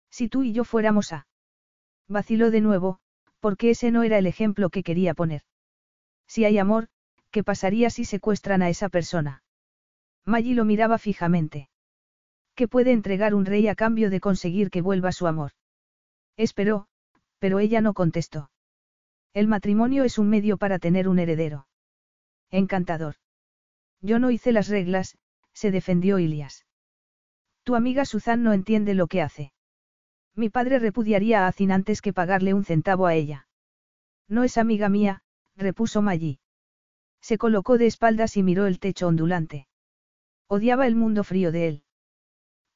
Si tú y yo fuéramos a. Vaciló de nuevo, porque ese no era el ejemplo que quería poner. Si hay amor, ¿qué pasaría si secuestran a esa persona? Maggie lo miraba fijamente. ¿Qué puede entregar un rey a cambio de conseguir que vuelva su amor? Esperó, pero ella no contestó. El matrimonio es un medio para tener un heredero. Encantador. Yo no hice las reglas, se defendió Ilias. Tu amiga Suzanne no entiende lo que hace. Mi padre repudiaría a Azin antes que pagarle un centavo a ella. No es amiga mía, repuso Maggie. Se colocó de espaldas y miró el techo ondulante. Odiaba el mundo frío de él.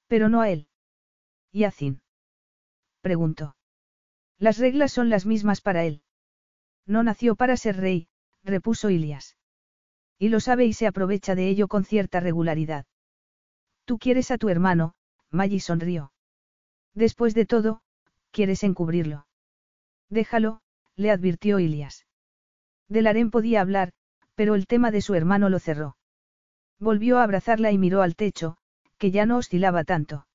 Pero no a él. ¿Y a Zin? Preguntó. Las reglas son las mismas para él. No nació para ser rey, repuso Ilias. Y lo sabe y se aprovecha de ello con cierta regularidad. Tú quieres a tu hermano, Maggie sonrió. Después de todo, quieres encubrirlo. Déjalo, le advirtió Ilias. Del harén podía hablar, pero el tema de su hermano lo cerró. Volvió a abrazarla y miró al techo, que ya no oscilaba tanto.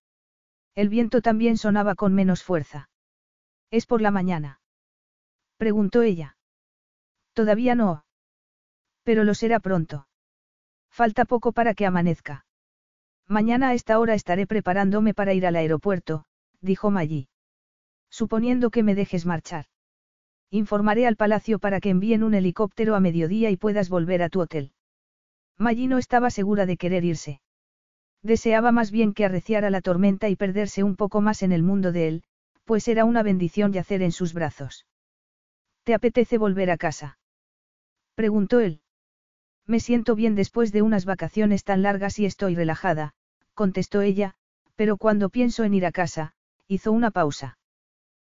El viento también sonaba con menos fuerza. ¿Es por la mañana? Preguntó ella. Todavía no. Pero lo será pronto. Falta poco para que amanezca. Mañana a esta hora estaré preparándome para ir al aeropuerto, dijo Maggie. Suponiendo que me dejes marchar. Informaré al palacio para que envíen un helicóptero a mediodía y puedas volver a tu hotel. Maggie no estaba segura de querer irse. Deseaba más bien que arreciara la tormenta y perderse un poco más en el mundo de él, pues era una bendición yacer en sus brazos. ¿Te apetece volver a casa? Preguntó él. Me siento bien después de unas vacaciones tan largas y estoy relajada, contestó ella, pero cuando pienso en ir a casa, hizo una pausa.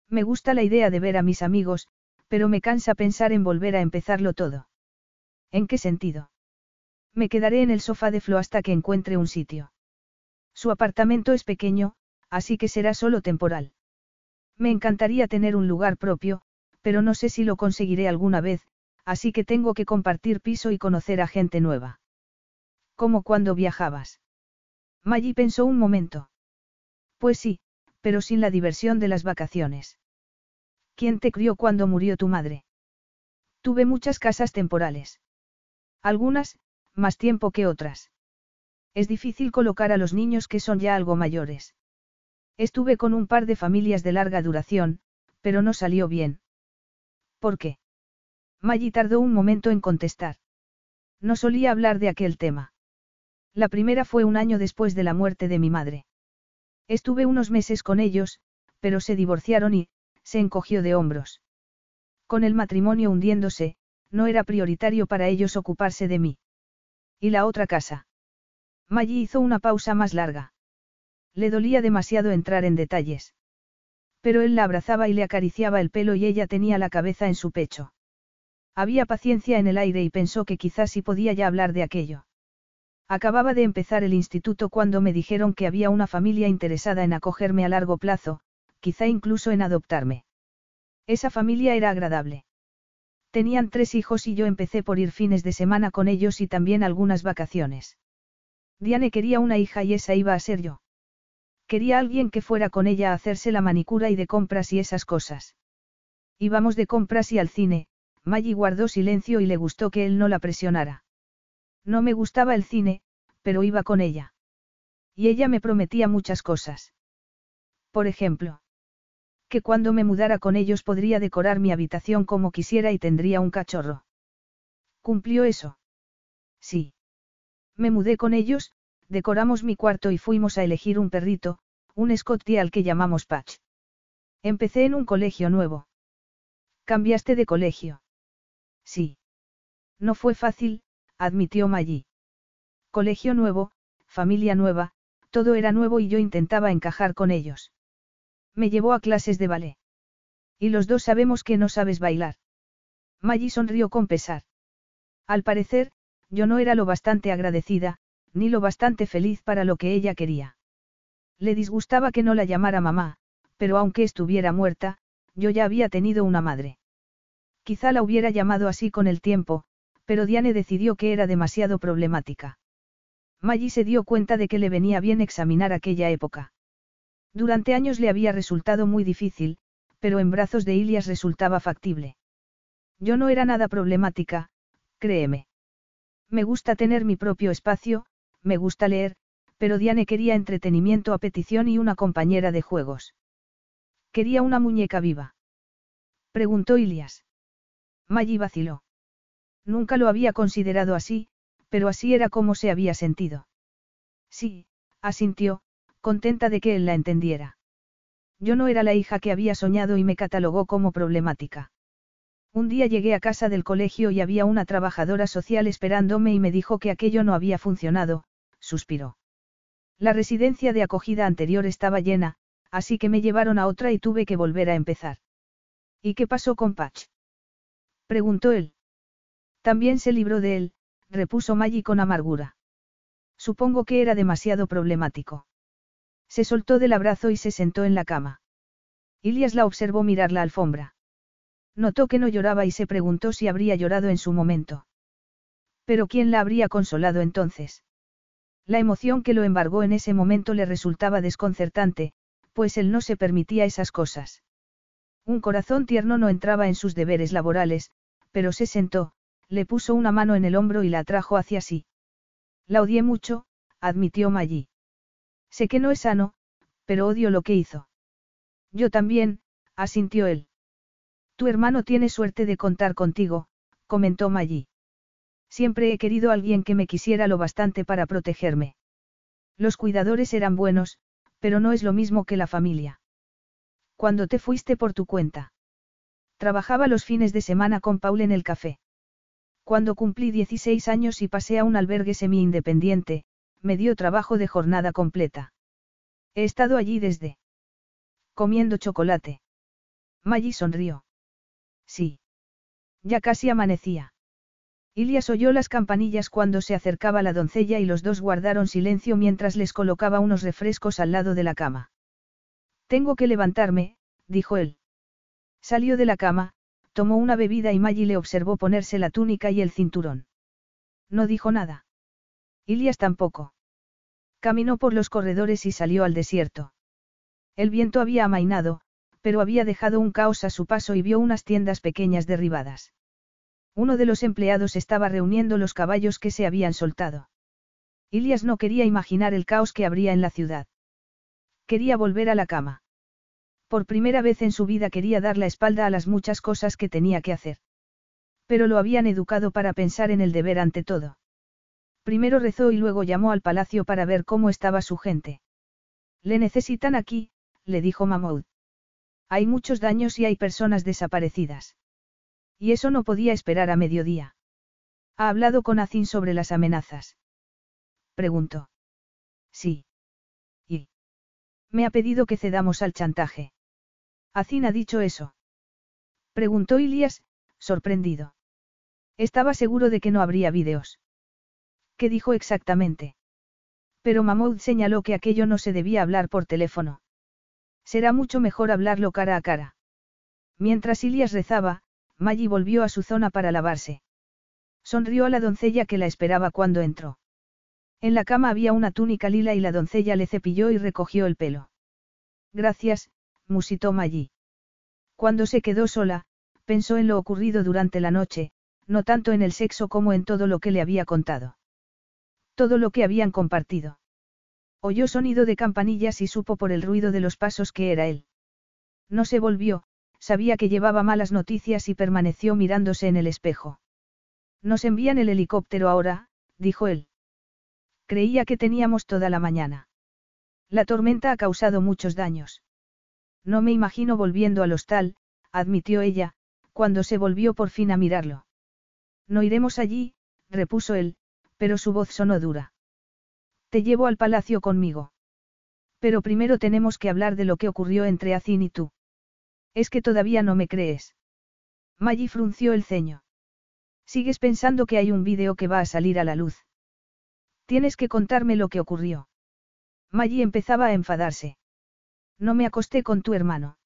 Me gusta la idea de ver a mis amigos, pero me cansa pensar en volver a empezarlo todo. ¿En qué sentido? Me quedaré en el sofá de Flo hasta que encuentre un sitio. Su apartamento es pequeño, así que será solo temporal. Me encantaría tener un lugar propio, pero no sé si lo conseguiré alguna vez, así que tengo que compartir piso y conocer a gente nueva. Como cuando viajabas. Maggie pensó un momento. Pues sí, pero sin la diversión de las vacaciones. ¿Quién te crió cuando murió tu madre? Tuve muchas casas temporales. Algunas, más tiempo que otras. Es difícil colocar a los niños que son ya algo mayores. Estuve con un par de familias de larga duración, pero no salió bien. ¿Por qué? Maggie tardó un momento en contestar. No solía hablar de aquel tema. La primera fue un año después de la muerte de mi madre. Estuve unos meses con ellos, pero se divorciaron y, se encogió de hombros. Con el matrimonio hundiéndose, no era prioritario para ellos ocuparse de mí. ¿Y la otra casa? Maggie hizo una pausa más larga. Le dolía demasiado entrar en detalles. Pero él la abrazaba y le acariciaba el pelo y ella tenía la cabeza en su pecho. Había paciencia en el aire y pensó que quizás sí podía ya hablar de aquello. Acababa de empezar el instituto cuando me dijeron que había una familia interesada en acogerme a largo plazo, quizá incluso en adoptarme. Esa familia era agradable. Tenían tres hijos y yo empecé por ir fines de semana con ellos y también algunas vacaciones. Diane quería una hija y esa iba a ser yo. Quería alguien que fuera con ella a hacerse la manicura y de compras y esas cosas. Íbamos de compras y al cine, Maggie guardó silencio y le gustó que él no la presionara. No me gustaba el cine, pero iba con ella. Y ella me prometía muchas cosas. Por ejemplo que cuando me mudara con ellos podría decorar mi habitación como quisiera y tendría un cachorro. ¿Cumplió eso? Sí. Me mudé con ellos, decoramos mi cuarto y fuimos a elegir un perrito, un Scottie al que llamamos Patch. Empecé en un colegio nuevo. ¿Cambiaste de colegio? Sí. No fue fácil, admitió Maggie. Colegio nuevo, familia nueva, todo era nuevo y yo intentaba encajar con ellos. Me llevó a clases de ballet. Y los dos sabemos que no sabes bailar. Maggie sonrió con pesar. Al parecer, yo no era lo bastante agradecida, ni lo bastante feliz para lo que ella quería. Le disgustaba que no la llamara mamá, pero aunque estuviera muerta, yo ya había tenido una madre. Quizá la hubiera llamado así con el tiempo, pero Diane decidió que era demasiado problemática. Maggie se dio cuenta de que le venía bien examinar aquella época. Durante años le había resultado muy difícil, pero en brazos de Ilias resultaba factible. Yo no era nada problemática, créeme. Me gusta tener mi propio espacio, me gusta leer, pero Diane quería entretenimiento a petición y una compañera de juegos. Quería una muñeca viva. Preguntó Ilias. Maggie vaciló. Nunca lo había considerado así, pero así era como se había sentido. Sí, asintió, contenta de que él la entendiera. Yo no era la hija que había soñado y me catalogó como problemática. Un día llegué a casa del colegio y había una trabajadora social esperándome y me dijo que aquello no había funcionado, suspiró. La residencia de acogida anterior estaba llena, así que me llevaron a otra y tuve que volver a empezar. ¿Y qué pasó con Patch? Preguntó él. También se libró de él, repuso Maggie con amargura. Supongo que era demasiado problemático. Se soltó del abrazo y se sentó en la cama. Ilias la observó mirar la alfombra. Notó que no lloraba y se preguntó si habría llorado en su momento. Pero ¿quién la habría consolado entonces? La emoción que lo embargó en ese momento le resultaba desconcertante, pues él no se permitía esas cosas. Un corazón tierno no entraba en sus deberes laborales, pero se sentó, le puso una mano en el hombro y la atrajo hacia sí. La odié mucho, admitió Maggie. Sé que no es sano, pero odio lo que hizo. Yo también, asintió él. Tu hermano tiene suerte de contar contigo, comentó Maggie. Siempre he querido alguien que me quisiera lo bastante para protegerme. Los cuidadores eran buenos, pero no es lo mismo que la familia. Cuando te fuiste por tu cuenta. Trabajaba los fines de semana con Paul en el café. Cuando cumplí 16 años y pasé a un albergue semi-independiente, me dio trabajo de jornada completa. He estado allí desde. Comiendo chocolate. Maggie sonrió. Sí. Ya casi amanecía. Ilias oyó las campanillas cuando se acercaba la doncella y los dos guardaron silencio mientras les colocaba unos refrescos al lado de la cama. Tengo que levantarme, dijo él. Salió de la cama, tomó una bebida y Maggie le observó ponerse la túnica y el cinturón. No dijo nada. Ilias tampoco. Caminó por los corredores y salió al desierto. El viento había amainado, pero había dejado un caos a su paso y vio unas tiendas pequeñas derribadas. Uno de los empleados estaba reuniendo los caballos que se habían soltado. Ilias no quería imaginar el caos que habría en la ciudad. Quería volver a la cama. Por primera vez en su vida quería dar la espalda a las muchas cosas que tenía que hacer. Pero lo habían educado para pensar en el deber ante todo. Primero rezó y luego llamó al palacio para ver cómo estaba su gente. Le necesitan aquí, le dijo Mahmoud. Hay muchos daños y hay personas desaparecidas. Y eso no podía esperar a mediodía. ¿Ha hablado con Azin sobre las amenazas? Preguntó. Sí. ¿Y? Me ha pedido que cedamos al chantaje. Azin ha dicho eso. Preguntó Ilias, sorprendido. Estaba seguro de que no habría vídeos. ¿Qué dijo exactamente? Pero Mahmoud señaló que aquello no se debía hablar por teléfono. Será mucho mejor hablarlo cara a cara. Mientras Ilias rezaba, Maggie volvió a su zona para lavarse. Sonrió a la doncella que la esperaba cuando entró. En la cama había una túnica lila y la doncella le cepilló y recogió el pelo. Gracias, musitó Maggie. Cuando se quedó sola, pensó en lo ocurrido durante la noche, no tanto en el sexo como en todo lo que le había contado. Todo lo que habían compartido. Oyó sonido de campanillas y supo por el ruido de los pasos que era él. No se volvió, sabía que llevaba malas noticias y permaneció mirándose en el espejo. Nos envían el helicóptero ahora, dijo él. Creía que teníamos toda la mañana. La tormenta ha causado muchos daños. No me imagino volviendo al hostal, admitió ella, cuando se volvió por fin a mirarlo. No iremos allí, repuso él, pero su voz sonó dura. Te llevo al palacio conmigo. Pero primero tenemos que hablar de lo que ocurrió entre Azin y tú. Es que todavía no me crees. Maggie frunció el ceño. Sigues pensando que hay un vídeo que va a salir a la luz. Tienes que contarme lo que ocurrió. Maggie empezaba a enfadarse. No me acosté con tu hermano.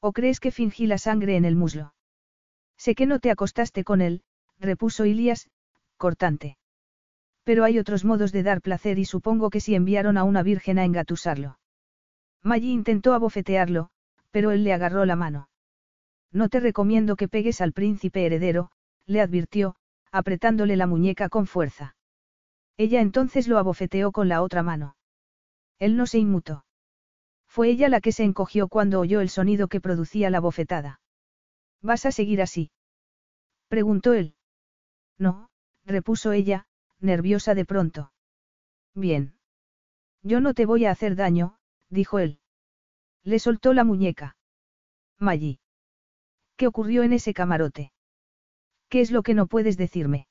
¿O crees que fingí la sangre en el muslo? Sé que no te acostaste con él, repuso Ilias, cortante. Pero hay otros modos de dar placer y supongo que si enviaron a una virgen a engatusarlo. Maggie intentó abofetearlo, pero él le agarró la mano. No te recomiendo que pegues al príncipe heredero, le advirtió, apretándole la muñeca con fuerza. Ella entonces lo abofeteó con la otra mano. Él no se inmutó. Fue ella la que se encogió cuando oyó el sonido que producía la bofetada. ¿Vas a seguir así? preguntó él. No, repuso ella, nerviosa de pronto. Bien. Yo no te voy a hacer daño, dijo él. Le soltó la muñeca. Maggie. ¿Qué ocurrió en ese camarote? ¿Qué es lo que no puedes decirme?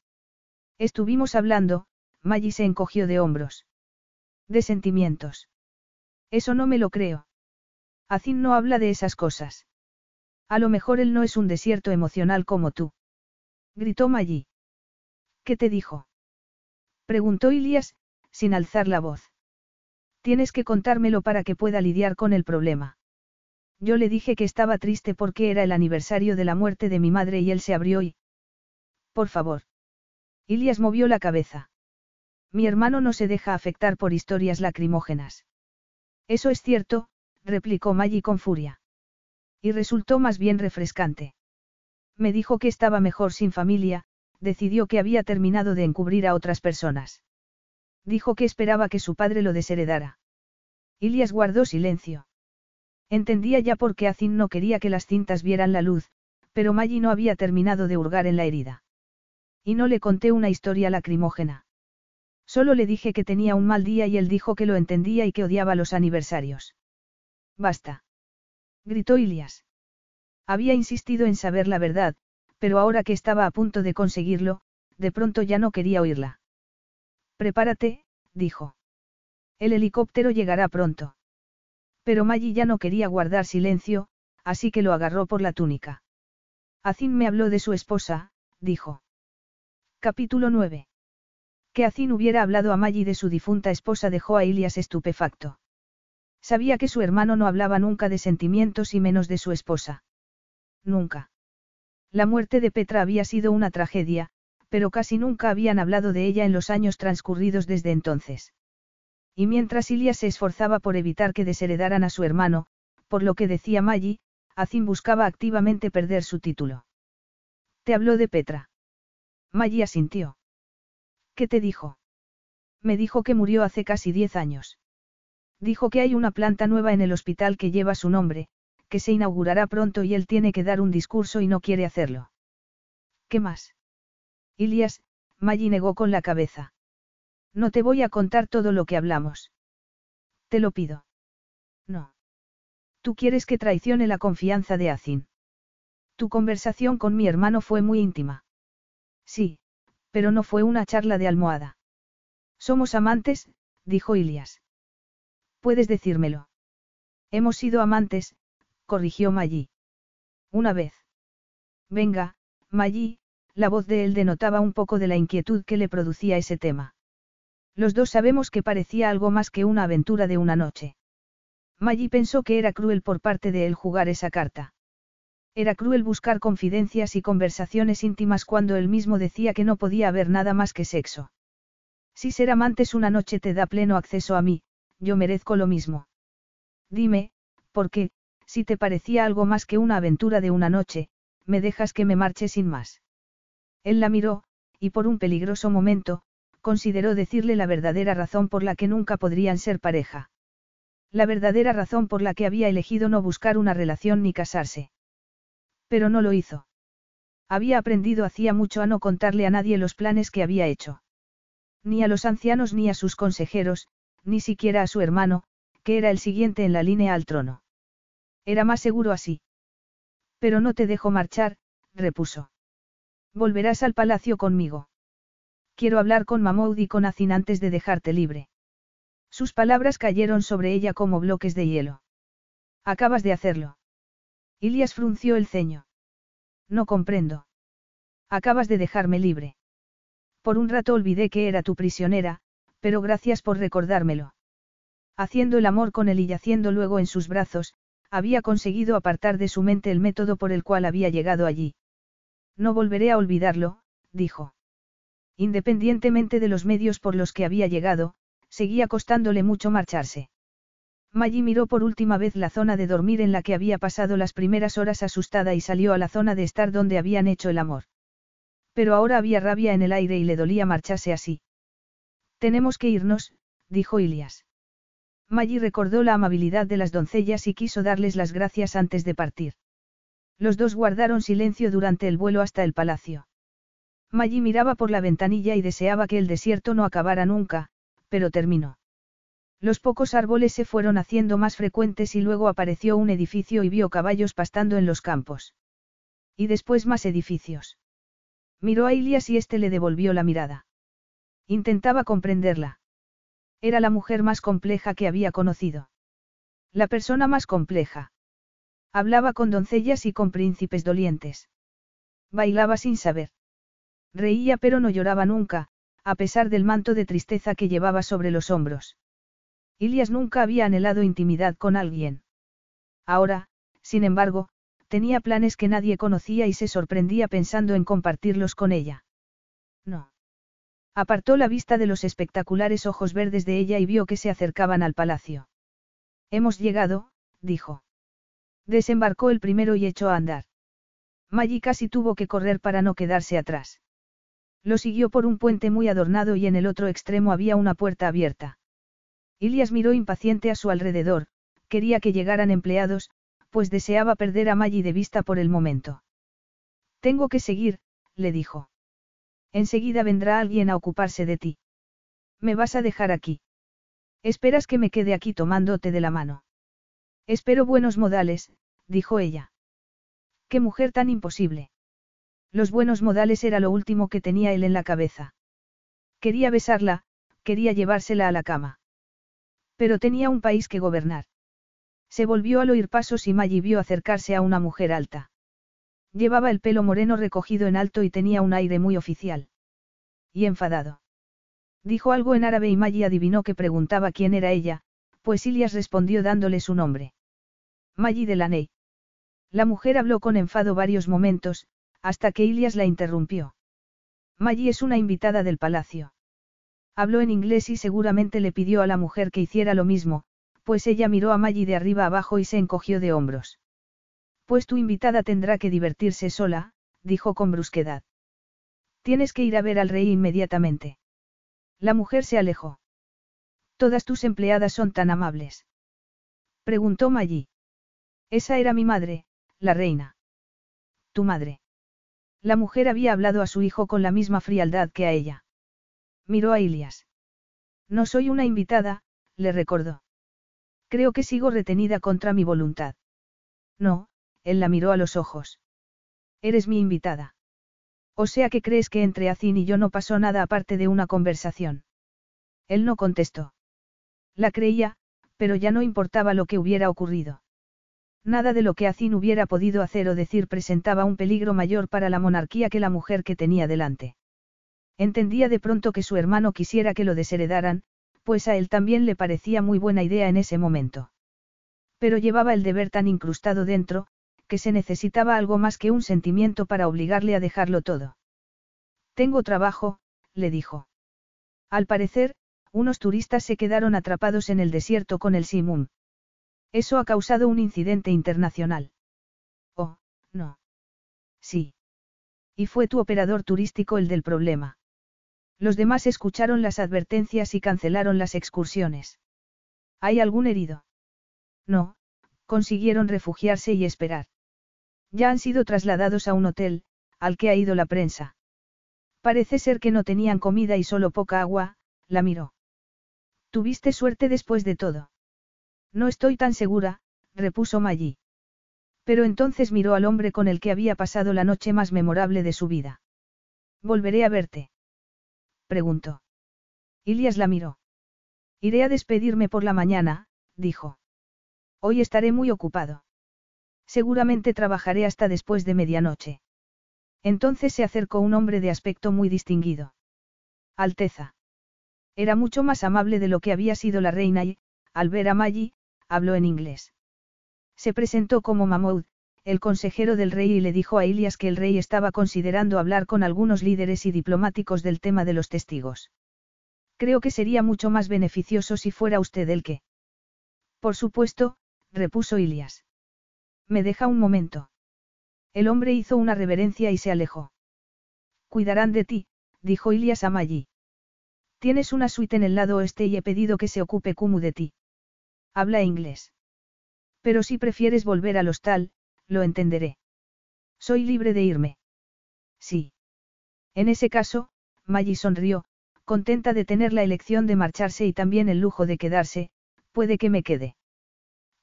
Estuvimos hablando, Maggie se encogió de hombros. De sentimientos. Eso no me lo creo. Azin no habla de esas cosas. A lo mejor él no es un desierto emocional como tú. Gritó Maggie. ¿Qué te dijo? Preguntó Ilias, sin alzar la voz. Tienes que contármelo para que pueda lidiar con el problema. Yo le dije que estaba triste porque era el aniversario de la muerte de mi madre y él se abrió y... Por favor. Ilias movió la cabeza. Mi hermano no se deja afectar por historias lacrimógenas. Eso es cierto, replicó Maggie con furia. Y resultó más bien refrescante. Me dijo que estaba mejor sin familia, decidió que había terminado de encubrir a otras personas. Dijo que esperaba que su padre lo desheredara. Ilias guardó silencio. Entendía ya por qué Azin no quería que las cintas vieran la luz, pero Maggie no había terminado de hurgar en la herida. Y no le conté una historia lacrimógena. Solo le dije que tenía un mal día y él dijo que lo entendía y que odiaba los aniversarios. Basta. Gritó Ilias. Había insistido en saber la verdad, pero ahora que estaba a punto de conseguirlo, de pronto ya no quería oírla. Prepárate, dijo. El helicóptero llegará pronto. Pero Maggie ya no quería guardar silencio, así que lo agarró por la túnica. Azin me habló de su esposa, dijo. Capítulo 9. Que Azin hubiera hablado a Maggie de su difunta esposa dejó a Ilias estupefacto. Sabía que su hermano no hablaba nunca de sentimientos y menos de su esposa. Nunca. La muerte de Petra había sido una tragedia, pero casi nunca habían hablado de ella en los años transcurridos desde entonces. Y mientras Ilia se esforzaba por evitar que desheredaran a su hermano, por lo que decía Maggie, Azim buscaba activamente perder su título. ¿Te habló de Petra? Maggie asintió. ¿Qué te dijo? Me dijo que murió hace casi diez años. Dijo que hay una planta nueva en el hospital que lleva su nombre, que se inaugurará pronto y él tiene que dar un discurso y no quiere hacerlo. ¿Qué más? Ilias, Maggie negó con la cabeza. No te voy a contar todo lo que hablamos. Te lo pido. No. Tú quieres que traicione la confianza de Azin. Tu conversación con mi hermano fue muy íntima. Sí, pero no fue una charla de almohada. Somos amantes, dijo Ilias. Puedes decírmelo. Hemos sido amantes, corrigió Maggie. Una vez. Venga, Maggie, la voz de él denotaba un poco de la inquietud que le producía ese tema. Los dos sabemos que parecía algo más que una aventura de una noche. Maggie pensó que era cruel por parte de él jugar esa carta. Era cruel buscar confidencias y conversaciones íntimas cuando él mismo decía que no podía haber nada más que sexo. Si ser amantes una noche te da pleno acceso a mí, yo merezco lo mismo. Dime, ¿por qué, si te parecía algo más que una aventura de una noche, me dejas que me marche sin más? Él la miró, y por un peligroso momento, consideró decirle la verdadera razón por la que nunca podrían ser pareja. La verdadera razón por la que había elegido no buscar una relación ni casarse. Pero no lo hizo. Había aprendido hacía mucho a no contarle a nadie los planes que había hecho. Ni a los ancianos ni a sus consejeros, ni siquiera a su hermano, que era el siguiente en la línea al trono. Era más seguro así. Pero no te dejo marchar, repuso. Volverás al palacio conmigo. Quiero hablar con Mahmoud y con Azin antes de dejarte libre. Sus palabras cayeron sobre ella como bloques de hielo. Acabas de hacerlo. Ilias frunció el ceño. No comprendo. Acabas de dejarme libre. Por un rato olvidé que era tu prisionera, pero gracias por recordármelo. Haciendo el amor con él y yaciendo luego en sus brazos, había conseguido apartar de su mente el método por el cual había llegado allí. No volveré a olvidarlo, dijo. Independientemente de los medios por los que había llegado, seguía costándole mucho marcharse. Maggie miró por última vez la zona de dormir en la que había pasado las primeras horas asustada y salió a la zona de estar donde habían hecho el amor. Pero ahora había rabia en el aire y le dolía marcharse así. Tenemos que irnos, dijo Ilias. Maggie recordó la amabilidad de las doncellas y quiso darles las gracias antes de partir. Los dos guardaron silencio durante el vuelo hasta el palacio. Maggie miraba por la ventanilla y deseaba que el desierto no acabara nunca, pero terminó. Los pocos árboles se fueron haciendo más frecuentes y luego apareció un edificio y vio caballos pastando en los campos. Y después más edificios. Miró a Ilias y éste le devolvió la mirada. Intentaba comprenderla. Era la mujer más compleja que había conocido. La persona más compleja. Hablaba con doncellas y con príncipes dolientes. Bailaba sin saber. Reía pero no lloraba nunca, a pesar del manto de tristeza que llevaba sobre los hombros. Ilias nunca había anhelado intimidad con alguien. Ahora, sin embargo, tenía planes que nadie conocía y se sorprendía pensando en compartirlos con ella. No. Apartó la vista de los espectaculares ojos verdes de ella y vio que se acercaban al palacio. Hemos llegado, dijo. Desembarcó el primero y echó a andar. Maggie casi tuvo que correr para no quedarse atrás. Lo siguió por un puente muy adornado y en el otro extremo había una puerta abierta. Ilias miró impaciente a su alrededor, quería que llegaran empleados, pues deseaba perder a Maggie de vista por el momento. Tengo que seguir, le dijo. Enseguida vendrá alguien a ocuparse de ti. ¿Me vas a dejar aquí? Esperas que me quede aquí tomándote de la mano. Espero buenos modales, dijo ella. Qué mujer tan imposible. Los buenos modales era lo último que tenía él en la cabeza. Quería besarla, quería llevársela a la cama. Pero tenía un país que gobernar. Se volvió al oír pasos y Maggie vio acercarse a una mujer alta. Llevaba el pelo moreno recogido en alto y tenía un aire muy oficial. Y enfadado. Dijo algo en árabe y Maggie adivinó que preguntaba quién era ella, pues Ilias respondió dándole su nombre. Maggie Delaney. La mujer habló con enfado varios momentos, hasta que Ilias la interrumpió. Maggie es una invitada del palacio. Habló en inglés y seguramente le pidió a la mujer que hiciera lo mismo, pues ella miró a Maggie de arriba abajo y se encogió de hombros. Pues tu invitada tendrá que divertirse sola, dijo con brusquedad. Tienes que ir a ver al rey inmediatamente. La mujer se alejó. Todas tus empleadas son tan amables. Preguntó Maggie. Esa era mi madre, la reina. Tu madre. La mujer había hablado a su hijo con la misma frialdad que a ella. Miró a Ilias. No soy una invitada, le recordó. Creo que sigo retenida contra mi voluntad. No, él la miró a los ojos. Eres mi invitada. O sea que crees que entre Azin y yo no pasó nada aparte de una conversación. Él no contestó. La creía, pero ya no importaba lo que hubiera ocurrido. Nada de lo que Azin hubiera podido hacer o decir presentaba un peligro mayor para la monarquía que la mujer que tenía delante. Entendía de pronto que su hermano quisiera que lo desheredaran, pues a él también le parecía muy buena idea en ese momento. Pero llevaba el deber tan incrustado dentro, que se necesitaba algo más que un sentimiento para obligarle a dejarlo todo. Tengo trabajo, le dijo. Al parecer, unos turistas se quedaron atrapados en el desierto con el Simum. Eso ha causado un incidente internacional. Oh, no. Sí. Y fue tu operador turístico el del problema. Los demás escucharon las advertencias y cancelaron las excursiones. ¿Hay algún herido? No, consiguieron refugiarse y esperar. Ya han sido trasladados a un hotel, al que ha ido la prensa. Parece ser que no tenían comida y solo poca agua, la miró. Tuviste suerte después de todo. No estoy tan segura, repuso Maggie. Pero entonces miró al hombre con el que había pasado la noche más memorable de su vida. Volveré a verte preguntó. Ilias la miró. Iré a despedirme por la mañana, dijo. Hoy estaré muy ocupado. Seguramente trabajaré hasta después de medianoche. Entonces se acercó un hombre de aspecto muy distinguido. Alteza. Era mucho más amable de lo que había sido la reina y, al ver a Maggie, habló en inglés. Se presentó como Mahmoud, el consejero del rey y le dijo a Ilias que el rey estaba considerando hablar con algunos líderes y diplomáticos del tema de los testigos. Creo que sería mucho más beneficioso si fuera usted el que. Por supuesto, repuso Ilias. Me deja un momento. El hombre hizo una reverencia y se alejó. Cuidarán de ti, dijo Ilias a Maggi. Tienes una suite en el lado oeste y he pedido que se ocupe Kumu de ti. Habla inglés. Pero si prefieres volver al hostal, lo entenderé. Soy libre de irme. Sí. En ese caso, Maggie sonrió, contenta de tener la elección de marcharse y también el lujo de quedarse, puede que me quede.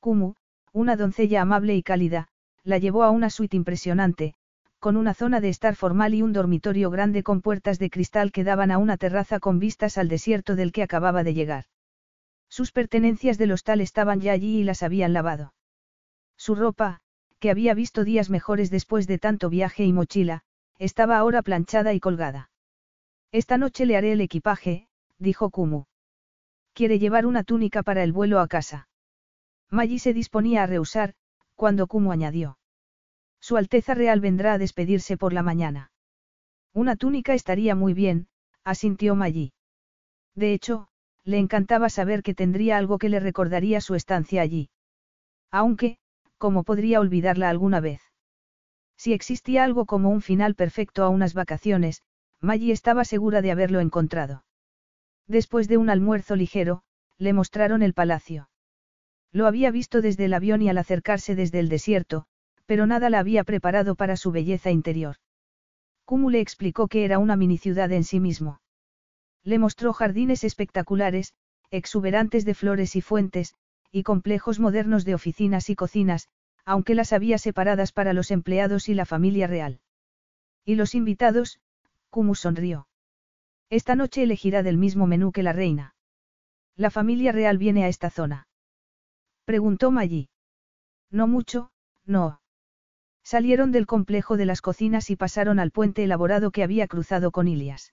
Kumu, una doncella amable y cálida, la llevó a una suite impresionante, con una zona de estar formal y un dormitorio grande con puertas de cristal que daban a una terraza con vistas al desierto del que acababa de llegar. Sus pertenencias del hostal estaban ya allí y las habían lavado. Su ropa, que había visto días mejores después de tanto viaje y mochila, estaba ahora planchada y colgada. Esta noche le haré el equipaje, dijo Kumu. Quiere llevar una túnica para el vuelo a casa. Maggie se disponía a rehusar, cuando Kumu añadió. Su Alteza Real vendrá a despedirse por la mañana. Una túnica estaría muy bien, asintió Maggi. De hecho, le encantaba saber que tendría algo que le recordaría su estancia allí. Aunque, ¿cómo podría olvidarla alguna vez? Si existía algo como un final perfecto a unas vacaciones, Maggie estaba segura de haberlo encontrado. Después de un almuerzo ligero, le mostraron el palacio. Lo había visto desde el avión y al acercarse desde el desierto, pero nada la había preparado para su belleza interior. Kumu le explicó que era una mini ciudad en sí mismo. Le mostró jardines espectaculares, exuberantes de flores y fuentes, y complejos modernos de oficinas y cocinas, aunque las había separadas para los empleados y la familia real. ¿Y los invitados? Kumu sonrió. Esta noche elegirá del mismo menú que la reina. ¿La familia real viene a esta zona? Preguntó Maggi. No mucho, no. Salieron del complejo de las cocinas y pasaron al puente elaborado que había cruzado con Ilias.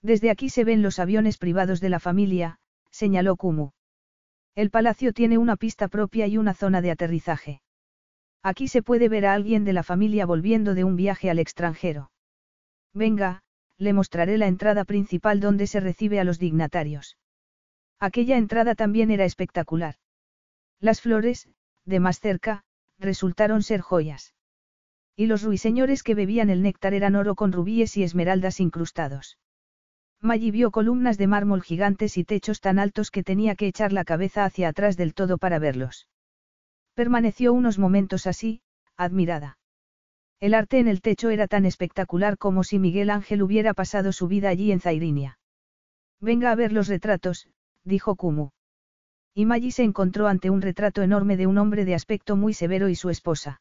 Desde aquí se ven los aviones privados de la familia, señaló Kumu. El palacio tiene una pista propia y una zona de aterrizaje. Aquí se puede ver a alguien de la familia volviendo de un viaje al extranjero. Venga, le mostraré la entrada principal donde se recibe a los dignatarios. Aquella entrada también era espectacular. Las flores, de más cerca, resultaron ser joyas. Y los ruiseñores que bebían el néctar eran oro con rubíes y esmeraldas incrustados. Maggie vio columnas de mármol gigantes y techos tan altos que tenía que echar la cabeza hacia atrás del todo para verlos. Permaneció unos momentos así, admirada. El arte en el techo era tan espectacular como si Miguel Ángel hubiera pasado su vida allí en Zairinia. Venga a ver los retratos, dijo Kumu. Y Maggie se encontró ante un retrato enorme de un hombre de aspecto muy severo y su esposa.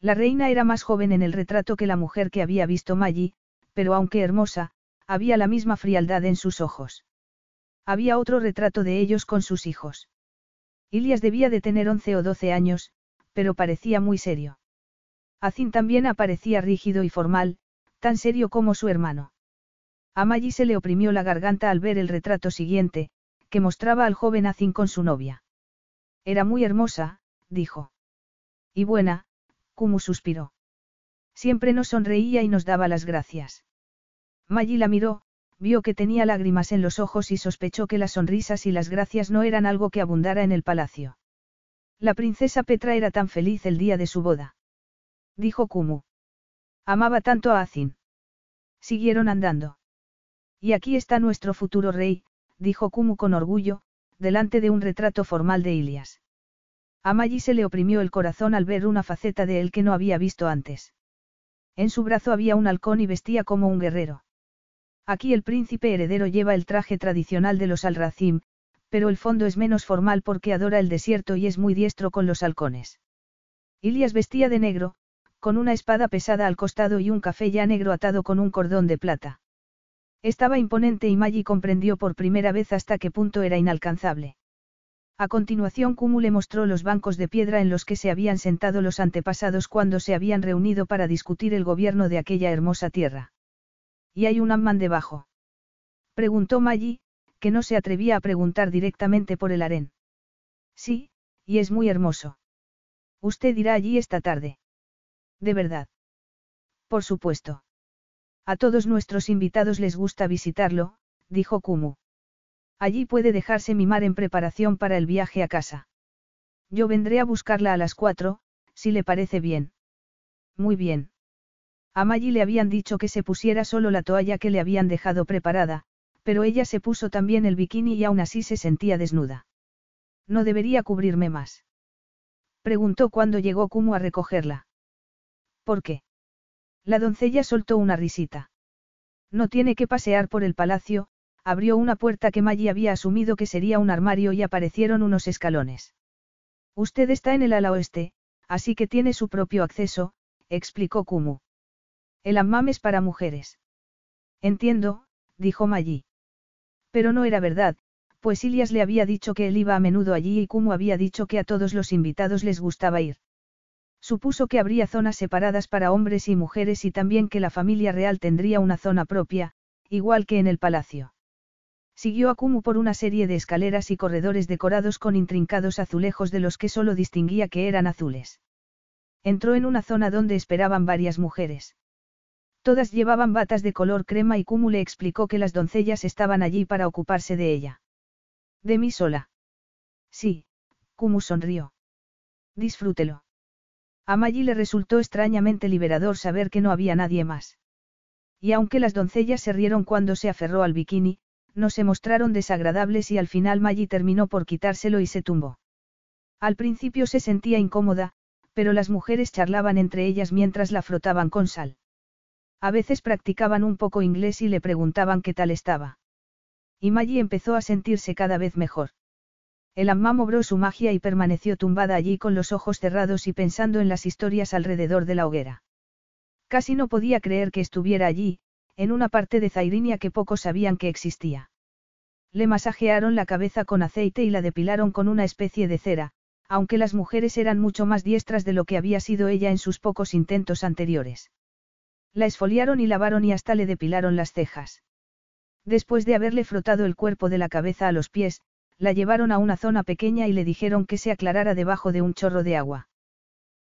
La reina era más joven en el retrato que la mujer que había visto Maggie, pero aunque hermosa, había la misma frialdad en sus ojos. Había otro retrato de ellos con sus hijos. Ilias debía de tener once o doce años, pero parecía muy serio. Azin también aparecía rígido y formal, tan serio como su hermano. A Maggie se le oprimió la garganta al ver el retrato siguiente, que mostraba al joven Azin con su novia. Era muy hermosa, dijo. Y buena, Kumu suspiró. Siempre nos sonreía y nos daba las gracias. Maggie la miró, vio que tenía lágrimas en los ojos y sospechó que las sonrisas y las gracias no eran algo que abundara en el palacio. La princesa Petra era tan feliz el día de su boda. Dijo Kumu. Amaba tanto a Azin. Siguieron andando. Y aquí está nuestro futuro rey, dijo Kumu con orgullo, delante de un retrato formal de Ilias. A Maggie se le oprimió el corazón al ver una faceta de él que no había visto antes. En su brazo había un halcón y vestía como un guerrero. Aquí el príncipe heredero lleva el traje tradicional de los alracim, pero el fondo es menos formal porque adora el desierto y es muy diestro con los halcones. Ilias vestía de negro, con una espada pesada al costado y un café ya negro atado con un cordón de plata. Estaba imponente y Maggie comprendió por primera vez hasta qué punto era inalcanzable. A continuación Kumu le mostró los bancos de piedra en los que se habían sentado los antepasados cuando se habían reunido para discutir el gobierno de aquella hermosa tierra. ¿Y hay un Amman debajo? Preguntó Maggie, que no se atrevía a preguntar directamente por el harén. Sí, y es muy hermoso. Usted irá allí esta tarde. ¿De verdad? Por supuesto. A todos nuestros invitados les gusta visitarlo, dijo Kumu. Allí puede dejarse mimar en preparación para el viaje a casa. Yo vendré a buscarla a las cuatro, si le parece bien. Muy bien. A Maggie le habían dicho que se pusiera solo la toalla que le habían dejado preparada, pero ella se puso también el bikini y aún así se sentía desnuda. No debería cubrirme más. Preguntó cuando llegó Kumu a recogerla. ¿Por qué? La doncella soltó una risita. No tiene que pasear por el palacio, abrió una puerta que Maggie había asumido que sería un armario y aparecieron unos escalones. Usted está en el ala oeste, así que tiene su propio acceso, explicó Kumu. El hammam es para mujeres. Entiendo, dijo Maggie. Pero no era verdad, pues Ilias le había dicho que él iba a menudo allí y Kumu había dicho que a todos los invitados les gustaba ir. Supuso que habría zonas separadas para hombres y mujeres y también que la familia real tendría una zona propia, igual que en el palacio. Siguió a Kumu por una serie de escaleras y corredores decorados con intrincados azulejos de los que solo distinguía que eran azules. Entró en una zona donde esperaban varias mujeres. Todas llevaban batas de color crema y Kumu le explicó que las doncellas estaban allí para ocuparse de ella. ¿De mí sola? Sí, Kumu sonrió. Disfrútelo. A Maggie le resultó extrañamente liberador saber que no había nadie más. Y aunque las doncellas se rieron cuando se aferró al bikini, no se mostraron desagradables y al final Maggie terminó por quitárselo y se tumbó. Al principio se sentía incómoda, pero las mujeres charlaban entre ellas mientras la frotaban con sal. A veces practicaban un poco inglés y le preguntaban qué tal estaba. Y Maggie empezó a sentirse cada vez mejor. El ammam obró su magia y permaneció tumbada allí con los ojos cerrados y pensando en las historias alrededor de la hoguera. Casi no podía creer que estuviera allí, en una parte de Zairinia que pocos sabían que existía. Le masajearon la cabeza con aceite y la depilaron con una especie de cera, aunque las mujeres eran mucho más diestras de lo que había sido ella en sus pocos intentos anteriores. La esfoliaron y lavaron y hasta le depilaron las cejas. Después de haberle frotado el cuerpo de la cabeza a los pies, la llevaron a una zona pequeña y le dijeron que se aclarara debajo de un chorro de agua.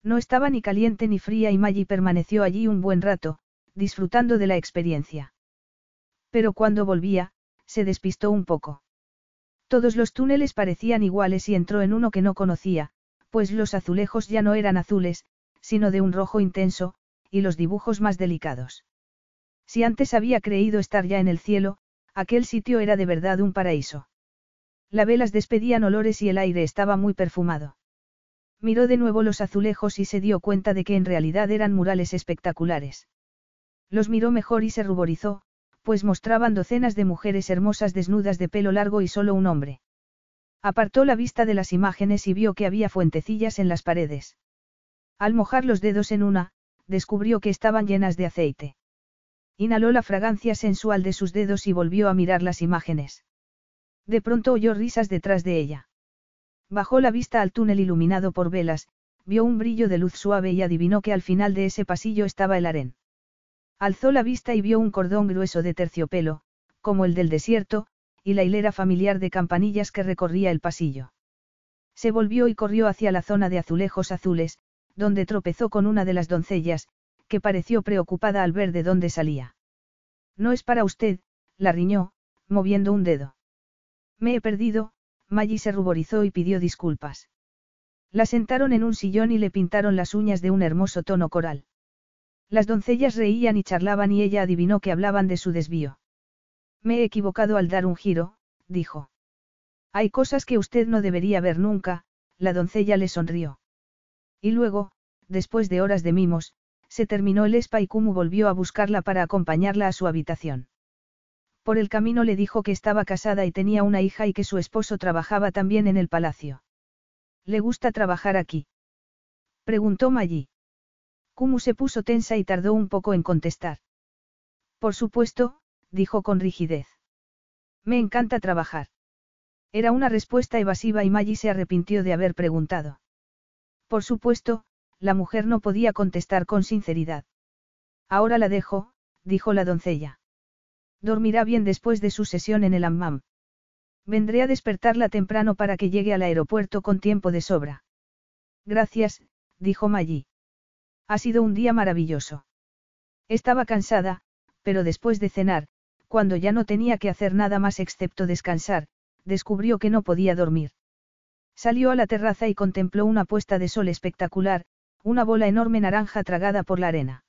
No estaba ni caliente ni fría y Maggie permaneció allí un buen rato, disfrutando de la experiencia. Pero cuando volvía, se despistó un poco. Todos los túneles parecían iguales y entró en uno que no conocía, pues los azulejos ya no eran azules, sino de un rojo intenso, y los dibujos más delicados. Si antes había creído estar ya en el cielo, aquel sitio era de verdad un paraíso. Las velas despedían olores y el aire estaba muy perfumado. Miró de nuevo los azulejos y se dio cuenta de que en realidad eran murales espectaculares. Los miró mejor y se ruborizó, pues mostraban docenas de mujeres hermosas desnudas de pelo largo y solo un hombre. Apartó la vista de las imágenes y vio que había fuentecillas en las paredes. Al mojar los dedos en una, descubrió que estaban llenas de aceite. Inhaló la fragancia sensual de sus dedos y volvió a mirar las imágenes. De pronto oyó risas detrás de ella. Bajó la vista al túnel iluminado por velas, vio un brillo de luz suave y adivinó que al final de ese pasillo estaba el harén. Alzó la vista y vio un cordón grueso de terciopelo, como el del desierto, y la hilera familiar de campanillas que recorría el pasillo. Se volvió y corrió hacia la zona de azulejos azules, donde tropezó con una de las doncellas, que pareció preocupada al ver de dónde salía. No es para usted, la riñó, moviendo un dedo. Me he perdido, Maggie se ruborizó y pidió disculpas. La sentaron en un sillón y le pintaron las uñas de un hermoso tono coral. Las doncellas reían y charlaban y ella adivinó que hablaban de su desvío. Me he equivocado al dar un giro, dijo. Hay cosas que usted no debería ver nunca, la doncella le sonrió. Y luego, después de horas de mimos, se terminó el spa y Kumu volvió a buscarla para acompañarla a su habitación. Por el camino le dijo que estaba casada y tenía una hija y que su esposo trabajaba también en el palacio. ¿Le gusta trabajar aquí? Preguntó Maggie. Kumu se puso tensa y tardó un poco en contestar. Por supuesto, dijo con rigidez. Me encanta trabajar. Era una respuesta evasiva y Maggie se arrepintió de haber preguntado. Por supuesto, la mujer no podía contestar con sinceridad. Ahora la dejo, dijo la doncella. Dormirá bien después de su sesión en el hammam. Vendré a despertarla temprano para que llegue al aeropuerto con tiempo de sobra. Gracias, dijo Maggie. Ha sido un día maravilloso. Estaba cansada, pero después de cenar, cuando ya no tenía que hacer nada más excepto descansar, descubrió que no podía dormir. Salió a la terraza y contempló una puesta de sol espectacular, una bola enorme naranja tragada por la arena.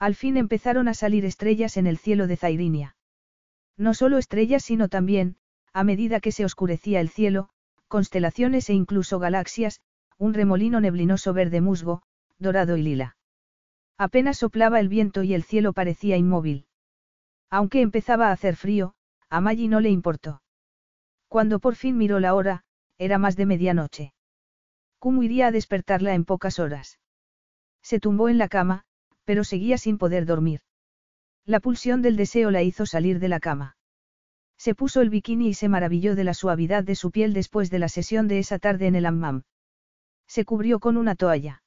Al fin empezaron a salir estrellas en el cielo de Zairinia. No solo estrellas sino también, a medida que se oscurecía el cielo, constelaciones e incluso galaxias, un remolino neblinoso verde musgo, dorado y lila. Apenas soplaba el viento y el cielo parecía inmóvil. Aunque empezaba a hacer frío, a Maggie no le importó. Cuando por fin miró la hora, era más de medianoche. ¿Cómo iría a despertarla en pocas horas? Se tumbó en la cama, pero seguía sin poder dormir. La pulsión del deseo la hizo salir de la cama. Se puso el bikini y se maravilló de la suavidad de su piel después de la sesión de esa tarde en el hammam. Se cubrió con una toalla.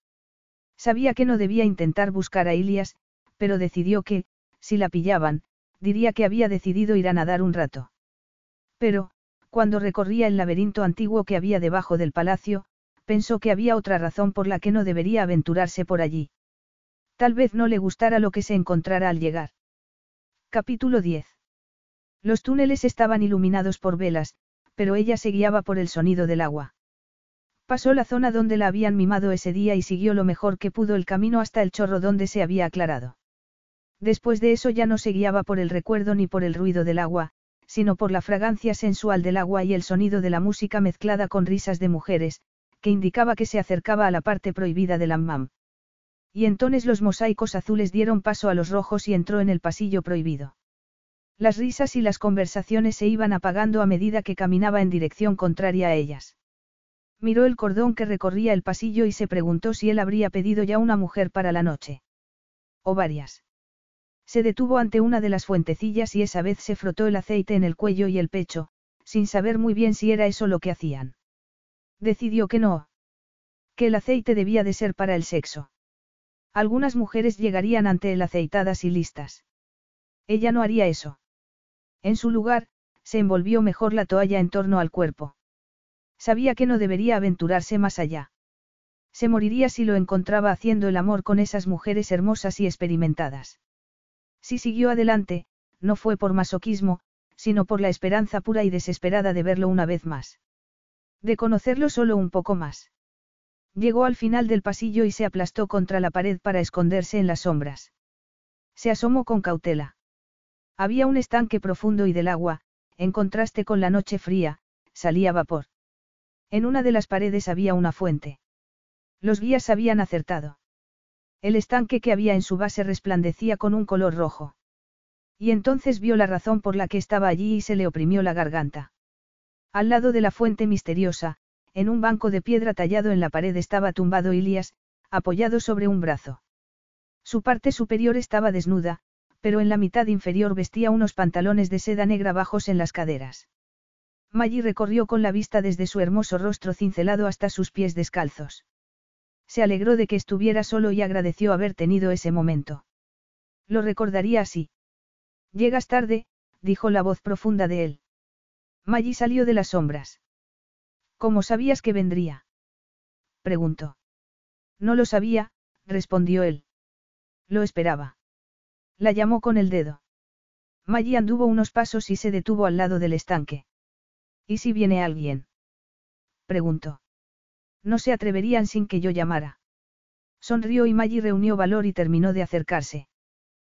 Sabía que no debía intentar buscar a Ilias, pero decidió que, si la pillaban, diría que había decidido ir a nadar un rato. Pero, cuando recorría el laberinto antiguo que había debajo del palacio, pensó que había otra razón por la que no debería aventurarse por allí. Tal vez no le gustara lo que se encontrara al llegar. Capítulo 10. Los túneles estaban iluminados por velas, pero ella se guiaba por el sonido del agua. Pasó la zona donde la habían mimado ese día y siguió lo mejor que pudo el camino hasta el chorro donde se había aclarado. Después de eso ya no se guiaba por el recuerdo ni por el ruido del agua, sino por la fragancia sensual del agua y el sonido de la música mezclada con risas de mujeres, que indicaba que se acercaba a la parte prohibida del hammam. Y entonces los mosaicos azules dieron paso a los rojos y entró en el pasillo prohibido. Las risas y las conversaciones se iban apagando a medida que caminaba en dirección contraria a ellas. Miró el cordón que recorría el pasillo y se preguntó si él habría pedido ya una mujer para la noche. O varias. Se detuvo ante una de las fuentecillas y esa vez se frotó el aceite en el cuello y el pecho, sin saber muy bien si era eso lo que hacían. Decidió que no. Que el aceite debía de ser para el sexo. Algunas mujeres llegarían ante él aceitadas y listas. Ella no haría eso. En su lugar, se envolvió mejor la toalla en torno al cuerpo. Sabía que no debería aventurarse más allá. Se moriría si lo encontraba haciendo el amor con esas mujeres hermosas y experimentadas. Si siguió adelante, no fue por masoquismo, sino por la esperanza pura y desesperada de verlo una vez más. De conocerlo solo un poco más. Llegó al final del pasillo y se aplastó contra la pared para esconderse en las sombras. Se asomó con cautela. Había un estanque profundo y del agua, en contraste con la noche fría, salía vapor. En una de las paredes había una fuente. Los guías habían acertado. El estanque que había en su base resplandecía con un color rojo. Y entonces vio la razón por la que estaba allí y se le oprimió la garganta. Al lado de la fuente misteriosa, en un banco de piedra tallado en la pared estaba tumbado Ilias, apoyado sobre un brazo. Su parte superior estaba desnuda, pero en la mitad inferior vestía unos pantalones de seda negra bajos en las caderas. Maggie recorrió con la vista desde su hermoso rostro cincelado hasta sus pies descalzos. Se alegró de que estuviera solo y agradeció haber tenido ese momento. Lo recordaría así. Llegas tarde, dijo la voz profunda de él. Maggie salió de las sombras. ¿Cómo sabías que vendría? preguntó. No lo sabía, respondió él. Lo esperaba. La llamó con el dedo. Maggie anduvo unos pasos y se detuvo al lado del estanque. ¿Y si viene alguien? preguntó. No se atreverían sin que yo llamara. Sonrió y Maggie reunió valor y terminó de acercarse.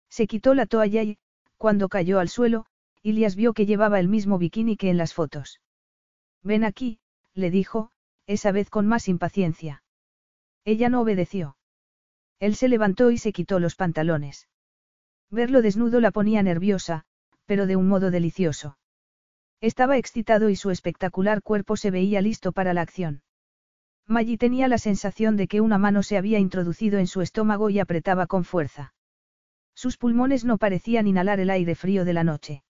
Se quitó la toalla y, cuando cayó al suelo, Ilias vio que llevaba el mismo bikini que en las fotos. Ven aquí, le dijo, esa vez con más impaciencia. Ella no obedeció. Él se levantó y se quitó los pantalones. Verlo desnudo la ponía nerviosa, pero de un modo delicioso. Estaba excitado y su espectacular cuerpo se veía listo para la acción. Maggie tenía la sensación de que una mano se había introducido en su estómago y apretaba con fuerza. Sus pulmones no parecían inhalar el aire frío de la noche.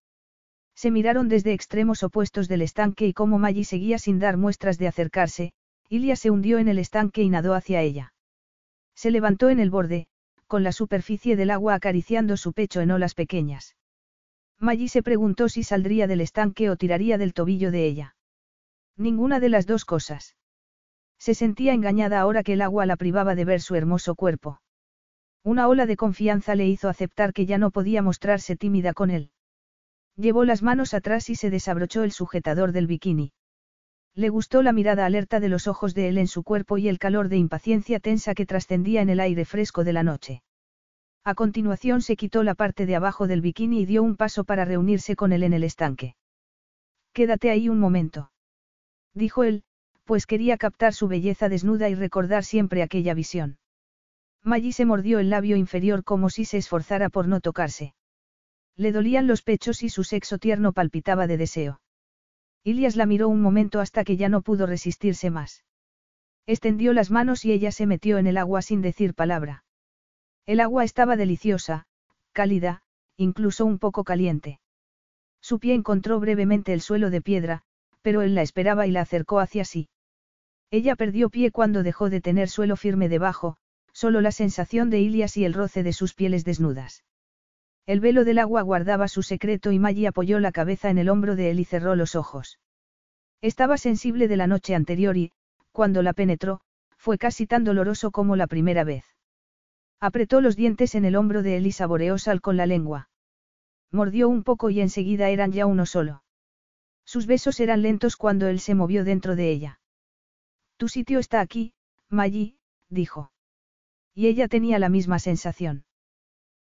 Se miraron desde extremos opuestos del estanque y como Maggie seguía sin dar muestras de acercarse, Ilia se hundió en el estanque y nadó hacia ella. Se levantó en el borde, con la superficie del agua acariciando su pecho en olas pequeñas. Maggie se preguntó si saldría del estanque o tiraría del tobillo de ella. Ninguna de las dos cosas. Se sentía engañada ahora que el agua la privaba de ver su hermoso cuerpo. Una ola de confianza le hizo aceptar que ya no podía mostrarse tímida con él. Llevó las manos atrás y se desabrochó el sujetador del bikini. Le gustó la mirada alerta de los ojos de él en su cuerpo y el calor de impaciencia tensa que trascendía en el aire fresco de la noche. A continuación se quitó la parte de abajo del bikini y dio un paso para reunirse con él en el estanque. Quédate ahí un momento. Dijo él, pues quería captar su belleza desnuda y recordar siempre aquella visión. Maggie se mordió el labio inferior como si se esforzara por no tocarse. Le dolían los pechos y su sexo tierno palpitaba de deseo. Ilias la miró un momento hasta que ya no pudo resistirse más. Extendió las manos y ella se metió en el agua sin decir palabra. El agua estaba deliciosa, cálida, incluso un poco caliente. Su pie encontró brevemente el suelo de piedra, pero él la esperaba y la acercó hacia sí. Ella perdió pie cuando dejó de tener suelo firme debajo, solo la sensación de Ilias y el roce de sus pieles desnudas. El velo del agua guardaba su secreto y Maggie apoyó la cabeza en el hombro de él y cerró los ojos. Estaba sensible de la noche anterior y, cuando la penetró, fue casi tan doloroso como la primera vez. Apretó los dientes en el hombro de él y saboreó sal con la lengua. Mordió un poco y enseguida eran ya uno solo. Sus besos eran lentos cuando él se movió dentro de ella. Tu sitio está aquí, Maggie, dijo. Y ella tenía la misma sensación.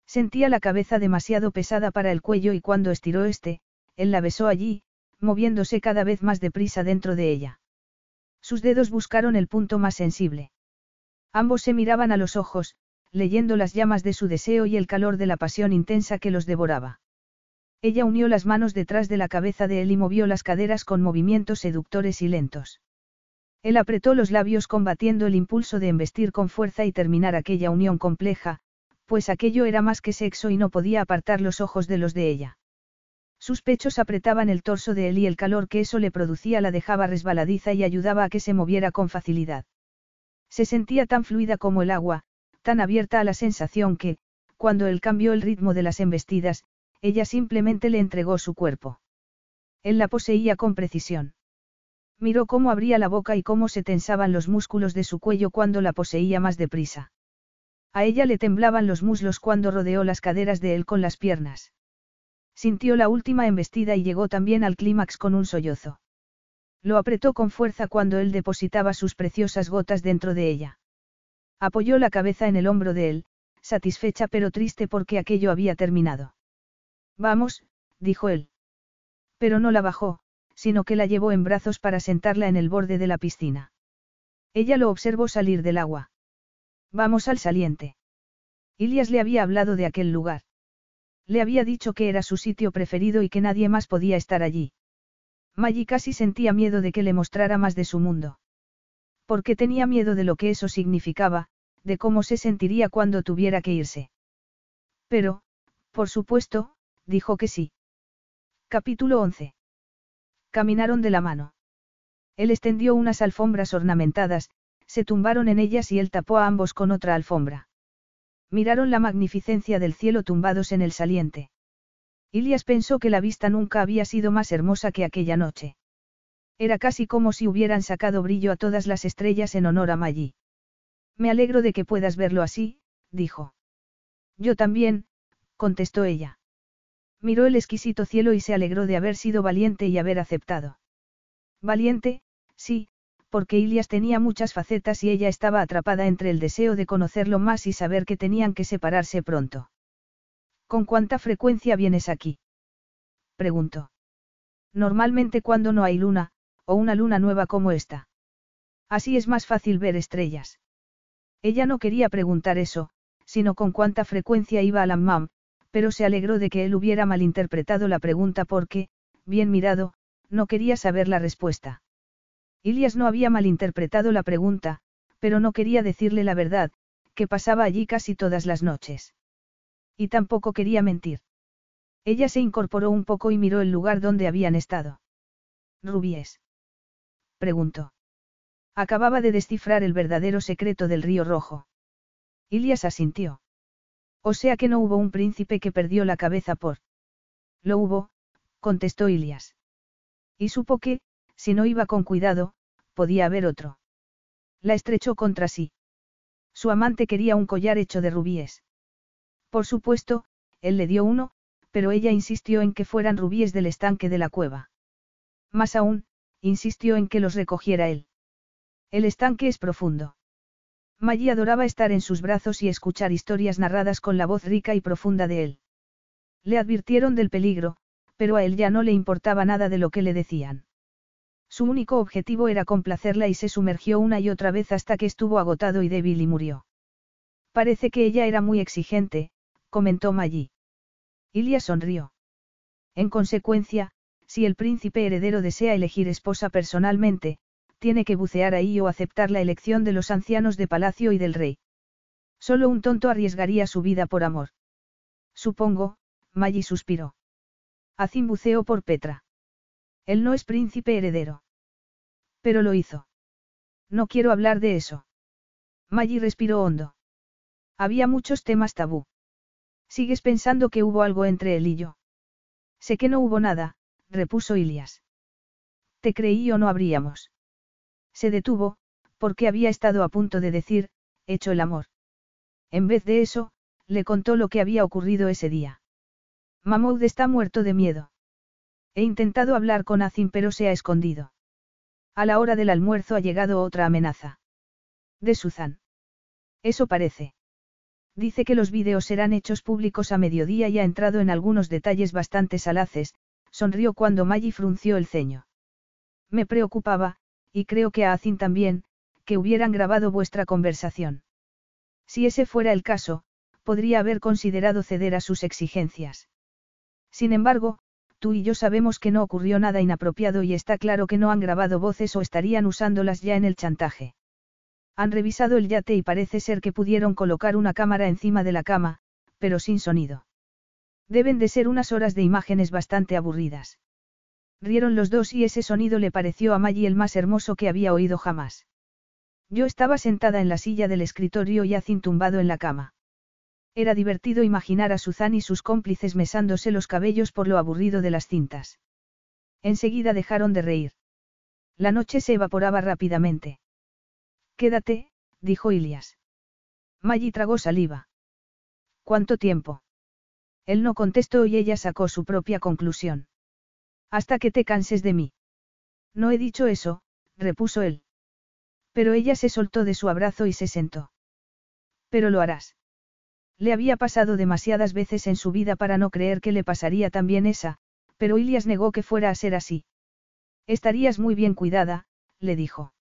Sentía la cabeza demasiado pesada para el cuello y cuando estiró este, él la besó allí, moviéndose cada vez más deprisa dentro de ella. Sus dedos buscaron el punto más sensible. Ambos se miraban a los ojos, leyendo las llamas de su deseo y el calor de la pasión intensa que los devoraba. Ella unió las manos detrás de la cabeza de él y movió las caderas con movimientos seductores y lentos. Él apretó los labios combatiendo el impulso de embestir con fuerza y terminar aquella unión compleja, pues aquello era más que sexo y no podía apartar los ojos de los de ella. Sus pechos apretaban el torso de él y el calor que eso le producía la dejaba resbaladiza y ayudaba a que se moviera con facilidad. Se sentía tan fluida como el agua, tan abierta a la sensación que, cuando él cambió el ritmo de las embestidas, ella simplemente le entregó su cuerpo. Él la poseía con precisión. Miró cómo abría la boca y cómo se tensaban los músculos de su cuello cuando la poseía más deprisa. A ella le temblaban los muslos cuando rodeó las caderas de él con las piernas. Sintió la última embestida y llegó también al clímax con un sollozo. Lo apretó con fuerza cuando él depositaba sus preciosas gotas dentro de ella. Apoyó la cabeza en el hombro de él, satisfecha pero triste porque aquello había terminado. Vamos, dijo él. Pero no la bajó, sino que la llevó en brazos para sentarla en el borde de la piscina. Ella lo observó salir del agua. Vamos al saliente. Ilias le había hablado de aquel lugar. Le había dicho que era su sitio preferido y que nadie más podía estar allí. Maggie casi sentía miedo de que le mostrara más de su mundo. Porque tenía miedo de lo que eso significaba, de cómo se sentiría cuando tuviera que irse. Pero, por supuesto, dijo que sí. Capítulo 11. Caminaron de la mano. Él extendió unas alfombras ornamentadas, se tumbaron en ellas y él tapó a ambos con otra alfombra. Miraron la magnificencia del cielo tumbados en el saliente. Ilias pensó que la vista nunca había sido más hermosa que aquella noche. Era casi como si hubieran sacado brillo a todas las estrellas en honor a Maggie. Me alegro de que puedas verlo así, dijo. Yo también, contestó ella. Miró el exquisito cielo y se alegró de haber sido valiente y haber aceptado. Valiente, sí, porque Ilias tenía muchas facetas y ella estaba atrapada entre el deseo de conocerlo más y saber que tenían que separarse pronto. ¿Con cuánta frecuencia vienes aquí? preguntó. Normalmente cuando no hay luna, o una luna nueva como esta. Así es más fácil ver estrellas. Ella no quería preguntar eso, sino con cuánta frecuencia iba al hammam, pero se alegró de que él hubiera malinterpretado la pregunta porque, bien mirado, no quería saber la respuesta. Ilias no había malinterpretado la pregunta, pero no quería decirle la verdad, que pasaba allí casi todas las noches. Y tampoco quería mentir. Ella se incorporó un poco y miró el lugar donde habían estado. Rubíes preguntó. Acababa de descifrar el verdadero secreto del río rojo. Ilias asintió. O sea que no hubo un príncipe que perdió la cabeza por. Lo hubo, contestó Ilias. Y supo que, si no iba con cuidado, podía haber otro. La estrechó contra sí. Su amante quería un collar hecho de rubíes. Por supuesto, él le dio uno, pero ella insistió en que fueran rubíes del estanque de la cueva. Más aún, insistió en que los recogiera él. El estanque es profundo. Maggie adoraba estar en sus brazos y escuchar historias narradas con la voz rica y profunda de él. Le advirtieron del peligro, pero a él ya no le importaba nada de lo que le decían. Su único objetivo era complacerla y se sumergió una y otra vez hasta que estuvo agotado y débil y murió. Parece que ella era muy exigente, comentó Maggie. Ilia sonrió. En consecuencia, si el príncipe heredero desea elegir esposa personalmente, tiene que bucear ahí o aceptar la elección de los ancianos de palacio y del rey. Solo un tonto arriesgaría su vida por amor. Supongo, Maggie suspiró. Hacin buceo por Petra. Él no es príncipe heredero. Pero lo hizo. No quiero hablar de eso. Maggie respiró hondo. Había muchos temas tabú. ¿Sigues pensando que hubo algo entre él y yo? Sé que no hubo nada, repuso Ilias. Te creí o no habríamos. Se detuvo, porque había estado a punto de decir, hecho el amor. En vez de eso, le contó lo que había ocurrido ese día. Mahmoud está muerto de miedo. He intentado hablar con Azim pero se ha escondido. A la hora del almuerzo ha llegado otra amenaza. De Suzan. Eso parece. Dice que los vídeos serán hechos públicos a mediodía y ha entrado en algunos detalles bastante salaces, sonrió cuando Maggie frunció el ceño. Me preocupaba, y creo que a Azin también, que hubieran grabado vuestra conversación. Si ese fuera el caso, podría haber considerado ceder a sus exigencias. Sin embargo, tú y yo sabemos que no ocurrió nada inapropiado y está claro que no han grabado voces o estarían usándolas ya en el chantaje. Han revisado el yate y parece ser que pudieron colocar una cámara encima de la cama, pero sin sonido. Deben de ser unas horas de imágenes bastante aburridas. Rieron los dos y ese sonido le pareció a Maggie el más hermoso que había oído jamás. Yo estaba sentada en la silla del escritorio y Azin tumbado en la cama. Era divertido imaginar a Suzanne y sus cómplices mesándose los cabellos por lo aburrido de las cintas. Enseguida dejaron de reír. La noche se evaporaba rápidamente. Quédate, dijo Ilias. Maggie tragó saliva. ¿Cuánto tiempo? Él no contestó y ella sacó su propia conclusión. Hasta que te canses de mí. No he dicho eso, repuso él. Pero ella se soltó de su abrazo y se sentó. Pero lo harás. Le había pasado demasiadas veces en su vida para no creer que le pasaría también esa, pero Ilias negó que fuera a ser así. Estarías muy bien cuidada, le dijo.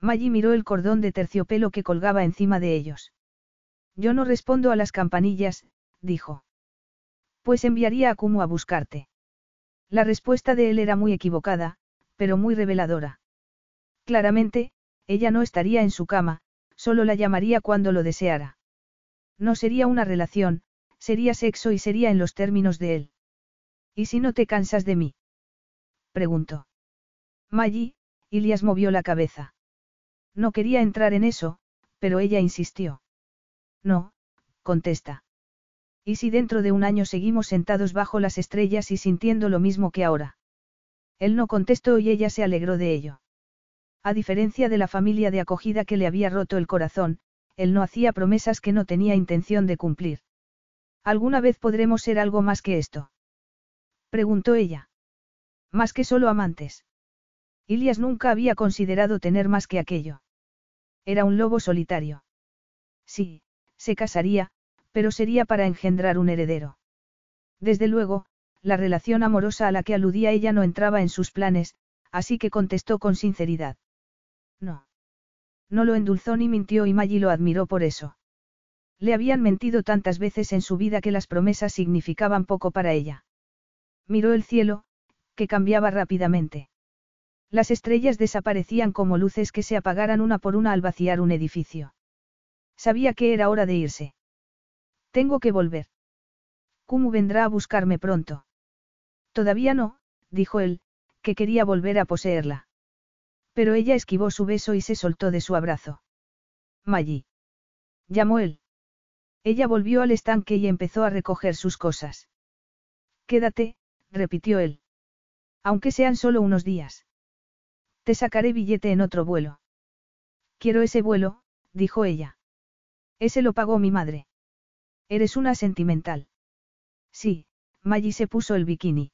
Maggie miró el cordón de terciopelo que colgaba encima de ellos. Yo no respondo a las campanillas, dijo. Pues enviaría a Kumu a buscarte. La respuesta de él era muy equivocada, pero muy reveladora. Claramente, ella no estaría en su cama, solo la llamaría cuando lo deseara. No sería una relación, sería sexo y sería en los términos de él. ¿Y si no te cansas de mí? Preguntó. Maggie, Ilias movió la cabeza. No quería entrar en eso, pero ella insistió. No, contesta. ¿Y si dentro de un año seguimos sentados bajo las estrellas y sintiendo lo mismo que ahora? Él no contestó y ella se alegró de ello. A diferencia de la familia de acogida que le había roto el corazón, él no hacía promesas que no tenía intención de cumplir. ¿Alguna vez podremos ser algo más que esto? Preguntó ella. Más que solo amantes. Ilias nunca había considerado tener más que aquello. Era un lobo solitario. Sí, se casaría, pero sería para engendrar un heredero. Desde luego, la relación amorosa a la que aludía ella no entraba en sus planes, así que contestó con sinceridad. No. No lo endulzó ni mintió y Maggie lo admiró por eso. Le habían mentido tantas veces en su vida que las promesas significaban poco para ella. Miró el cielo, que cambiaba rápidamente. Las estrellas desaparecían como luces que se apagaran una por una al vaciar un edificio. Sabía que era hora de irse. Tengo que volver. ¿Cómo vendrá a buscarme pronto? Todavía no, dijo él, que quería volver a poseerla. Pero ella esquivó su beso y se soltó de su abrazo. Maggie. Llamó él. Ella volvió al estanque y empezó a recoger sus cosas. Quédate, repitió él. Aunque sean solo unos días. Te sacaré billete en otro vuelo. Quiero ese vuelo, dijo ella. Ese lo pagó mi madre. Eres una sentimental. Sí, Maggie se puso el bikini.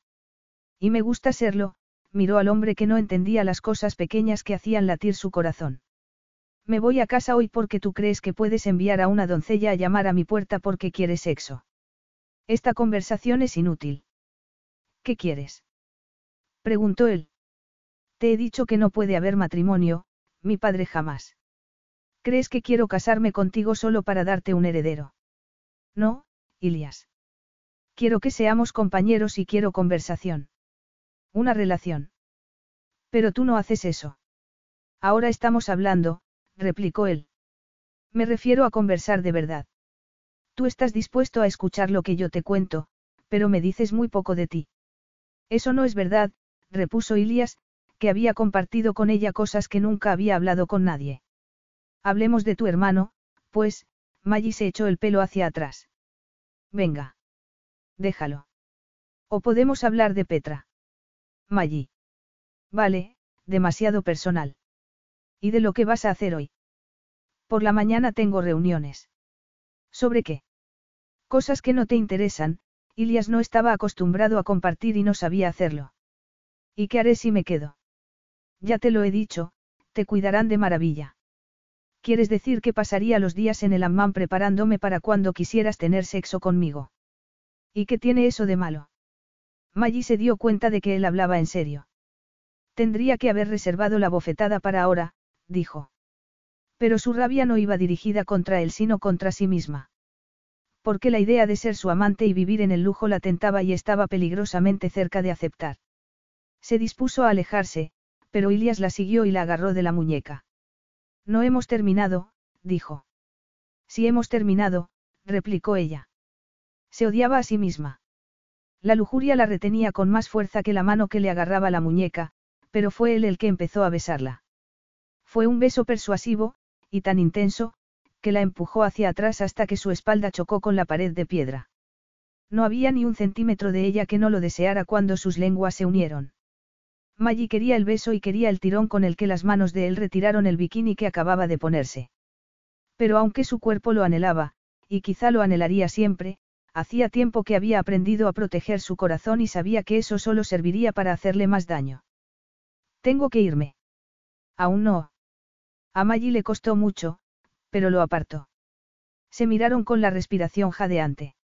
Y me gusta serlo, miró al hombre que no entendía las cosas pequeñas que hacían latir su corazón. Me voy a casa hoy porque tú crees que puedes enviar a una doncella a llamar a mi puerta porque quiere sexo. Esta conversación es inútil. ¿Qué quieres? preguntó él. Te he dicho que no puede haber matrimonio, mi padre jamás. ¿Crees que quiero casarme contigo solo para darte un heredero? No, Ilias. Quiero que seamos compañeros y quiero conversación. Una relación. Pero tú no haces eso. Ahora estamos hablando, replicó él. Me refiero a conversar de verdad. Tú estás dispuesto a escuchar lo que yo te cuento, pero me dices muy poco de ti. Eso no es verdad, repuso Ilias, que había compartido con ella cosas que nunca había hablado con nadie. Hablemos de tu hermano, pues, Maggie se echó el pelo hacia atrás. Venga. Déjalo. O podemos hablar de Petra. Maggi. Vale, demasiado personal. ¿Y de lo que vas a hacer hoy? Por la mañana tengo reuniones. ¿Sobre qué? Cosas que no te interesan, Ilias no estaba acostumbrado a compartir y no sabía hacerlo. ¿Y qué haré si me quedo? Ya te lo he dicho, te cuidarán de maravilla. ¿Quieres decir que pasaría los días en el hammam preparándome para cuando quisieras tener sexo conmigo? ¿Y qué tiene eso de malo? Maggie se dio cuenta de que él hablaba en serio. Tendría que haber reservado la bofetada para ahora, dijo. Pero su rabia no iba dirigida contra él sino contra sí misma. Porque la idea de ser su amante y vivir en el lujo la tentaba y estaba peligrosamente cerca de aceptar. Se dispuso a alejarse, pero Ilias la siguió y la agarró de la muñeca. No hemos terminado, dijo. Si hemos terminado, replicó ella. Se odiaba a sí misma. La lujuria la retenía con más fuerza que la mano que le agarraba la muñeca, pero fue él el que empezó a besarla. Fue un beso persuasivo, y tan intenso, que la empujó hacia atrás hasta que su espalda chocó con la pared de piedra. No había ni un centímetro de ella que no lo deseara cuando sus lenguas se unieron. Maggie quería el beso y quería el tirón con el que las manos de él retiraron el bikini que acababa de ponerse. Pero aunque su cuerpo lo anhelaba, y quizá lo anhelaría siempre, hacía tiempo que había aprendido a proteger su corazón y sabía que eso solo serviría para hacerle más daño. Tengo que irme. Aún no. A Maggie le costó mucho, pero lo apartó. Se miraron con la respiración jadeante.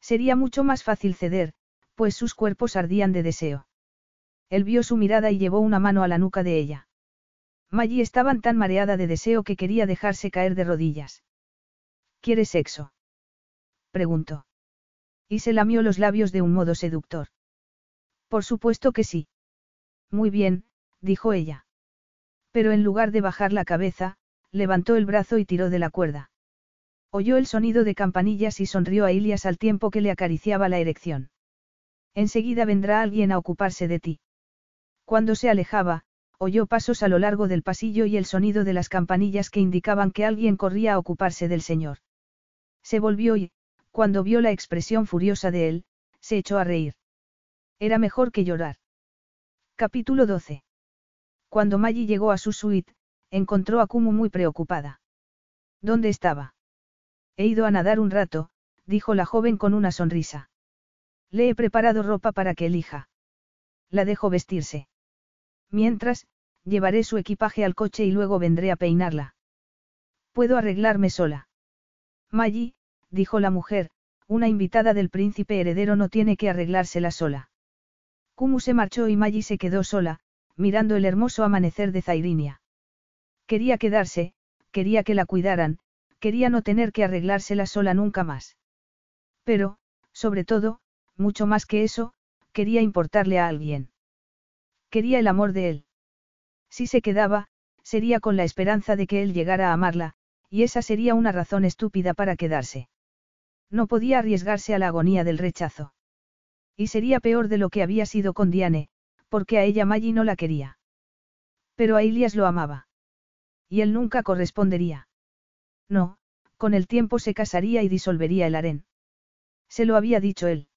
Sería mucho más fácil ceder, pues sus cuerpos ardían de deseo. Él vio su mirada y llevó una mano a la nuca de ella. Maggie estaba tan mareada de deseo que quería dejarse caer de rodillas. ¿Quieres sexo? preguntó. Y se lamió los labios de un modo seductor. Por supuesto que sí. Muy bien, dijo ella. Pero en lugar de bajar la cabeza, levantó el brazo y tiró de la cuerda. Oyó el sonido de campanillas y sonrió a Ilias al tiempo que le acariciaba la erección. Enseguida vendrá alguien a ocuparse de ti. Cuando se alejaba, oyó pasos a lo largo del pasillo y el sonido de las campanillas que indicaban que alguien corría a ocuparse del señor. Se volvió y, cuando vio la expresión furiosa de él, se echó a reír. Era mejor que llorar. Capítulo 12. Cuando Maggie llegó a su suite, encontró a Kumu muy preocupada. ¿Dónde estaba? He ido a nadar un rato, dijo la joven con una sonrisa. Le he preparado ropa para que elija. La dejo vestirse. Mientras, llevaré su equipaje al coche y luego vendré a peinarla. Puedo arreglarme sola. Maggie, dijo la mujer, una invitada del príncipe heredero no tiene que arreglársela sola. Kumu se marchó y Maggie se quedó sola, mirando el hermoso amanecer de Zairinia. Quería quedarse, quería que la cuidaran, quería no tener que arreglársela sola nunca más. Pero, sobre todo, mucho más que eso, quería importarle a alguien. Quería el amor de él. Si se quedaba, sería con la esperanza de que él llegara a amarla, y esa sería una razón estúpida para quedarse. No podía arriesgarse a la agonía del rechazo. Y sería peor de lo que había sido con Diane, porque a ella Maggie no la quería. Pero a Ilias lo amaba. Y él nunca correspondería. No, con el tiempo se casaría y disolvería el harén. Se lo había dicho él.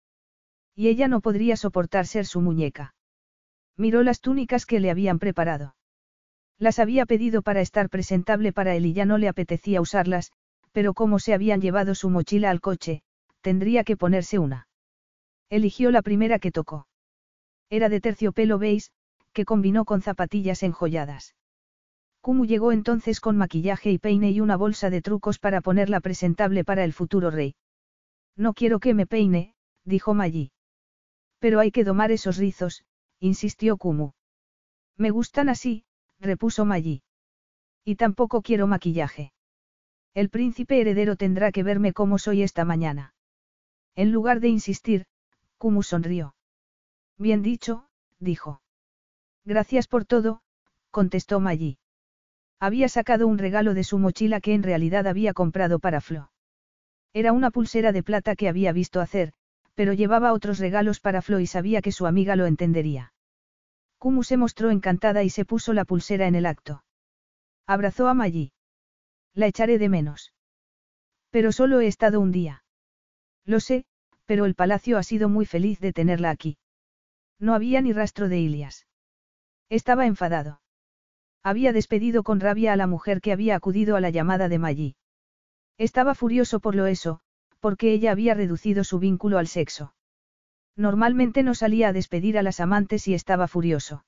Y ella no podría soportar ser su muñeca. Miró las túnicas que le habían preparado. Las había pedido para estar presentable para él y ya no le apetecía usarlas, pero como se habían llevado su mochila al coche, tendría que ponerse una. Eligió la primera que tocó. Era de terciopelo beige, que combinó con zapatillas enjolladas. Kumu llegó entonces con maquillaje y peine y una bolsa de trucos para ponerla presentable para el futuro rey. No quiero que me peine, dijo Maggie. Pero hay que domar esos rizos, insistió Kumu. Me gustan así, repuso Maggi. Y tampoco quiero maquillaje. El príncipe heredero tendrá que verme como soy esta mañana. En lugar de insistir, Kumu sonrió. Bien dicho, dijo. Gracias por todo, contestó Maggi. Había sacado un regalo de su mochila que en realidad había comprado para Flo. Era una pulsera de plata que había visto hacer, pero llevaba otros regalos para Flo y sabía que su amiga lo entendería. Kumu se mostró encantada y se puso la pulsera en el acto. Abrazó a Maggie. La echaré de menos. Pero solo he estado un día. Lo sé, pero el palacio ha sido muy feliz de tenerla aquí. No había ni rastro de Ilias. Estaba enfadado. Había despedido con rabia a la mujer que había acudido a la llamada de Maggi. Estaba furioso por lo eso, porque ella había reducido su vínculo al sexo. Normalmente no salía a despedir a las amantes y estaba furioso.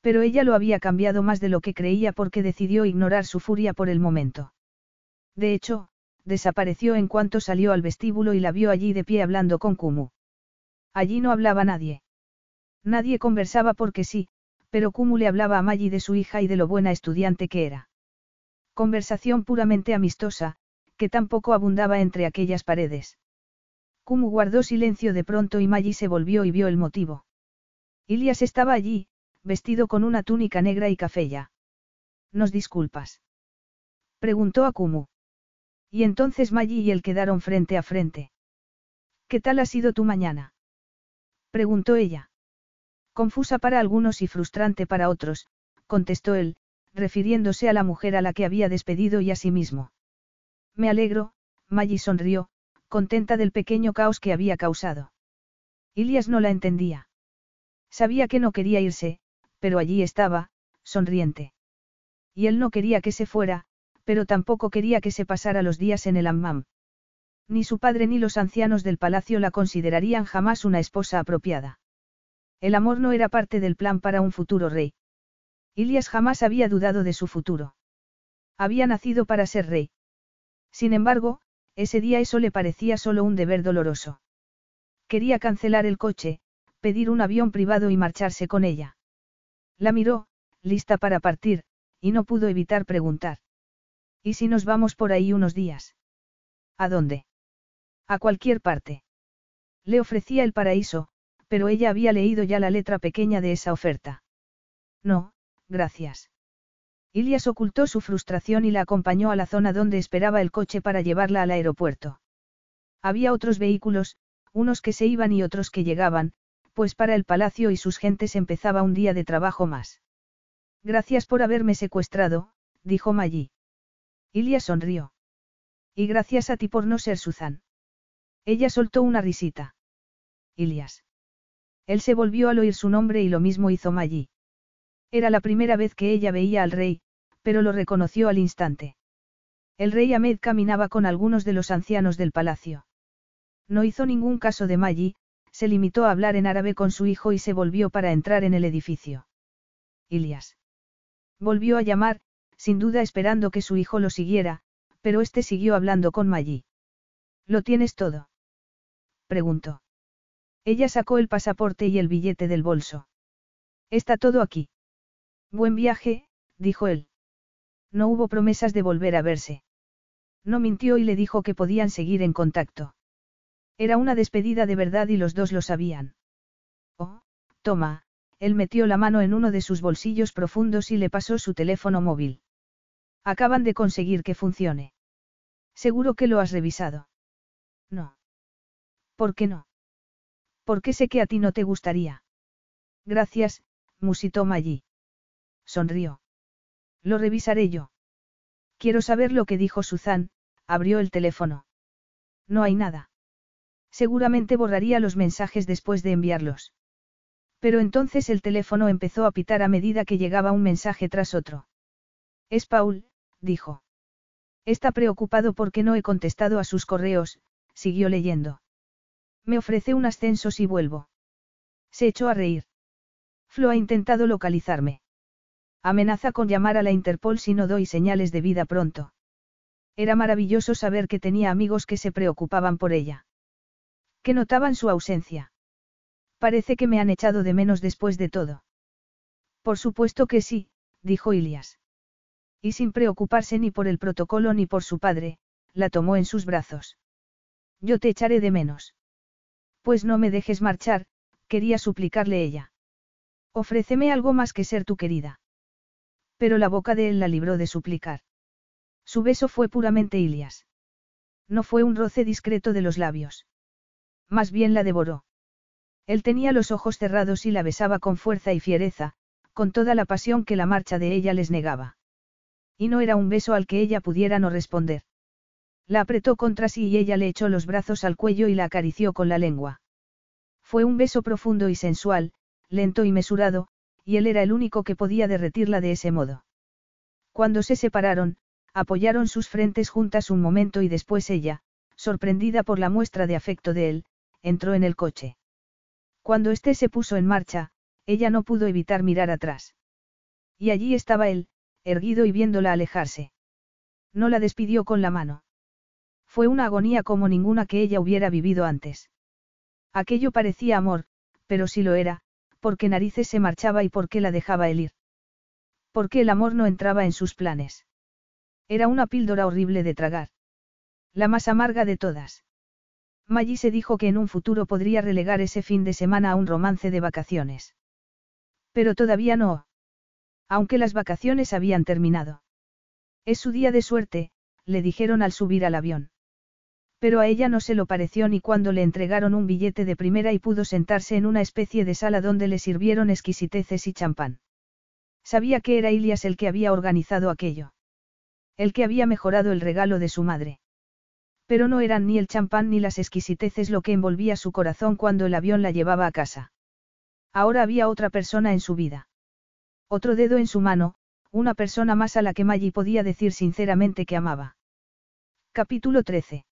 Pero ella lo había cambiado más de lo que creía porque decidió ignorar su furia por el momento. De hecho, desapareció en cuanto salió al vestíbulo y la vio allí de pie hablando con Kumu. Allí no hablaba nadie. Nadie conversaba porque sí, pero Kumu le hablaba a Maggie de su hija y de lo buena estudiante que era. Conversación puramente amistosa, que tampoco abundaba entre aquellas paredes. Kumu guardó silencio de pronto y Maggie se volvió y vio el motivo. Ilias estaba allí, vestido con una túnica negra y cafella. ¿Nos disculpas? Preguntó a Kumu. Y entonces Maggie y él quedaron frente a frente. ¿Qué tal ha sido tu mañana? Preguntó ella. Confusa para algunos y frustrante para otros, contestó él, refiriéndose a la mujer a la que había despedido y a sí mismo. Me alegro, Maggie sonrió, contenta del pequeño caos que había causado. Ilias no la entendía. Sabía que no quería irse, pero allí estaba, sonriente. Y él no quería que se fuera, pero tampoco quería que se pasara los días en el hammam. Ni su padre ni los ancianos del palacio la considerarían jamás una esposa apropiada. El amor no era parte del plan para un futuro rey. Ilias jamás había dudado de su futuro. Había nacido para ser rey. Sin embargo, ese día eso le parecía solo un deber doloroso. Quería cancelar el coche, pedir un avión privado y marcharse con ella. La miró, lista para partir, y no pudo evitar preguntar. ¿Y si nos vamos por ahí unos días? ¿A dónde? A cualquier parte. Le ofrecía el paraíso, pero ella había leído ya la letra pequeña de esa oferta. No, gracias. Ilias ocultó su frustración y la acompañó a la zona donde esperaba el coche para llevarla al aeropuerto. Había otros vehículos, unos que se iban y otros que llegaban, pues para el palacio y sus gentes empezaba un día de trabajo más. Gracias por haberme secuestrado, dijo Maggie. Ilia sonrió. Y gracias a ti por no ser Susan. Ella soltó una risita. Ilias. Él se volvió al oír su nombre y lo mismo hizo Maggie. Era la primera vez que ella veía al rey, pero lo reconoció al instante. El rey Ahmed caminaba con algunos de los ancianos del palacio. No hizo ningún caso de Maggie, se limitó a hablar en árabe con su hijo y se volvió para entrar en el edificio. Ilias. Volvió a llamar, sin duda esperando que su hijo lo siguiera, pero este siguió hablando con Maggie. ¿Lo tienes todo? preguntó. Ella sacó el pasaporte y el billete del bolso. Está todo aquí. Buen viaje, dijo él. No hubo promesas de volver a verse. No mintió y le dijo que podían seguir en contacto. Era una despedida de verdad y los dos lo sabían. Oh, toma, él metió la mano en uno de sus bolsillos profundos y le pasó su teléfono móvil. Acaban de conseguir que funcione. Seguro que lo has revisado. No. ¿Por qué no? Porque sé que a ti no te gustaría. Gracias, musitó Maggie. Sonrió. Lo revisaré yo. Quiero saber lo que dijo Suzanne, abrió el teléfono. No hay nada. Seguramente borraría los mensajes después de enviarlos. Pero entonces el teléfono empezó a pitar a medida que llegaba un mensaje tras otro. Es Paul, dijo. Está preocupado porque no he contestado a sus correos, siguió leyendo. Me ofrece un ascenso si vuelvo. Se echó a reír. Flo ha intentado localizarme. Amenaza con llamar a la Interpol si no doy señales de vida pronto. Era maravilloso saber que tenía amigos que se preocupaban por ella. Que notaban su ausencia. Parece que me han echado de menos después de todo. Por supuesto que sí, dijo Ilias. Y sin preocuparse ni por el protocolo ni por su padre, la tomó en sus brazos. Yo te echaré de menos. Pues no me dejes marchar, quería suplicarle ella. Ofréceme algo más que ser tu querida. Pero la boca de él la libró de suplicar. Su beso fue puramente Ilias. No fue un roce discreto de los labios. Más bien la devoró. Él tenía los ojos cerrados y la besaba con fuerza y fiereza, con toda la pasión que la marcha de ella les negaba. Y no era un beso al que ella pudiera no responder. La apretó contra sí y ella le echó los brazos al cuello y la acarició con la lengua. Fue un beso profundo y sensual, lento y mesurado, y él era el único que podía derretirla de ese modo. Cuando se separaron, apoyaron sus frentes juntas un momento y después ella, sorprendida por la muestra de afecto de él, entró en el coche. Cuando éste se puso en marcha, ella no pudo evitar mirar atrás. Y allí estaba él, erguido y viéndola alejarse. No la despidió con la mano. Fue una agonía como ninguna que ella hubiera vivido antes. Aquello parecía amor, pero si lo era, porque narices se marchaba y por qué la dejaba él ir. Porque el amor no entraba en sus planes. Era una píldora horrible de tragar. La más amarga de todas. Maggie se dijo que en un futuro podría relegar ese fin de semana a un romance de vacaciones. Pero todavía no. Aunque las vacaciones habían terminado. Es su día de suerte, le dijeron al subir al avión. Pero a ella no se lo pareció ni cuando le entregaron un billete de primera y pudo sentarse en una especie de sala donde le sirvieron exquisiteces y champán. Sabía que era Ilias el que había organizado aquello el que había mejorado el regalo de su madre. Pero no eran ni el champán ni las exquisiteces lo que envolvía su corazón cuando el avión la llevaba a casa. Ahora había otra persona en su vida. Otro dedo en su mano, una persona más a la que Maggie podía decir sinceramente que amaba. Capítulo 13.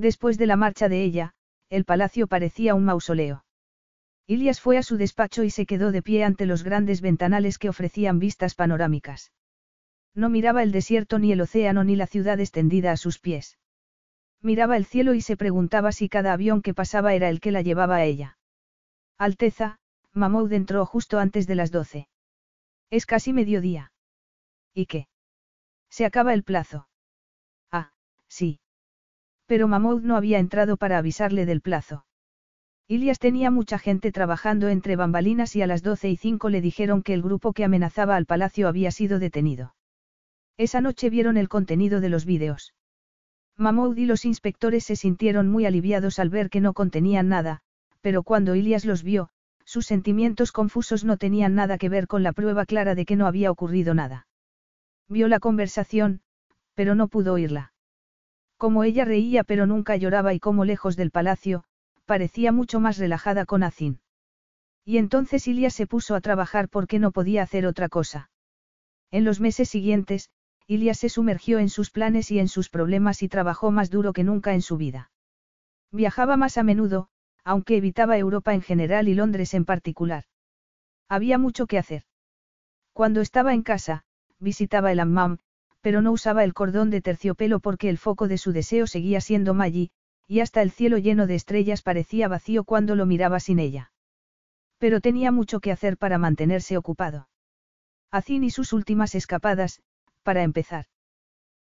Después de la marcha de ella, el palacio parecía un mausoleo. Ilias fue a su despacho y se quedó de pie ante los grandes ventanales que ofrecían vistas panorámicas. No miraba el desierto ni el océano ni la ciudad extendida a sus pies. Miraba el cielo y se preguntaba si cada avión que pasaba era el que la llevaba a ella. Alteza, Mahmoud entró justo antes de las doce. Es casi mediodía. ¿Y qué? Se acaba el plazo. Ah, sí. Pero Mahmoud no había entrado para avisarle del plazo. Ilias tenía mucha gente trabajando entre bambalinas y a las doce y cinco le dijeron que el grupo que amenazaba al palacio había sido detenido. Esa noche vieron el contenido de los vídeos. Mahmoud y los inspectores se sintieron muy aliviados al ver que no contenían nada, pero cuando Ilias los vio, sus sentimientos confusos no tenían nada que ver con la prueba clara de que no había ocurrido nada. Vio la conversación, pero no pudo oírla. Como ella reía pero nunca lloraba y como lejos del palacio, parecía mucho más relajada con Azin. Y entonces Ilias se puso a trabajar porque no podía hacer otra cosa. En los meses siguientes, Ilias se sumergió en sus planes y en sus problemas y trabajó más duro que nunca en su vida. Viajaba más a menudo, aunque evitaba Europa en general y Londres en particular. Había mucho que hacer. Cuando estaba en casa, visitaba el hammam, pero no usaba el cordón de terciopelo porque el foco de su deseo seguía siendo Maggie, y hasta el cielo lleno de estrellas parecía vacío cuando lo miraba sin ella. Pero tenía mucho que hacer para mantenerse ocupado. Azin y sus últimas escapadas, para empezar.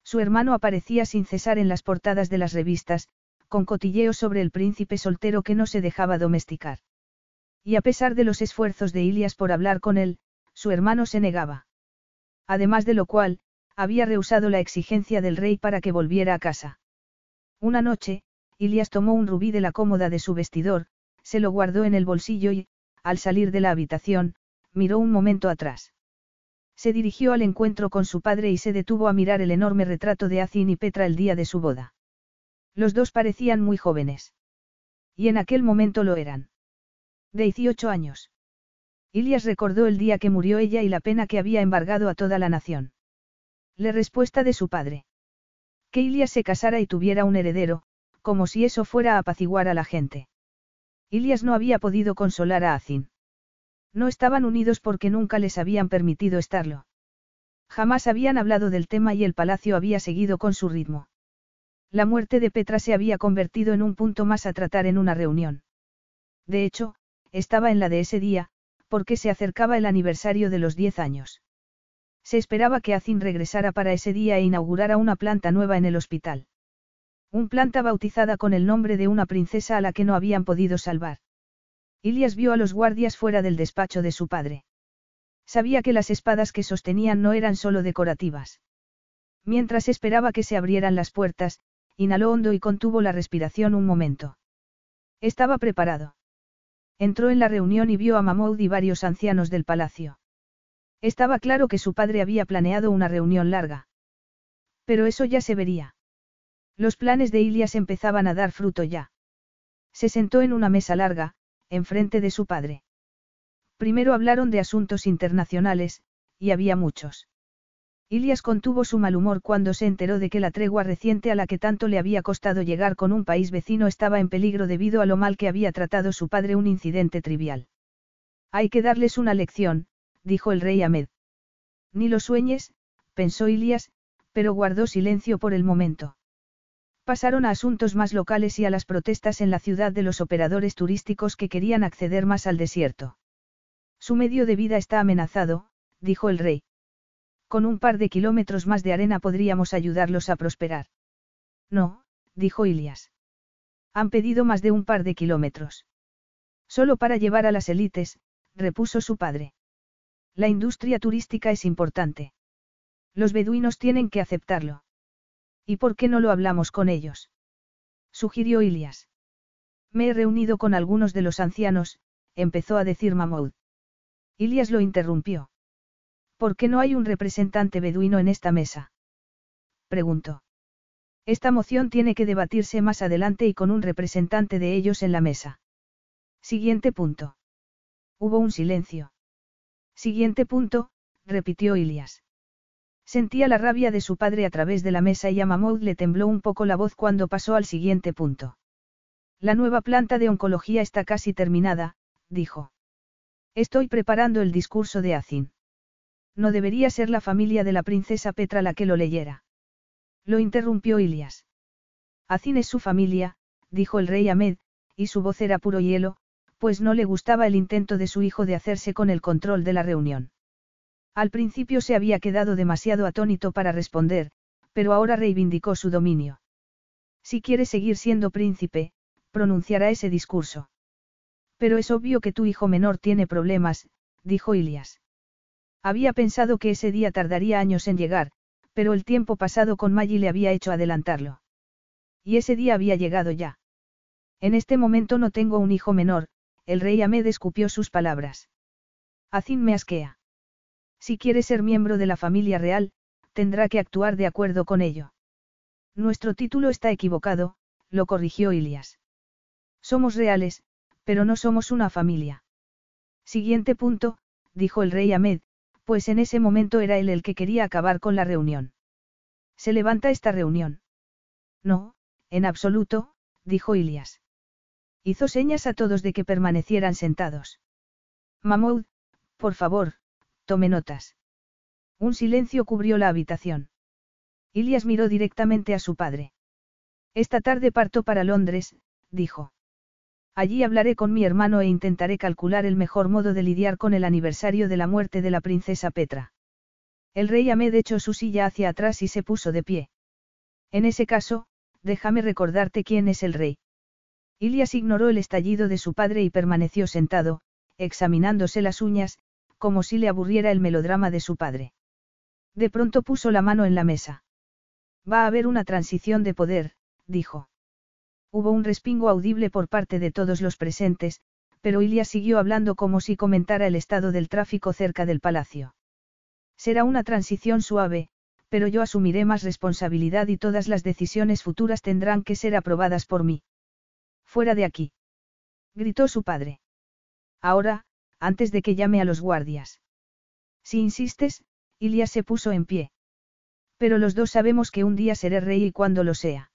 Su hermano aparecía sin cesar en las portadas de las revistas, con cotilleos sobre el príncipe soltero que no se dejaba domesticar. Y a pesar de los esfuerzos de Ilias por hablar con él, su hermano se negaba. Además de lo cual, había rehusado la exigencia del rey para que volviera a casa. Una noche, Ilias tomó un rubí de la cómoda de su vestidor, se lo guardó en el bolsillo y, al salir de la habitación, miró un momento atrás. Se dirigió al encuentro con su padre y se detuvo a mirar el enorme retrato de Azin y Petra el día de su boda. Los dos parecían muy jóvenes. Y en aquel momento lo eran. De 18 años. Ilias recordó el día que murió ella y la pena que había embargado a toda la nación. La respuesta de su padre. Que Ilias se casara y tuviera un heredero, como si eso fuera a apaciguar a la gente. Ilias no había podido consolar a Azin. No estaban unidos porque nunca les habían permitido estarlo. Jamás habían hablado del tema y el palacio había seguido con su ritmo. La muerte de Petra se había convertido en un punto más a tratar en una reunión. De hecho, estaba en la de ese día, porque se acercaba el aniversario de los diez años. Se esperaba que Azin regresara para ese día e inaugurara una planta nueva en el hospital. Un planta bautizada con el nombre de una princesa a la que no habían podido salvar. Ilias vio a los guardias fuera del despacho de su padre. Sabía que las espadas que sostenían no eran solo decorativas. Mientras esperaba que se abrieran las puertas, inhaló hondo y contuvo la respiración un momento. Estaba preparado. Entró en la reunión y vio a Mahmoud y varios ancianos del palacio. Estaba claro que su padre había planeado una reunión larga. Pero eso ya se vería. Los planes de Ilias empezaban a dar fruto ya. Se sentó en una mesa larga, enfrente de su padre. Primero hablaron de asuntos internacionales, y había muchos. Ilias contuvo su mal humor cuando se enteró de que la tregua reciente a la que tanto le había costado llegar con un país vecino estaba en peligro debido a lo mal que había tratado su padre un incidente trivial. Hay que darles una lección, dijo el rey Ahmed. Ni lo sueñes, pensó Ilias, pero guardó silencio por el momento. Pasaron a asuntos más locales y a las protestas en la ciudad de los operadores turísticos que querían acceder más al desierto. Su medio de vida está amenazado, dijo el rey. Con un par de kilómetros más de arena podríamos ayudarlos a prosperar. No, dijo Ilias. Han pedido más de un par de kilómetros. Solo para llevar a las élites, repuso su padre. La industria turística es importante. Los beduinos tienen que aceptarlo. ¿Y por qué no lo hablamos con ellos? Sugirió Ilias. Me he reunido con algunos de los ancianos, empezó a decir Mahmoud. Ilias lo interrumpió. ¿Por qué no hay un representante beduino en esta mesa? Preguntó. Esta moción tiene que debatirse más adelante y con un representante de ellos en la mesa. Siguiente punto. Hubo un silencio. Siguiente punto, repitió Ilias. Sentía la rabia de su padre a través de la mesa y a le tembló un poco la voz cuando pasó al siguiente punto. La nueva planta de oncología está casi terminada, dijo. Estoy preparando el discurso de Azin. No debería ser la familia de la princesa Petra la que lo leyera. Lo interrumpió Ilias. Azin es su familia, dijo el rey Ahmed, y su voz era puro hielo, pues no le gustaba el intento de su hijo de hacerse con el control de la reunión. Al principio se había quedado demasiado atónito para responder, pero ahora reivindicó su dominio. Si quiere seguir siendo príncipe, pronunciará ese discurso. Pero es obvio que tu hijo menor tiene problemas, dijo Ilias. Había pensado que ese día tardaría años en llegar, pero el tiempo pasado con Maggie le había hecho adelantarlo. Y ese día había llegado ya. En este momento no tengo un hijo menor, el rey Ahmed escupió sus palabras. Azin me asquea. Si quiere ser miembro de la familia real, tendrá que actuar de acuerdo con ello. Nuestro título está equivocado, lo corrigió Ilias. Somos reales, pero no somos una familia. Siguiente punto, dijo el rey Ahmed, pues en ese momento era él el que quería acabar con la reunión. ¿Se levanta esta reunión? No, en absoluto, dijo Ilias. Hizo señas a todos de que permanecieran sentados. Mahmoud, por favor, tome notas. Un silencio cubrió la habitación. Ilias miró directamente a su padre. Esta tarde parto para Londres, dijo. Allí hablaré con mi hermano e intentaré calcular el mejor modo de lidiar con el aniversario de la muerte de la princesa Petra. El rey Ahmed echó su silla hacia atrás y se puso de pie. En ese caso, déjame recordarte quién es el rey. Ilias ignoró el estallido de su padre y permaneció sentado, examinándose las uñas, como si le aburriera el melodrama de su padre. De pronto puso la mano en la mesa. Va a haber una transición de poder, dijo. Hubo un respingo audible por parte de todos los presentes, pero Ilias siguió hablando como si comentara el estado del tráfico cerca del palacio. Será una transición suave, pero yo asumiré más responsabilidad y todas las decisiones futuras tendrán que ser aprobadas por mí. Fuera de aquí. Gritó su padre. Ahora, antes de que llame a los guardias. Si insistes, Ilias se puso en pie. Pero los dos sabemos que un día seré rey y cuando lo sea.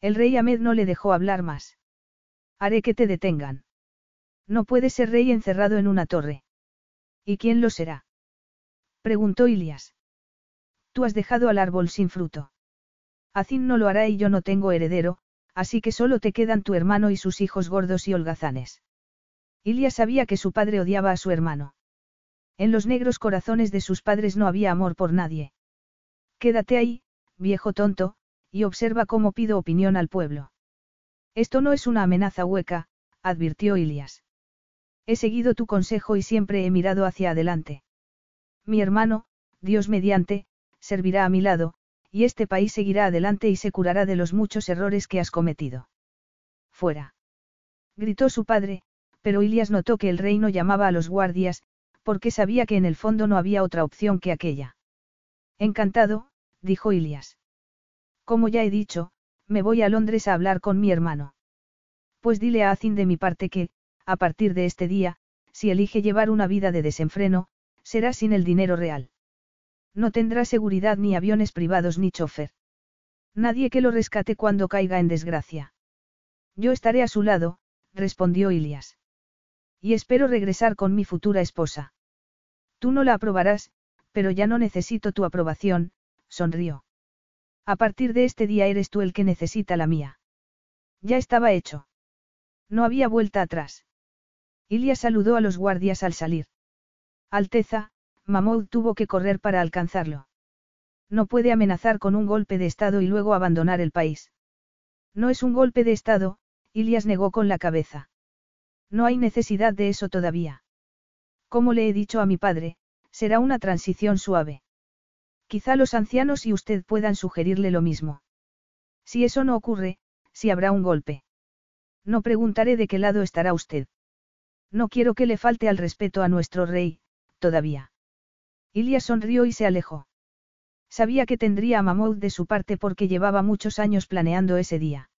El rey Ahmed no le dejó hablar más. Haré que te detengan. No puedes ser rey encerrado en una torre. ¿Y quién lo será? Preguntó Ilias. Tú has dejado al árbol sin fruto. Azin no lo hará y yo no tengo heredero, así que solo te quedan tu hermano y sus hijos gordos y holgazanes. Ilias sabía que su padre odiaba a su hermano. En los negros corazones de sus padres no había amor por nadie. Quédate ahí, viejo tonto, y observa cómo pido opinión al pueblo. Esto no es una amenaza hueca, advirtió Ilias. He seguido tu consejo y siempre he mirado hacia adelante. Mi hermano, Dios mediante, servirá a mi lado, y este país seguirá adelante y se curará de los muchos errores que has cometido. Fuera. Gritó su padre, pero Ilias notó que el reino llamaba a los guardias, porque sabía que en el fondo no había otra opción que aquella. Encantado, dijo Ilias. Como ya he dicho, me voy a Londres a hablar con mi hermano. Pues dile a Azin de mi parte que, a partir de este día, si elige llevar una vida de desenfreno, será sin el dinero real. No tendrá seguridad ni aviones privados ni chofer. Nadie que lo rescate cuando caiga en desgracia. Yo estaré a su lado, respondió Ilias. Y espero regresar con mi futura esposa. Tú no la aprobarás, pero ya no necesito tu aprobación, sonrió. A partir de este día eres tú el que necesita la mía. Ya estaba hecho. No había vuelta atrás. Ilias saludó a los guardias al salir. Alteza, Mahmoud tuvo que correr para alcanzarlo. No puede amenazar con un golpe de Estado y luego abandonar el país. No es un golpe de Estado, Ilias negó con la cabeza. No hay necesidad de eso todavía. Como le he dicho a mi padre, será una transición suave. Quizá los ancianos y usted puedan sugerirle lo mismo. Si eso no ocurre, si habrá un golpe. No preguntaré de qué lado estará usted. No quiero que le falte al respeto a nuestro rey, todavía. Ilias sonrió y se alejó. Sabía que tendría a Mahmoud de su parte porque llevaba muchos años planeando ese día.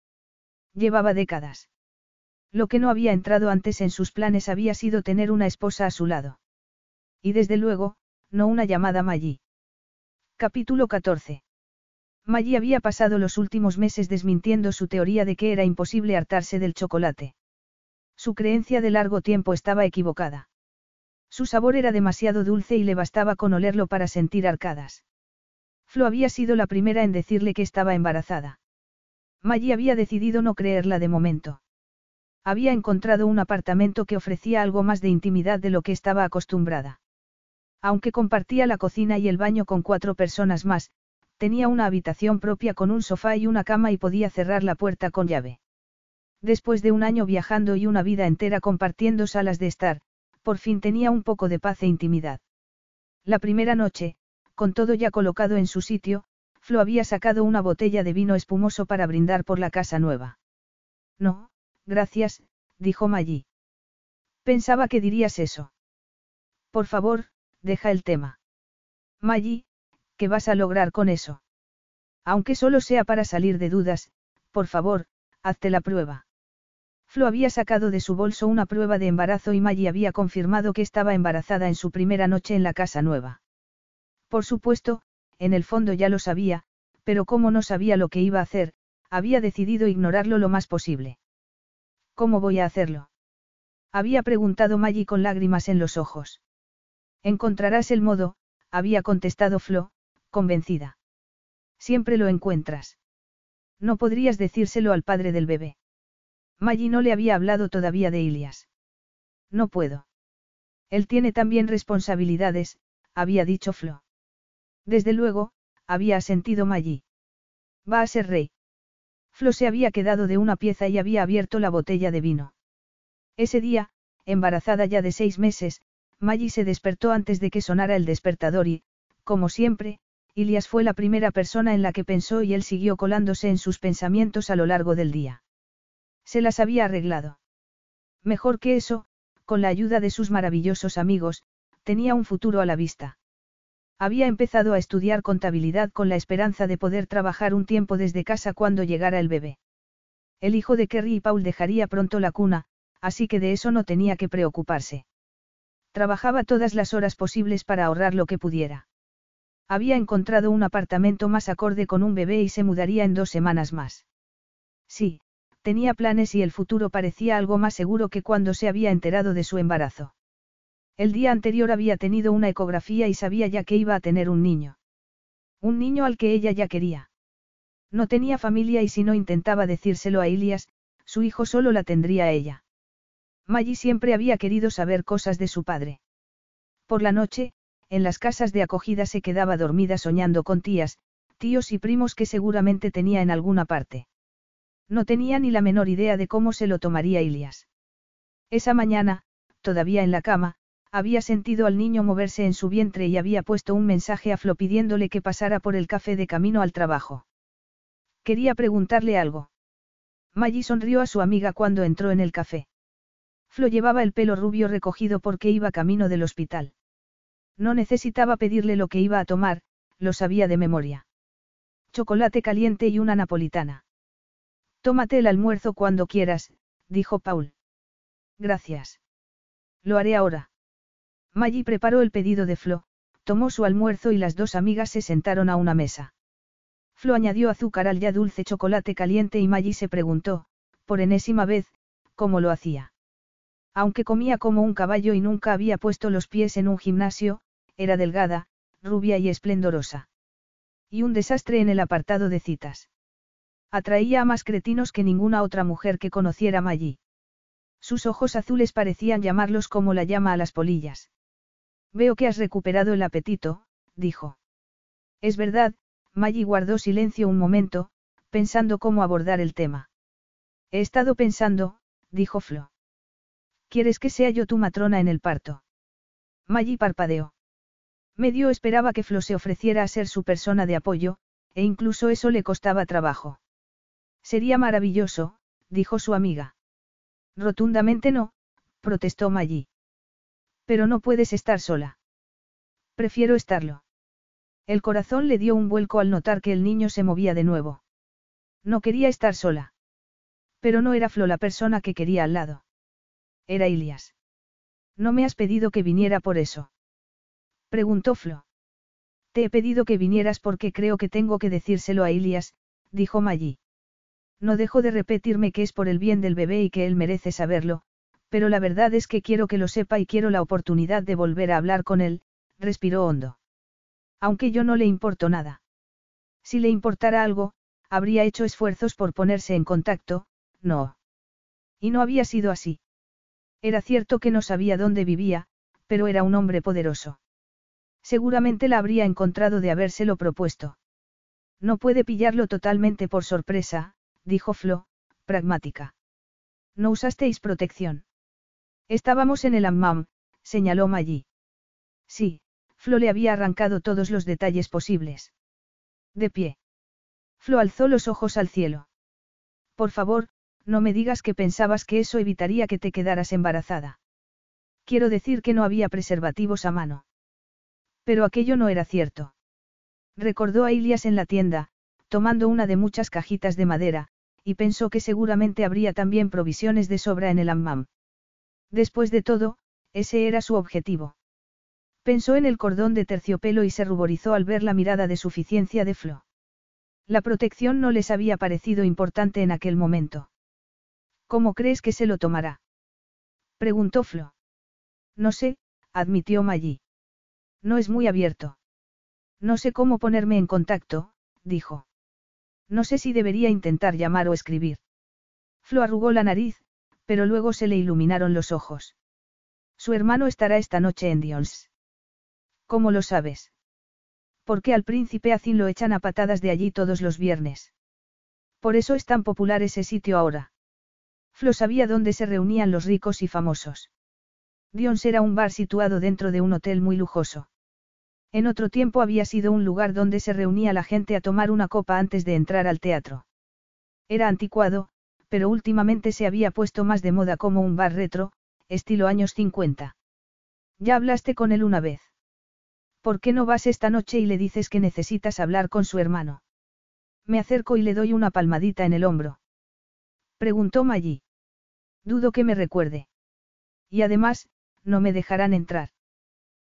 Llevaba décadas. Lo que no había entrado antes en sus planes había sido tener una esposa a su lado. Y desde luego, no una llamada Maggie. Capítulo 14. Maggie había pasado los últimos meses desmintiendo su teoría de que era imposible hartarse del chocolate. Su creencia de largo tiempo estaba equivocada. Su sabor era demasiado dulce y le bastaba con olerlo para sentir arcadas. Flo había sido la primera en decirle que estaba embarazada. Maggie había decidido no creerla de momento. Había encontrado un apartamento que ofrecía algo más de intimidad de lo que estaba acostumbrada. Aunque compartía la cocina y el baño con cuatro personas más, tenía una habitación propia con un sofá y una cama y podía cerrar la puerta con llave. Después de un año viajando y una vida entera compartiendo salas de estar, por fin tenía un poco de paz e intimidad. La primera noche, con todo ya colocado en su sitio, Flo había sacado una botella de vino espumoso para brindar por la casa nueva. No, gracias, dijo Maggie. Pensaba que dirías eso. Por favor, deja el tema. Maggie, ¿qué vas a lograr con eso? Aunque solo sea para salir de dudas, por favor, hazte la prueba. Flo había sacado de su bolso una prueba de embarazo y Maggie había confirmado que estaba embarazada en su primera noche en la casa nueva. Por supuesto, en el fondo ya lo sabía, pero como no sabía lo que iba a hacer, había decidido ignorarlo lo más posible. ¿Cómo voy a hacerlo? Había preguntado Maggie con lágrimas en los ojos. Encontrarás el modo, había contestado Flo, convencida. Siempre lo encuentras. No podrías decírselo al padre del bebé. Maggie no le había hablado todavía de Ilias. No puedo. Él tiene también responsabilidades, había dicho Flo. Desde luego, había asentido Maggie. Va a ser rey. Flo se había quedado de una pieza y había abierto la botella de vino. Ese día, embarazada ya de seis meses, Maggie se despertó antes de que sonara el despertador y, como siempre, Ilias fue la primera persona en la que pensó y él siguió colándose en sus pensamientos a lo largo del día. Se las había arreglado. Mejor que eso, con la ayuda de sus maravillosos amigos, tenía un futuro a la vista. Había empezado a estudiar contabilidad con la esperanza de poder trabajar un tiempo desde casa cuando llegara el bebé. El hijo de Kerry y Paul dejaría pronto la cuna, así que de eso no tenía que preocuparse. Trabajaba todas las horas posibles para ahorrar lo que pudiera. Había encontrado un apartamento más acorde con un bebé y se mudaría en dos semanas más. Sí, tenía planes y el futuro parecía algo más seguro que cuando se había enterado de su embarazo. El día anterior había tenido una ecografía y sabía ya que iba a tener un niño. Un niño al que ella ya quería. No tenía familia y si no intentaba decírselo a Ilias, su hijo solo la tendría ella. Maggie siempre había querido saber cosas de su padre. Por la noche, en las casas de acogida se quedaba dormida soñando con tías, tíos y primos que seguramente tenía en alguna parte. No tenía ni la menor idea de cómo se lo tomaría Ilias. Esa mañana, todavía en la cama, había sentido al niño moverse en su vientre y había puesto un mensaje a Flo pidiéndole que pasara por el café de camino al trabajo. Quería preguntarle algo. Maggie sonrió a su amiga cuando entró en el café. Flo llevaba el pelo rubio recogido porque iba camino del hospital. No necesitaba pedirle lo que iba a tomar, lo sabía de memoria. Chocolate caliente y una napolitana. Tómate el almuerzo cuando quieras, dijo Paul. Gracias. Lo haré ahora. Maggie preparó el pedido de Flo, tomó su almuerzo y las dos amigas se sentaron a una mesa. Flo añadió azúcar al ya dulce chocolate caliente y Maggie se preguntó, por enésima vez, cómo lo hacía. Aunque comía como un caballo y nunca había puesto los pies en un gimnasio, era delgada, rubia y esplendorosa. Y un desastre en el apartado de citas. Atraía a más cretinos que ninguna otra mujer que conociera Maggie. Sus ojos azules parecían llamarlos como la llama a las polillas. Veo que has recuperado el apetito, dijo. Es verdad, Maggie guardó silencio un momento, pensando cómo abordar el tema. He estado pensando, dijo Flo. ¿Quieres que sea yo tu matrona en el parto? Maggie parpadeó. Medio esperaba que Flo se ofreciera a ser su persona de apoyo, e incluso eso le costaba trabajo. Sería maravilloso, dijo su amiga. Rotundamente no, protestó Maggie. Pero no puedes estar sola. Prefiero estarlo. El corazón le dio un vuelco al notar que el niño se movía de nuevo. No quería estar sola. Pero no era Flo la persona que quería al lado. Era Ilias. No me has pedido que viniera por eso. Preguntó Flo. Te he pedido que vinieras porque creo que tengo que decírselo a Ilias, dijo Maggie. No dejo de repetirme que es por el bien del bebé y que él merece saberlo, pero la verdad es que quiero que lo sepa y quiero la oportunidad de volver a hablar con él, respiró hondo. Aunque yo no le importo nada. Si le importara algo, habría hecho esfuerzos por ponerse en contacto, no. Y no había sido así. Era cierto que no sabía dónde vivía, pero era un hombre poderoso. Seguramente la habría encontrado de habérselo propuesto. No puede pillarlo totalmente por sorpresa, dijo Flo, pragmática. No usasteis protección. Estábamos en el hammam, señaló Maggie. Sí, Flo le había arrancado todos los detalles posibles. De pie. Flo alzó los ojos al cielo. Por favor, no me digas que pensabas que eso evitaría que te quedaras embarazada. Quiero decir que no había preservativos a mano. Pero aquello no era cierto. Recordó a Ilias en la tienda, tomando una de muchas cajitas de madera, y pensó que seguramente habría también provisiones de sobra en el hammam. Después de todo, ese era su objetivo. Pensó en el cordón de terciopelo y se ruborizó al ver la mirada de suficiencia de Flo. La protección no les había parecido importante en aquel momento. ¿Cómo crees que se lo tomará? Preguntó Flo. No sé, admitió Maggie. No es muy abierto. No sé cómo ponerme en contacto, dijo. No sé si debería intentar llamar o escribir. Flo arrugó la nariz, pero luego se le iluminaron los ojos. Su hermano estará esta noche en Dions. ¿Cómo lo sabes? Porque al príncipe Azin lo echan a patadas de allí todos los viernes. Por eso es tan popular ese sitio ahora. Flo sabía dónde se reunían los ricos y famosos. Dions era un bar situado dentro de un hotel muy lujoso. En otro tiempo había sido un lugar donde se reunía la gente a tomar una copa antes de entrar al teatro. Era anticuado, pero últimamente se había puesto más de moda como un bar retro, estilo años 50. Ya hablaste con él una vez. ¿Por qué no vas esta noche y le dices que necesitas hablar con su hermano? Me acerco y le doy una palmadita en el hombro. Preguntó Maggie. Dudo que me recuerde. Y además, no me dejarán entrar.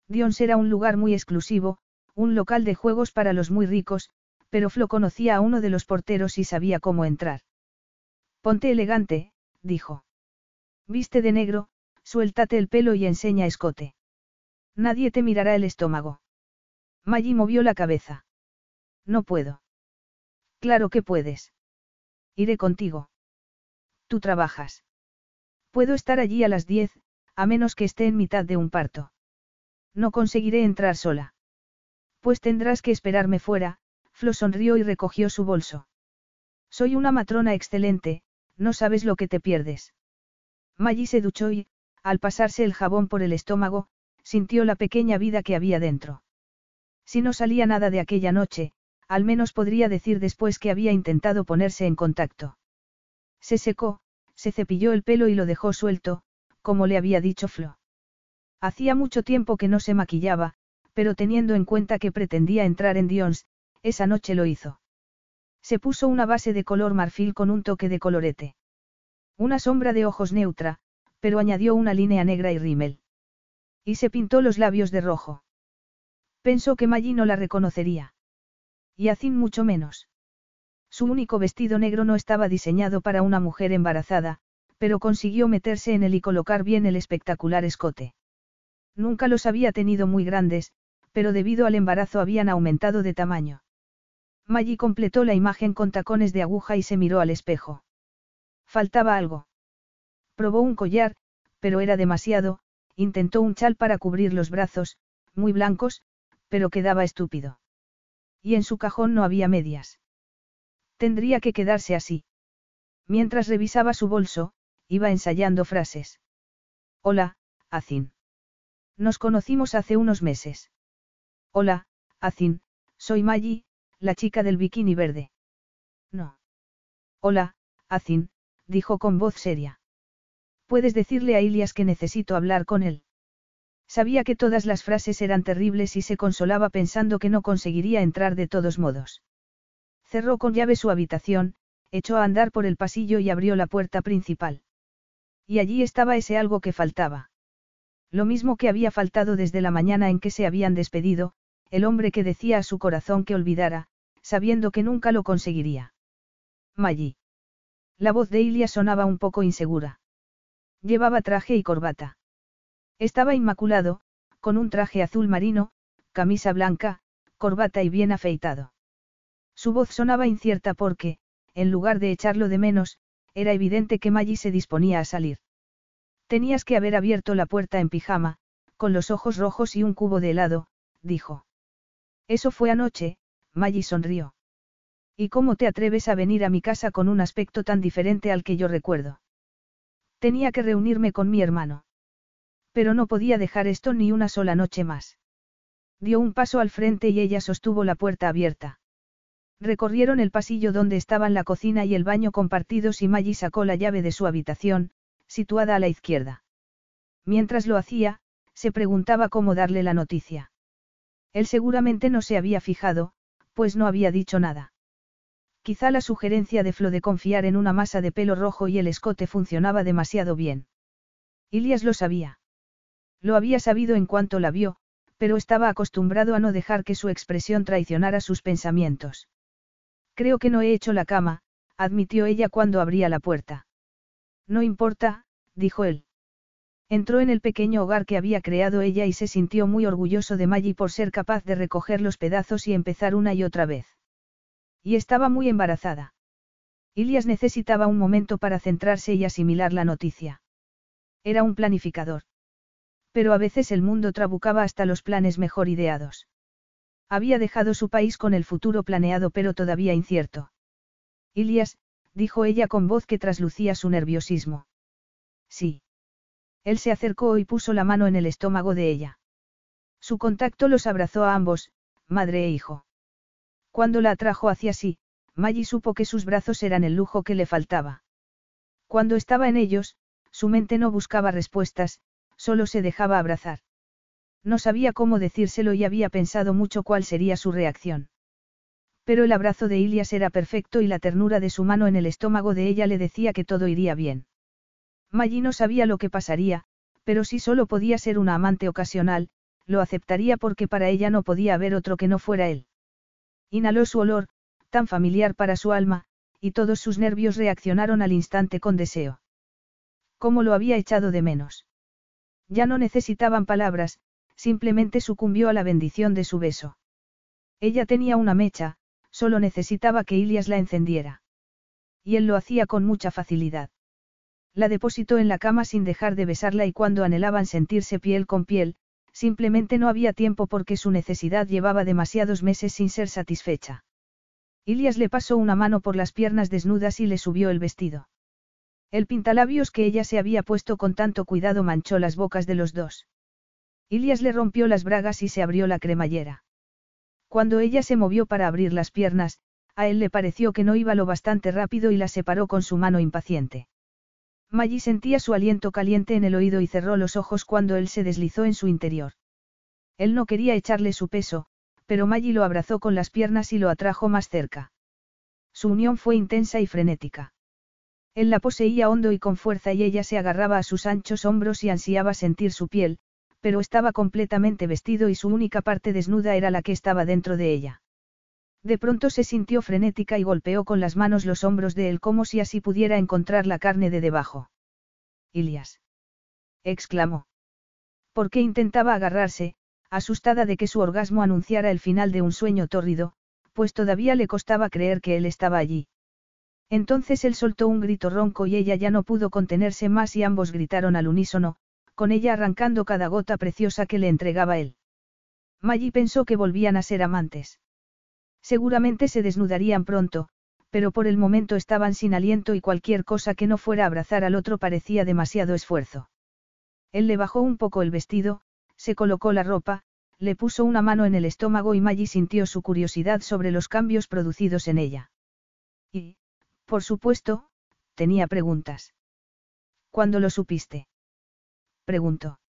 Dions era un lugar muy exclusivo, un local de juegos para los muy ricos, pero Flo conocía a uno de los porteros y sabía cómo entrar. Ponte elegante, dijo. Viste de negro, suéltate el pelo y enseña escote. Nadie te mirará el estómago. Maggie movió la cabeza. No puedo. Claro que puedes. Iré contigo. Tú trabajas. Puedo estar allí a las diez, a menos que esté en mitad de un parto. No conseguiré entrar sola. Pues tendrás que esperarme fuera, Flo sonrió y recogió su bolso. Soy una matrona excelente, no sabes lo que te pierdes. Maggie se duchó y, al pasarse el jabón por el estómago, sintió la pequeña vida que había dentro. Si no salía nada de aquella noche, al menos podría decir después que había intentado ponerse en contacto. Se secó, se cepilló el pelo y lo dejó suelto, como le había dicho Flo. Hacía mucho tiempo que no se maquillaba, pero teniendo en cuenta que pretendía entrar en Dions, esa noche lo hizo. Se puso una base de color marfil con un toque de colorete. Una sombra de ojos neutra, pero añadió una línea negra y rímel. Y se pintó los labios de rojo. Pensó que Maggie no la reconocería. Y Azin mucho menos. Su único vestido negro no estaba diseñado para una mujer embarazada, pero consiguió meterse en él y colocar bien el espectacular escote. Nunca los había tenido muy grandes, pero debido al embarazo habían aumentado de tamaño. Maggie completó la imagen con tacones de aguja y se miró al espejo. Faltaba algo. Probó un collar, pero era demasiado, intentó un chal para cubrir los brazos, muy blancos, pero quedaba estúpido. Y en su cajón no había medias. Tendría que quedarse así. Mientras revisaba su bolso, iba ensayando frases. Hola, Azin. Nos conocimos hace unos meses. Hola, Azin, soy Maggie, la chica del bikini verde. No. Hola, Azin, dijo con voz seria. Puedes decirle a Ilias que necesito hablar con él. Sabía que todas las frases eran terribles y se consolaba pensando que no conseguiría entrar de todos modos. Cerró con llave su habitación, echó a andar por el pasillo y abrió la puerta principal. Y allí estaba ese algo que faltaba. Lo mismo que había faltado desde la mañana en que se habían despedido, el hombre que decía a su corazón que olvidara, sabiendo que nunca lo conseguiría. Maggie. La voz de Ilia sonaba un poco insegura. Llevaba traje y corbata. Estaba inmaculado, con un traje azul marino, camisa blanca, corbata y bien afeitado. Su voz sonaba incierta porque, en lugar de echarlo de menos, era evidente que Maggie se disponía a salir. Tenías que haber abierto la puerta en pijama, con los ojos rojos y un cubo de helado, dijo. Eso fue anoche, Maggie sonrió. ¿Y cómo te atreves a venir a mi casa con un aspecto tan diferente al que yo recuerdo? Tenía que reunirme con mi hermano. Pero no podía dejar esto ni una sola noche más. Dio un paso al frente y ella sostuvo la puerta abierta. Recorrieron el pasillo donde estaban la cocina y el baño compartidos y Maggie sacó la llave de su habitación, situada a la izquierda. Mientras lo hacía, se preguntaba cómo darle la noticia. Él seguramente no se había fijado, pues no había dicho nada. Quizá la sugerencia de Flo de confiar en una masa de pelo rojo y el escote funcionaba demasiado bien. Ilias lo sabía. Lo había sabido en cuanto la vio, pero estaba acostumbrado a no dejar que su expresión traicionara sus pensamientos. Creo que no he hecho la cama, admitió ella cuando abría la puerta. No importa, dijo él. Entró en el pequeño hogar que había creado ella y se sintió muy orgulloso de Maggie por ser capaz de recoger los pedazos y empezar una y otra vez. Y estaba muy embarazada. Ilias necesitaba un momento para centrarse y asimilar la noticia. Era un planificador. Pero a veces el mundo trabucaba hasta los planes mejor ideados. Había dejado su país con el futuro planeado pero todavía incierto. Ilias, dijo ella con voz que traslucía su nerviosismo. Sí. Él se acercó y puso la mano en el estómago de ella. Su contacto los abrazó a ambos, madre e hijo. Cuando la atrajo hacia sí, Maggie supo que sus brazos eran el lujo que le faltaba. Cuando estaba en ellos, su mente no buscaba respuestas, solo se dejaba abrazar. No sabía cómo decírselo y había pensado mucho cuál sería su reacción. Pero el abrazo de Ilias era perfecto y la ternura de su mano en el estómago de ella le decía que todo iría bien. Maggie no sabía lo que pasaría, pero si solo podía ser una amante ocasional, lo aceptaría porque para ella no podía haber otro que no fuera él. Inhaló su olor, tan familiar para su alma, y todos sus nervios reaccionaron al instante con deseo. ¿Cómo lo había echado de menos? Ya no necesitaban palabras, simplemente sucumbió a la bendición de su beso. Ella tenía una mecha, solo necesitaba que Ilias la encendiera. Y él lo hacía con mucha facilidad. La depositó en la cama sin dejar de besarla y cuando anhelaban sentirse piel con piel, simplemente no había tiempo porque su necesidad llevaba demasiados meses sin ser satisfecha. Ilias le pasó una mano por las piernas desnudas y le subió el vestido. El pintalabios que ella se había puesto con tanto cuidado manchó las bocas de los dos. Ilias le rompió las bragas y se abrió la cremallera. Cuando ella se movió para abrir las piernas, a él le pareció que no iba lo bastante rápido y la separó con su mano impaciente. Maggie sentía su aliento caliente en el oído y cerró los ojos cuando él se deslizó en su interior. Él no quería echarle su peso, pero Maggie lo abrazó con las piernas y lo atrajo más cerca. Su unión fue intensa y frenética. Él la poseía hondo y con fuerza y ella se agarraba a sus anchos hombros y ansiaba sentir su piel, pero estaba completamente vestido y su única parte desnuda era la que estaba dentro de ella. De pronto se sintió frenética y golpeó con las manos los hombros de él como si así pudiera encontrar la carne de debajo. Ilias. exclamó. ¿Por qué intentaba agarrarse, asustada de que su orgasmo anunciara el final de un sueño tórrido, pues todavía le costaba creer que él estaba allí. Entonces él soltó un grito ronco y ella ya no pudo contenerse más y ambos gritaron al unísono, con ella arrancando cada gota preciosa que le entregaba él. Maggie pensó que volvían a ser amantes. Seguramente se desnudarían pronto, pero por el momento estaban sin aliento y cualquier cosa que no fuera abrazar al otro parecía demasiado esfuerzo. Él le bajó un poco el vestido, se colocó la ropa, le puso una mano en el estómago y Maggie sintió su curiosidad sobre los cambios producidos en ella. Y, por supuesto, tenía preguntas. ¿Cuándo lo supiste? Preguntó.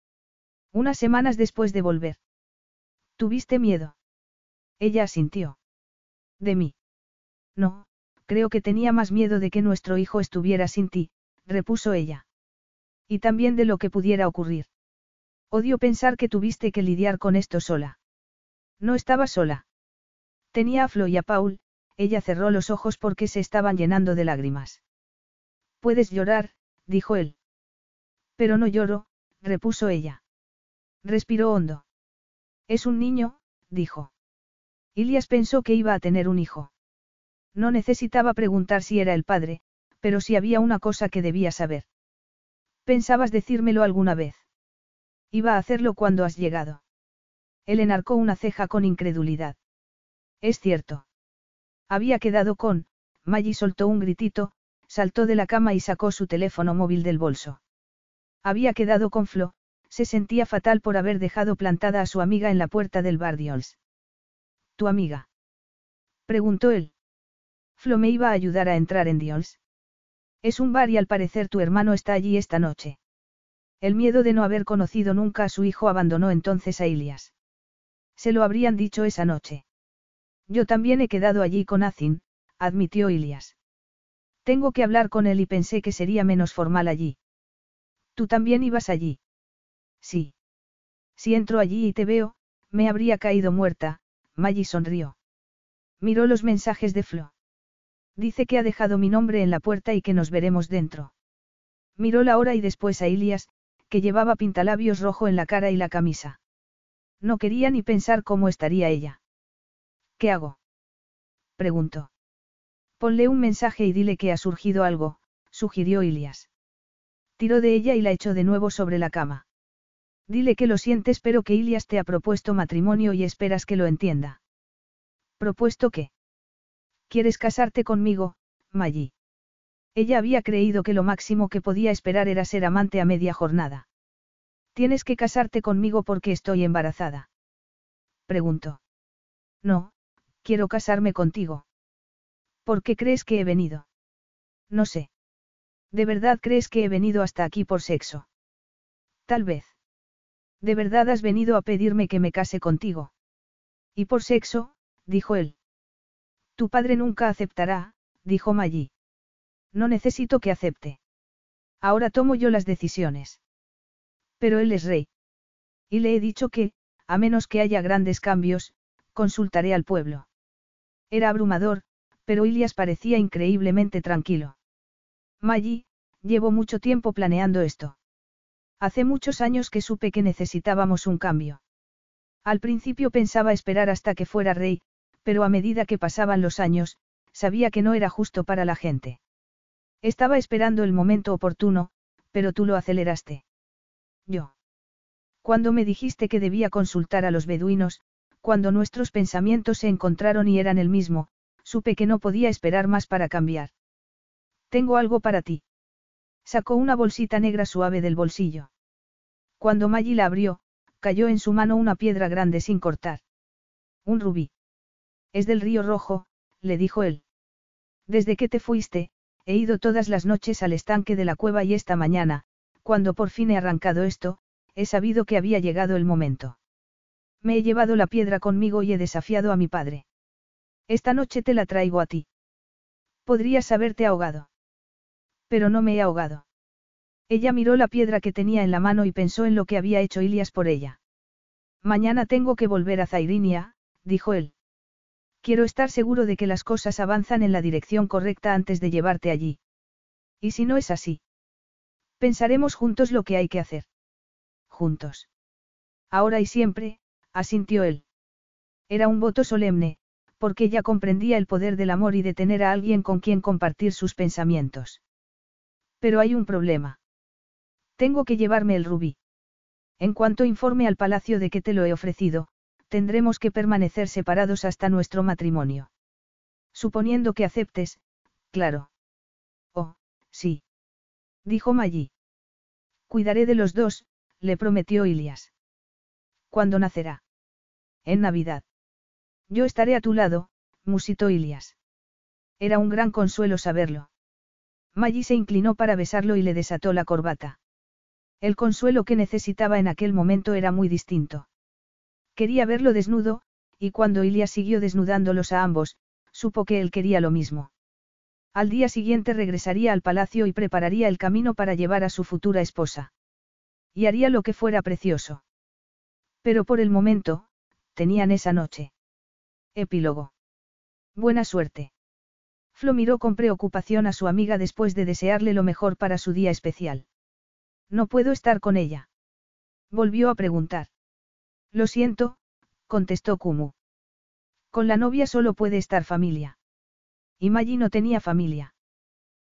Unas semanas después de volver. ¿Tuviste miedo? Ella asintió. ¿De mí? No, creo que tenía más miedo de que nuestro hijo estuviera sin ti, repuso ella. Y también de lo que pudiera ocurrir. Odio pensar que tuviste que lidiar con esto sola. No estaba sola. Tenía a Flo y a Paul, ella cerró los ojos porque se estaban llenando de lágrimas. Puedes llorar, dijo él. Pero no lloro, repuso ella. Respiró hondo. Es un niño, dijo. Ilias pensó que iba a tener un hijo. No necesitaba preguntar si era el padre, pero si había una cosa que debía saber. ¿Pensabas decírmelo alguna vez? Iba a hacerlo cuando has llegado. Él enarcó una ceja con incredulidad. Es cierto. Había quedado con, Maggie soltó un gritito, saltó de la cama y sacó su teléfono móvil del bolso. Había quedado con Flo, se sentía fatal por haber dejado plantada a su amiga en la puerta del bar Diols. ¿Tu amiga? preguntó él. Flo me iba a ayudar a entrar en Diols. Es un bar y al parecer tu hermano está allí esta noche. El miedo de no haber conocido nunca a su hijo abandonó entonces a Ilias. Se lo habrían dicho esa noche. Yo también he quedado allí con Azin, admitió Ilias. Tengo que hablar con él y pensé que sería menos formal allí. Tú también ibas allí. Sí. Si entro allí y te veo, me habría caído muerta, Maggie sonrió. Miró los mensajes de Flo. Dice que ha dejado mi nombre en la puerta y que nos veremos dentro. Miró la hora y después a Ilias, que llevaba pintalabios rojo en la cara y la camisa. No quería ni pensar cómo estaría ella. ¿Qué hago? preguntó. Ponle un mensaje y dile que ha surgido algo, sugirió Ilias. Tiró de ella y la echó de nuevo sobre la cama. Dile que lo sientes pero que Ilias te ha propuesto matrimonio y esperas que lo entienda. ¿Propuesto qué? ¿Quieres casarte conmigo, Maggie? Ella había creído que lo máximo que podía esperar era ser amante a media jornada. ¿Tienes que casarte conmigo porque estoy embarazada? Preguntó. No, quiero casarme contigo. ¿Por qué crees que he venido? No sé. ¿De verdad crees que he venido hasta aquí por sexo? Tal vez. ¿De verdad has venido a pedirme que me case contigo? Y por sexo, dijo él. Tu padre nunca aceptará, dijo Maggie. No necesito que acepte. Ahora tomo yo las decisiones. Pero él es rey. Y le he dicho que, a menos que haya grandes cambios, consultaré al pueblo. Era abrumador, pero Ilias parecía increíblemente tranquilo. Maggie, llevo mucho tiempo planeando esto. Hace muchos años que supe que necesitábamos un cambio. Al principio pensaba esperar hasta que fuera rey, pero a medida que pasaban los años, sabía que no era justo para la gente. Estaba esperando el momento oportuno, pero tú lo aceleraste. Yo. Cuando me dijiste que debía consultar a los beduinos, cuando nuestros pensamientos se encontraron y eran el mismo, supe que no podía esperar más para cambiar. Tengo algo para ti. Sacó una bolsita negra suave del bolsillo. Cuando Maggie la abrió, cayó en su mano una piedra grande sin cortar. Un rubí. Es del río rojo, le dijo él. Desde que te fuiste, he ido todas las noches al estanque de la cueva y esta mañana, cuando por fin he arrancado esto, he sabido que había llegado el momento. Me he llevado la piedra conmigo y he desafiado a mi padre. Esta noche te la traigo a ti. Podrías haberte ahogado. Pero no me he ahogado. Ella miró la piedra que tenía en la mano y pensó en lo que había hecho Ilias por ella. Mañana tengo que volver a Zairinia, dijo él. Quiero estar seguro de que las cosas avanzan en la dirección correcta antes de llevarte allí. ¿Y si no es así? Pensaremos juntos lo que hay que hacer. Juntos. Ahora y siempre, asintió él. Era un voto solemne, porque ella comprendía el poder del amor y de tener a alguien con quien compartir sus pensamientos. Pero hay un problema. Tengo que llevarme el rubí. En cuanto informe al palacio de que te lo he ofrecido, tendremos que permanecer separados hasta nuestro matrimonio. Suponiendo que aceptes, claro. Oh, sí. Dijo Maggi. Cuidaré de los dos, le prometió Ilias. ¿Cuándo nacerá? En Navidad. Yo estaré a tu lado, musitó Ilias. Era un gran consuelo saberlo. Maggi se inclinó para besarlo y le desató la corbata. El consuelo que necesitaba en aquel momento era muy distinto. Quería verlo desnudo, y cuando Ilias siguió desnudándolos a ambos, supo que él quería lo mismo. Al día siguiente regresaría al palacio y prepararía el camino para llevar a su futura esposa. Y haría lo que fuera precioso. Pero por el momento, tenían esa noche. Epílogo. Buena suerte. Flo miró con preocupación a su amiga después de desearle lo mejor para su día especial. No puedo estar con ella. Volvió a preguntar. Lo siento, contestó Kumu. Con la novia solo puede estar familia. Y Maggi no tenía familia.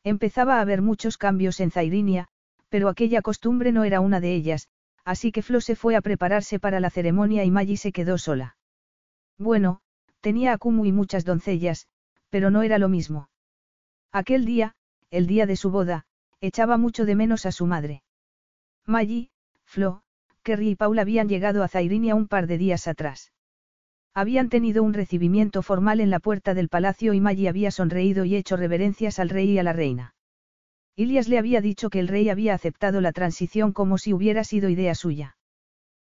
Empezaba a haber muchos cambios en Zairinia, pero aquella costumbre no era una de ellas, así que Flo se fue a prepararse para la ceremonia y Maggi se quedó sola. Bueno, tenía a Kumu y muchas doncellas, pero no era lo mismo. Aquel día, el día de su boda, echaba mucho de menos a su madre. Maggi, Flo, Kerry y Paul habían llegado a Zairinia un par de días atrás. Habían tenido un recibimiento formal en la puerta del palacio y Maggie había sonreído y hecho reverencias al rey y a la reina. Ilias le había dicho que el rey había aceptado la transición como si hubiera sido idea suya.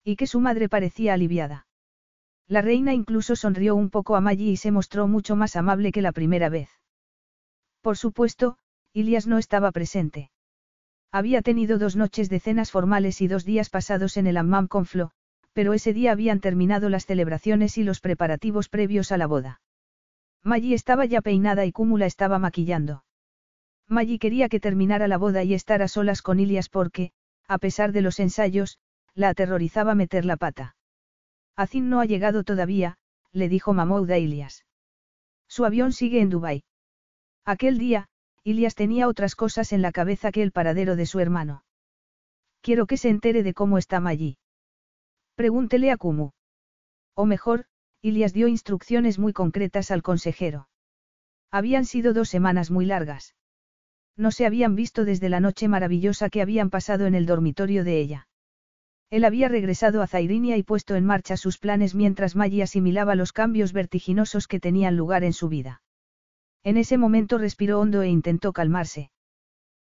Y que su madre parecía aliviada. La reina incluso sonrió un poco a Maggie y se mostró mucho más amable que la primera vez. Por supuesto, Ilias no estaba presente. Había tenido dos noches de cenas formales y dos días pasados en el hammam con Flo, pero ese día habían terminado las celebraciones y los preparativos previos a la boda. Maggie estaba ya peinada y Cúmula estaba maquillando. Maggie quería que terminara la boda y estar a solas con Ilias porque, a pesar de los ensayos, la aterrorizaba meter la pata. Azin no ha llegado todavía, le dijo Mahmoud a Ilias. Su avión sigue en Dubái. Aquel día, Ilias tenía otras cosas en la cabeza que el paradero de su hermano. Quiero que se entere de cómo está Maggi. Pregúntele a Kumu. O mejor, Ilias dio instrucciones muy concretas al consejero. Habían sido dos semanas muy largas. No se habían visto desde la noche maravillosa que habían pasado en el dormitorio de ella. Él había regresado a Zairinia y puesto en marcha sus planes mientras Maggi asimilaba los cambios vertiginosos que tenían lugar en su vida. En ese momento respiró hondo e intentó calmarse.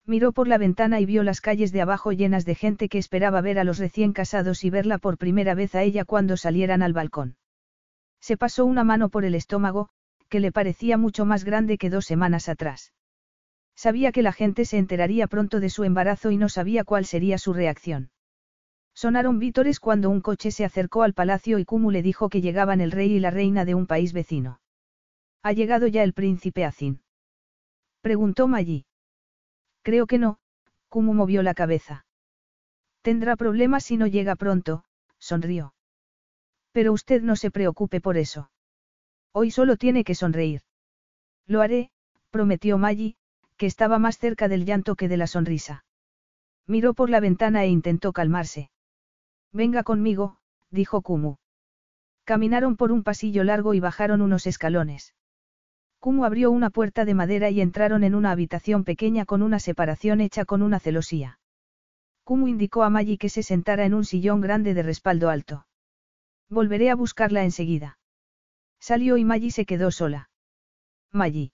Miró por la ventana y vio las calles de abajo llenas de gente que esperaba ver a los recién casados y verla por primera vez a ella cuando salieran al balcón. Se pasó una mano por el estómago, que le parecía mucho más grande que dos semanas atrás. Sabía que la gente se enteraría pronto de su embarazo y no sabía cuál sería su reacción. Sonaron vítores cuando un coche se acercó al palacio y Kumu le dijo que llegaban el rey y la reina de un país vecino. ¿Ha llegado ya el príncipe Azin? Preguntó Maggi. Creo que no, Kumu movió la cabeza. Tendrá problemas si no llega pronto, sonrió. Pero usted no se preocupe por eso. Hoy solo tiene que sonreír. Lo haré, prometió Maggi, que estaba más cerca del llanto que de la sonrisa. Miró por la ventana e intentó calmarse. Venga conmigo, dijo Kumu. Caminaron por un pasillo largo y bajaron unos escalones. Kumu abrió una puerta de madera y entraron en una habitación pequeña con una separación hecha con una celosía. Kumu indicó a Maggie que se sentara en un sillón grande de respaldo alto. Volveré a buscarla enseguida. Salió y Maggie se quedó sola. Maggie.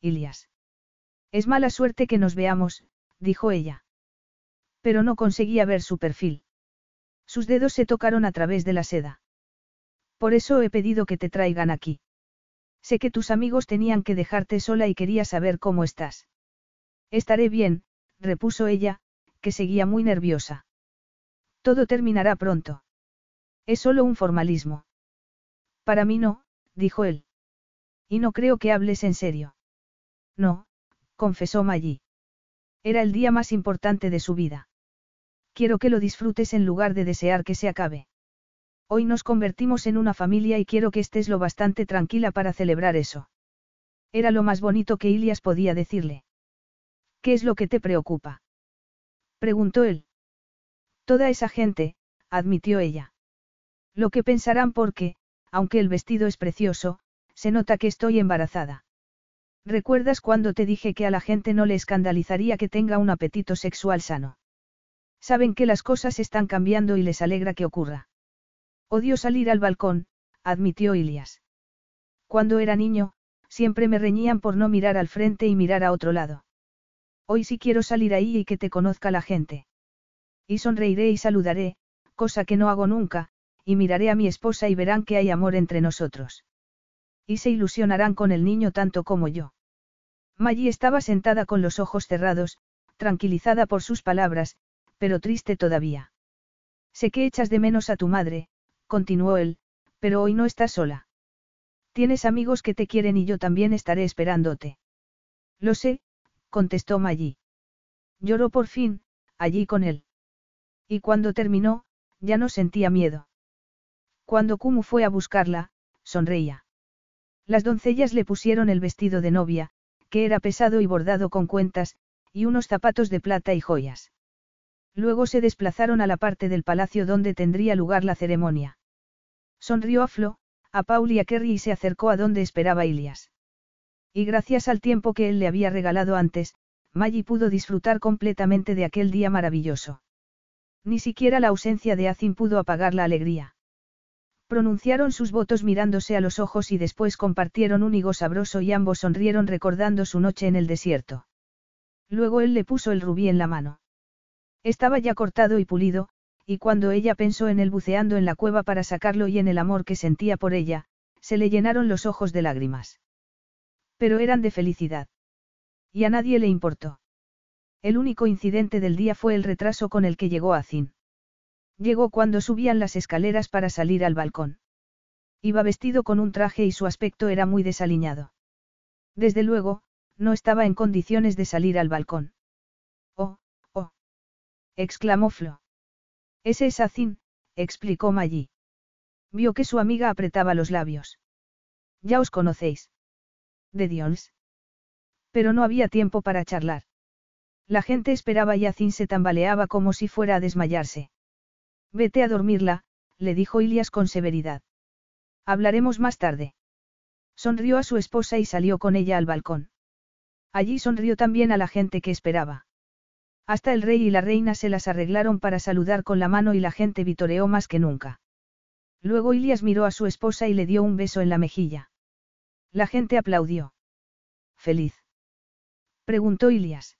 Ilias. Es mala suerte que nos veamos, dijo ella. Pero no conseguía ver su perfil. Sus dedos se tocaron a través de la seda. Por eso he pedido que te traigan aquí. Sé que tus amigos tenían que dejarte sola y quería saber cómo estás. Estaré bien, repuso ella, que seguía muy nerviosa. Todo terminará pronto. Es solo un formalismo. Para mí no, dijo él. Y no creo que hables en serio. No, confesó Maggie. Era el día más importante de su vida. Quiero que lo disfrutes en lugar de desear que se acabe. Hoy nos convertimos en una familia y quiero que estés lo bastante tranquila para celebrar eso. Era lo más bonito que Ilias podía decirle. ¿Qué es lo que te preocupa? Preguntó él. Toda esa gente, admitió ella. Lo que pensarán porque, aunque el vestido es precioso, se nota que estoy embarazada. ¿Recuerdas cuando te dije que a la gente no le escandalizaría que tenga un apetito sexual sano? Saben que las cosas están cambiando y les alegra que ocurra. Odio salir al balcón, admitió Ilias. Cuando era niño, siempre me reñían por no mirar al frente y mirar a otro lado. Hoy sí quiero salir ahí y que te conozca la gente. Y sonreiré y saludaré, cosa que no hago nunca, y miraré a mi esposa y verán que hay amor entre nosotros. Y se ilusionarán con el niño tanto como yo. Maggie estaba sentada con los ojos cerrados, tranquilizada por sus palabras, pero triste todavía. Sé que echas de menos a tu madre, continuó él, pero hoy no estás sola. Tienes amigos que te quieren y yo también estaré esperándote. Lo sé, contestó Maggie. Lloró por fin, allí con él. Y cuando terminó, ya no sentía miedo. Cuando Kumu fue a buscarla, sonreía. Las doncellas le pusieron el vestido de novia, que era pesado y bordado con cuentas, y unos zapatos de plata y joyas. Luego se desplazaron a la parte del palacio donde tendría lugar la ceremonia. Sonrió a Flo, a Paul y a Kerry y se acercó a donde esperaba Ilias. Y gracias al tiempo que él le había regalado antes, Maggie pudo disfrutar completamente de aquel día maravilloso. Ni siquiera la ausencia de Azin pudo apagar la alegría. Pronunciaron sus votos mirándose a los ojos y después compartieron un higo sabroso y ambos sonrieron recordando su noche en el desierto. Luego él le puso el rubí en la mano. Estaba ya cortado y pulido, y cuando ella pensó en él buceando en la cueva para sacarlo y en el amor que sentía por ella, se le llenaron los ojos de lágrimas. Pero eran de felicidad. Y a nadie le importó. El único incidente del día fue el retraso con el que llegó a Zin. Llegó cuando subían las escaleras para salir al balcón. Iba vestido con un traje y su aspecto era muy desaliñado. Desde luego, no estaba en condiciones de salir al balcón. Exclamó Flo. Ese es Azin, explicó Maggie. Vio que su amiga apretaba los labios. Ya os conocéis. De Dios. Pero no había tiempo para charlar. La gente esperaba y Azin se tambaleaba como si fuera a desmayarse. Vete a dormirla, le dijo Ilias con severidad. Hablaremos más tarde. Sonrió a su esposa y salió con ella al balcón. Allí sonrió también a la gente que esperaba. Hasta el rey y la reina se las arreglaron para saludar con la mano y la gente vitoreó más que nunca. Luego Ilias miró a su esposa y le dio un beso en la mejilla. La gente aplaudió. ¿Feliz? Preguntó Ilias.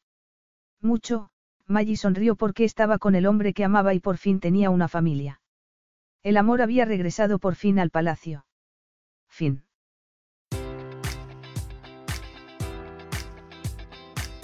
Mucho, Maggie sonrió porque estaba con el hombre que amaba y por fin tenía una familia. El amor había regresado por fin al palacio. Fin.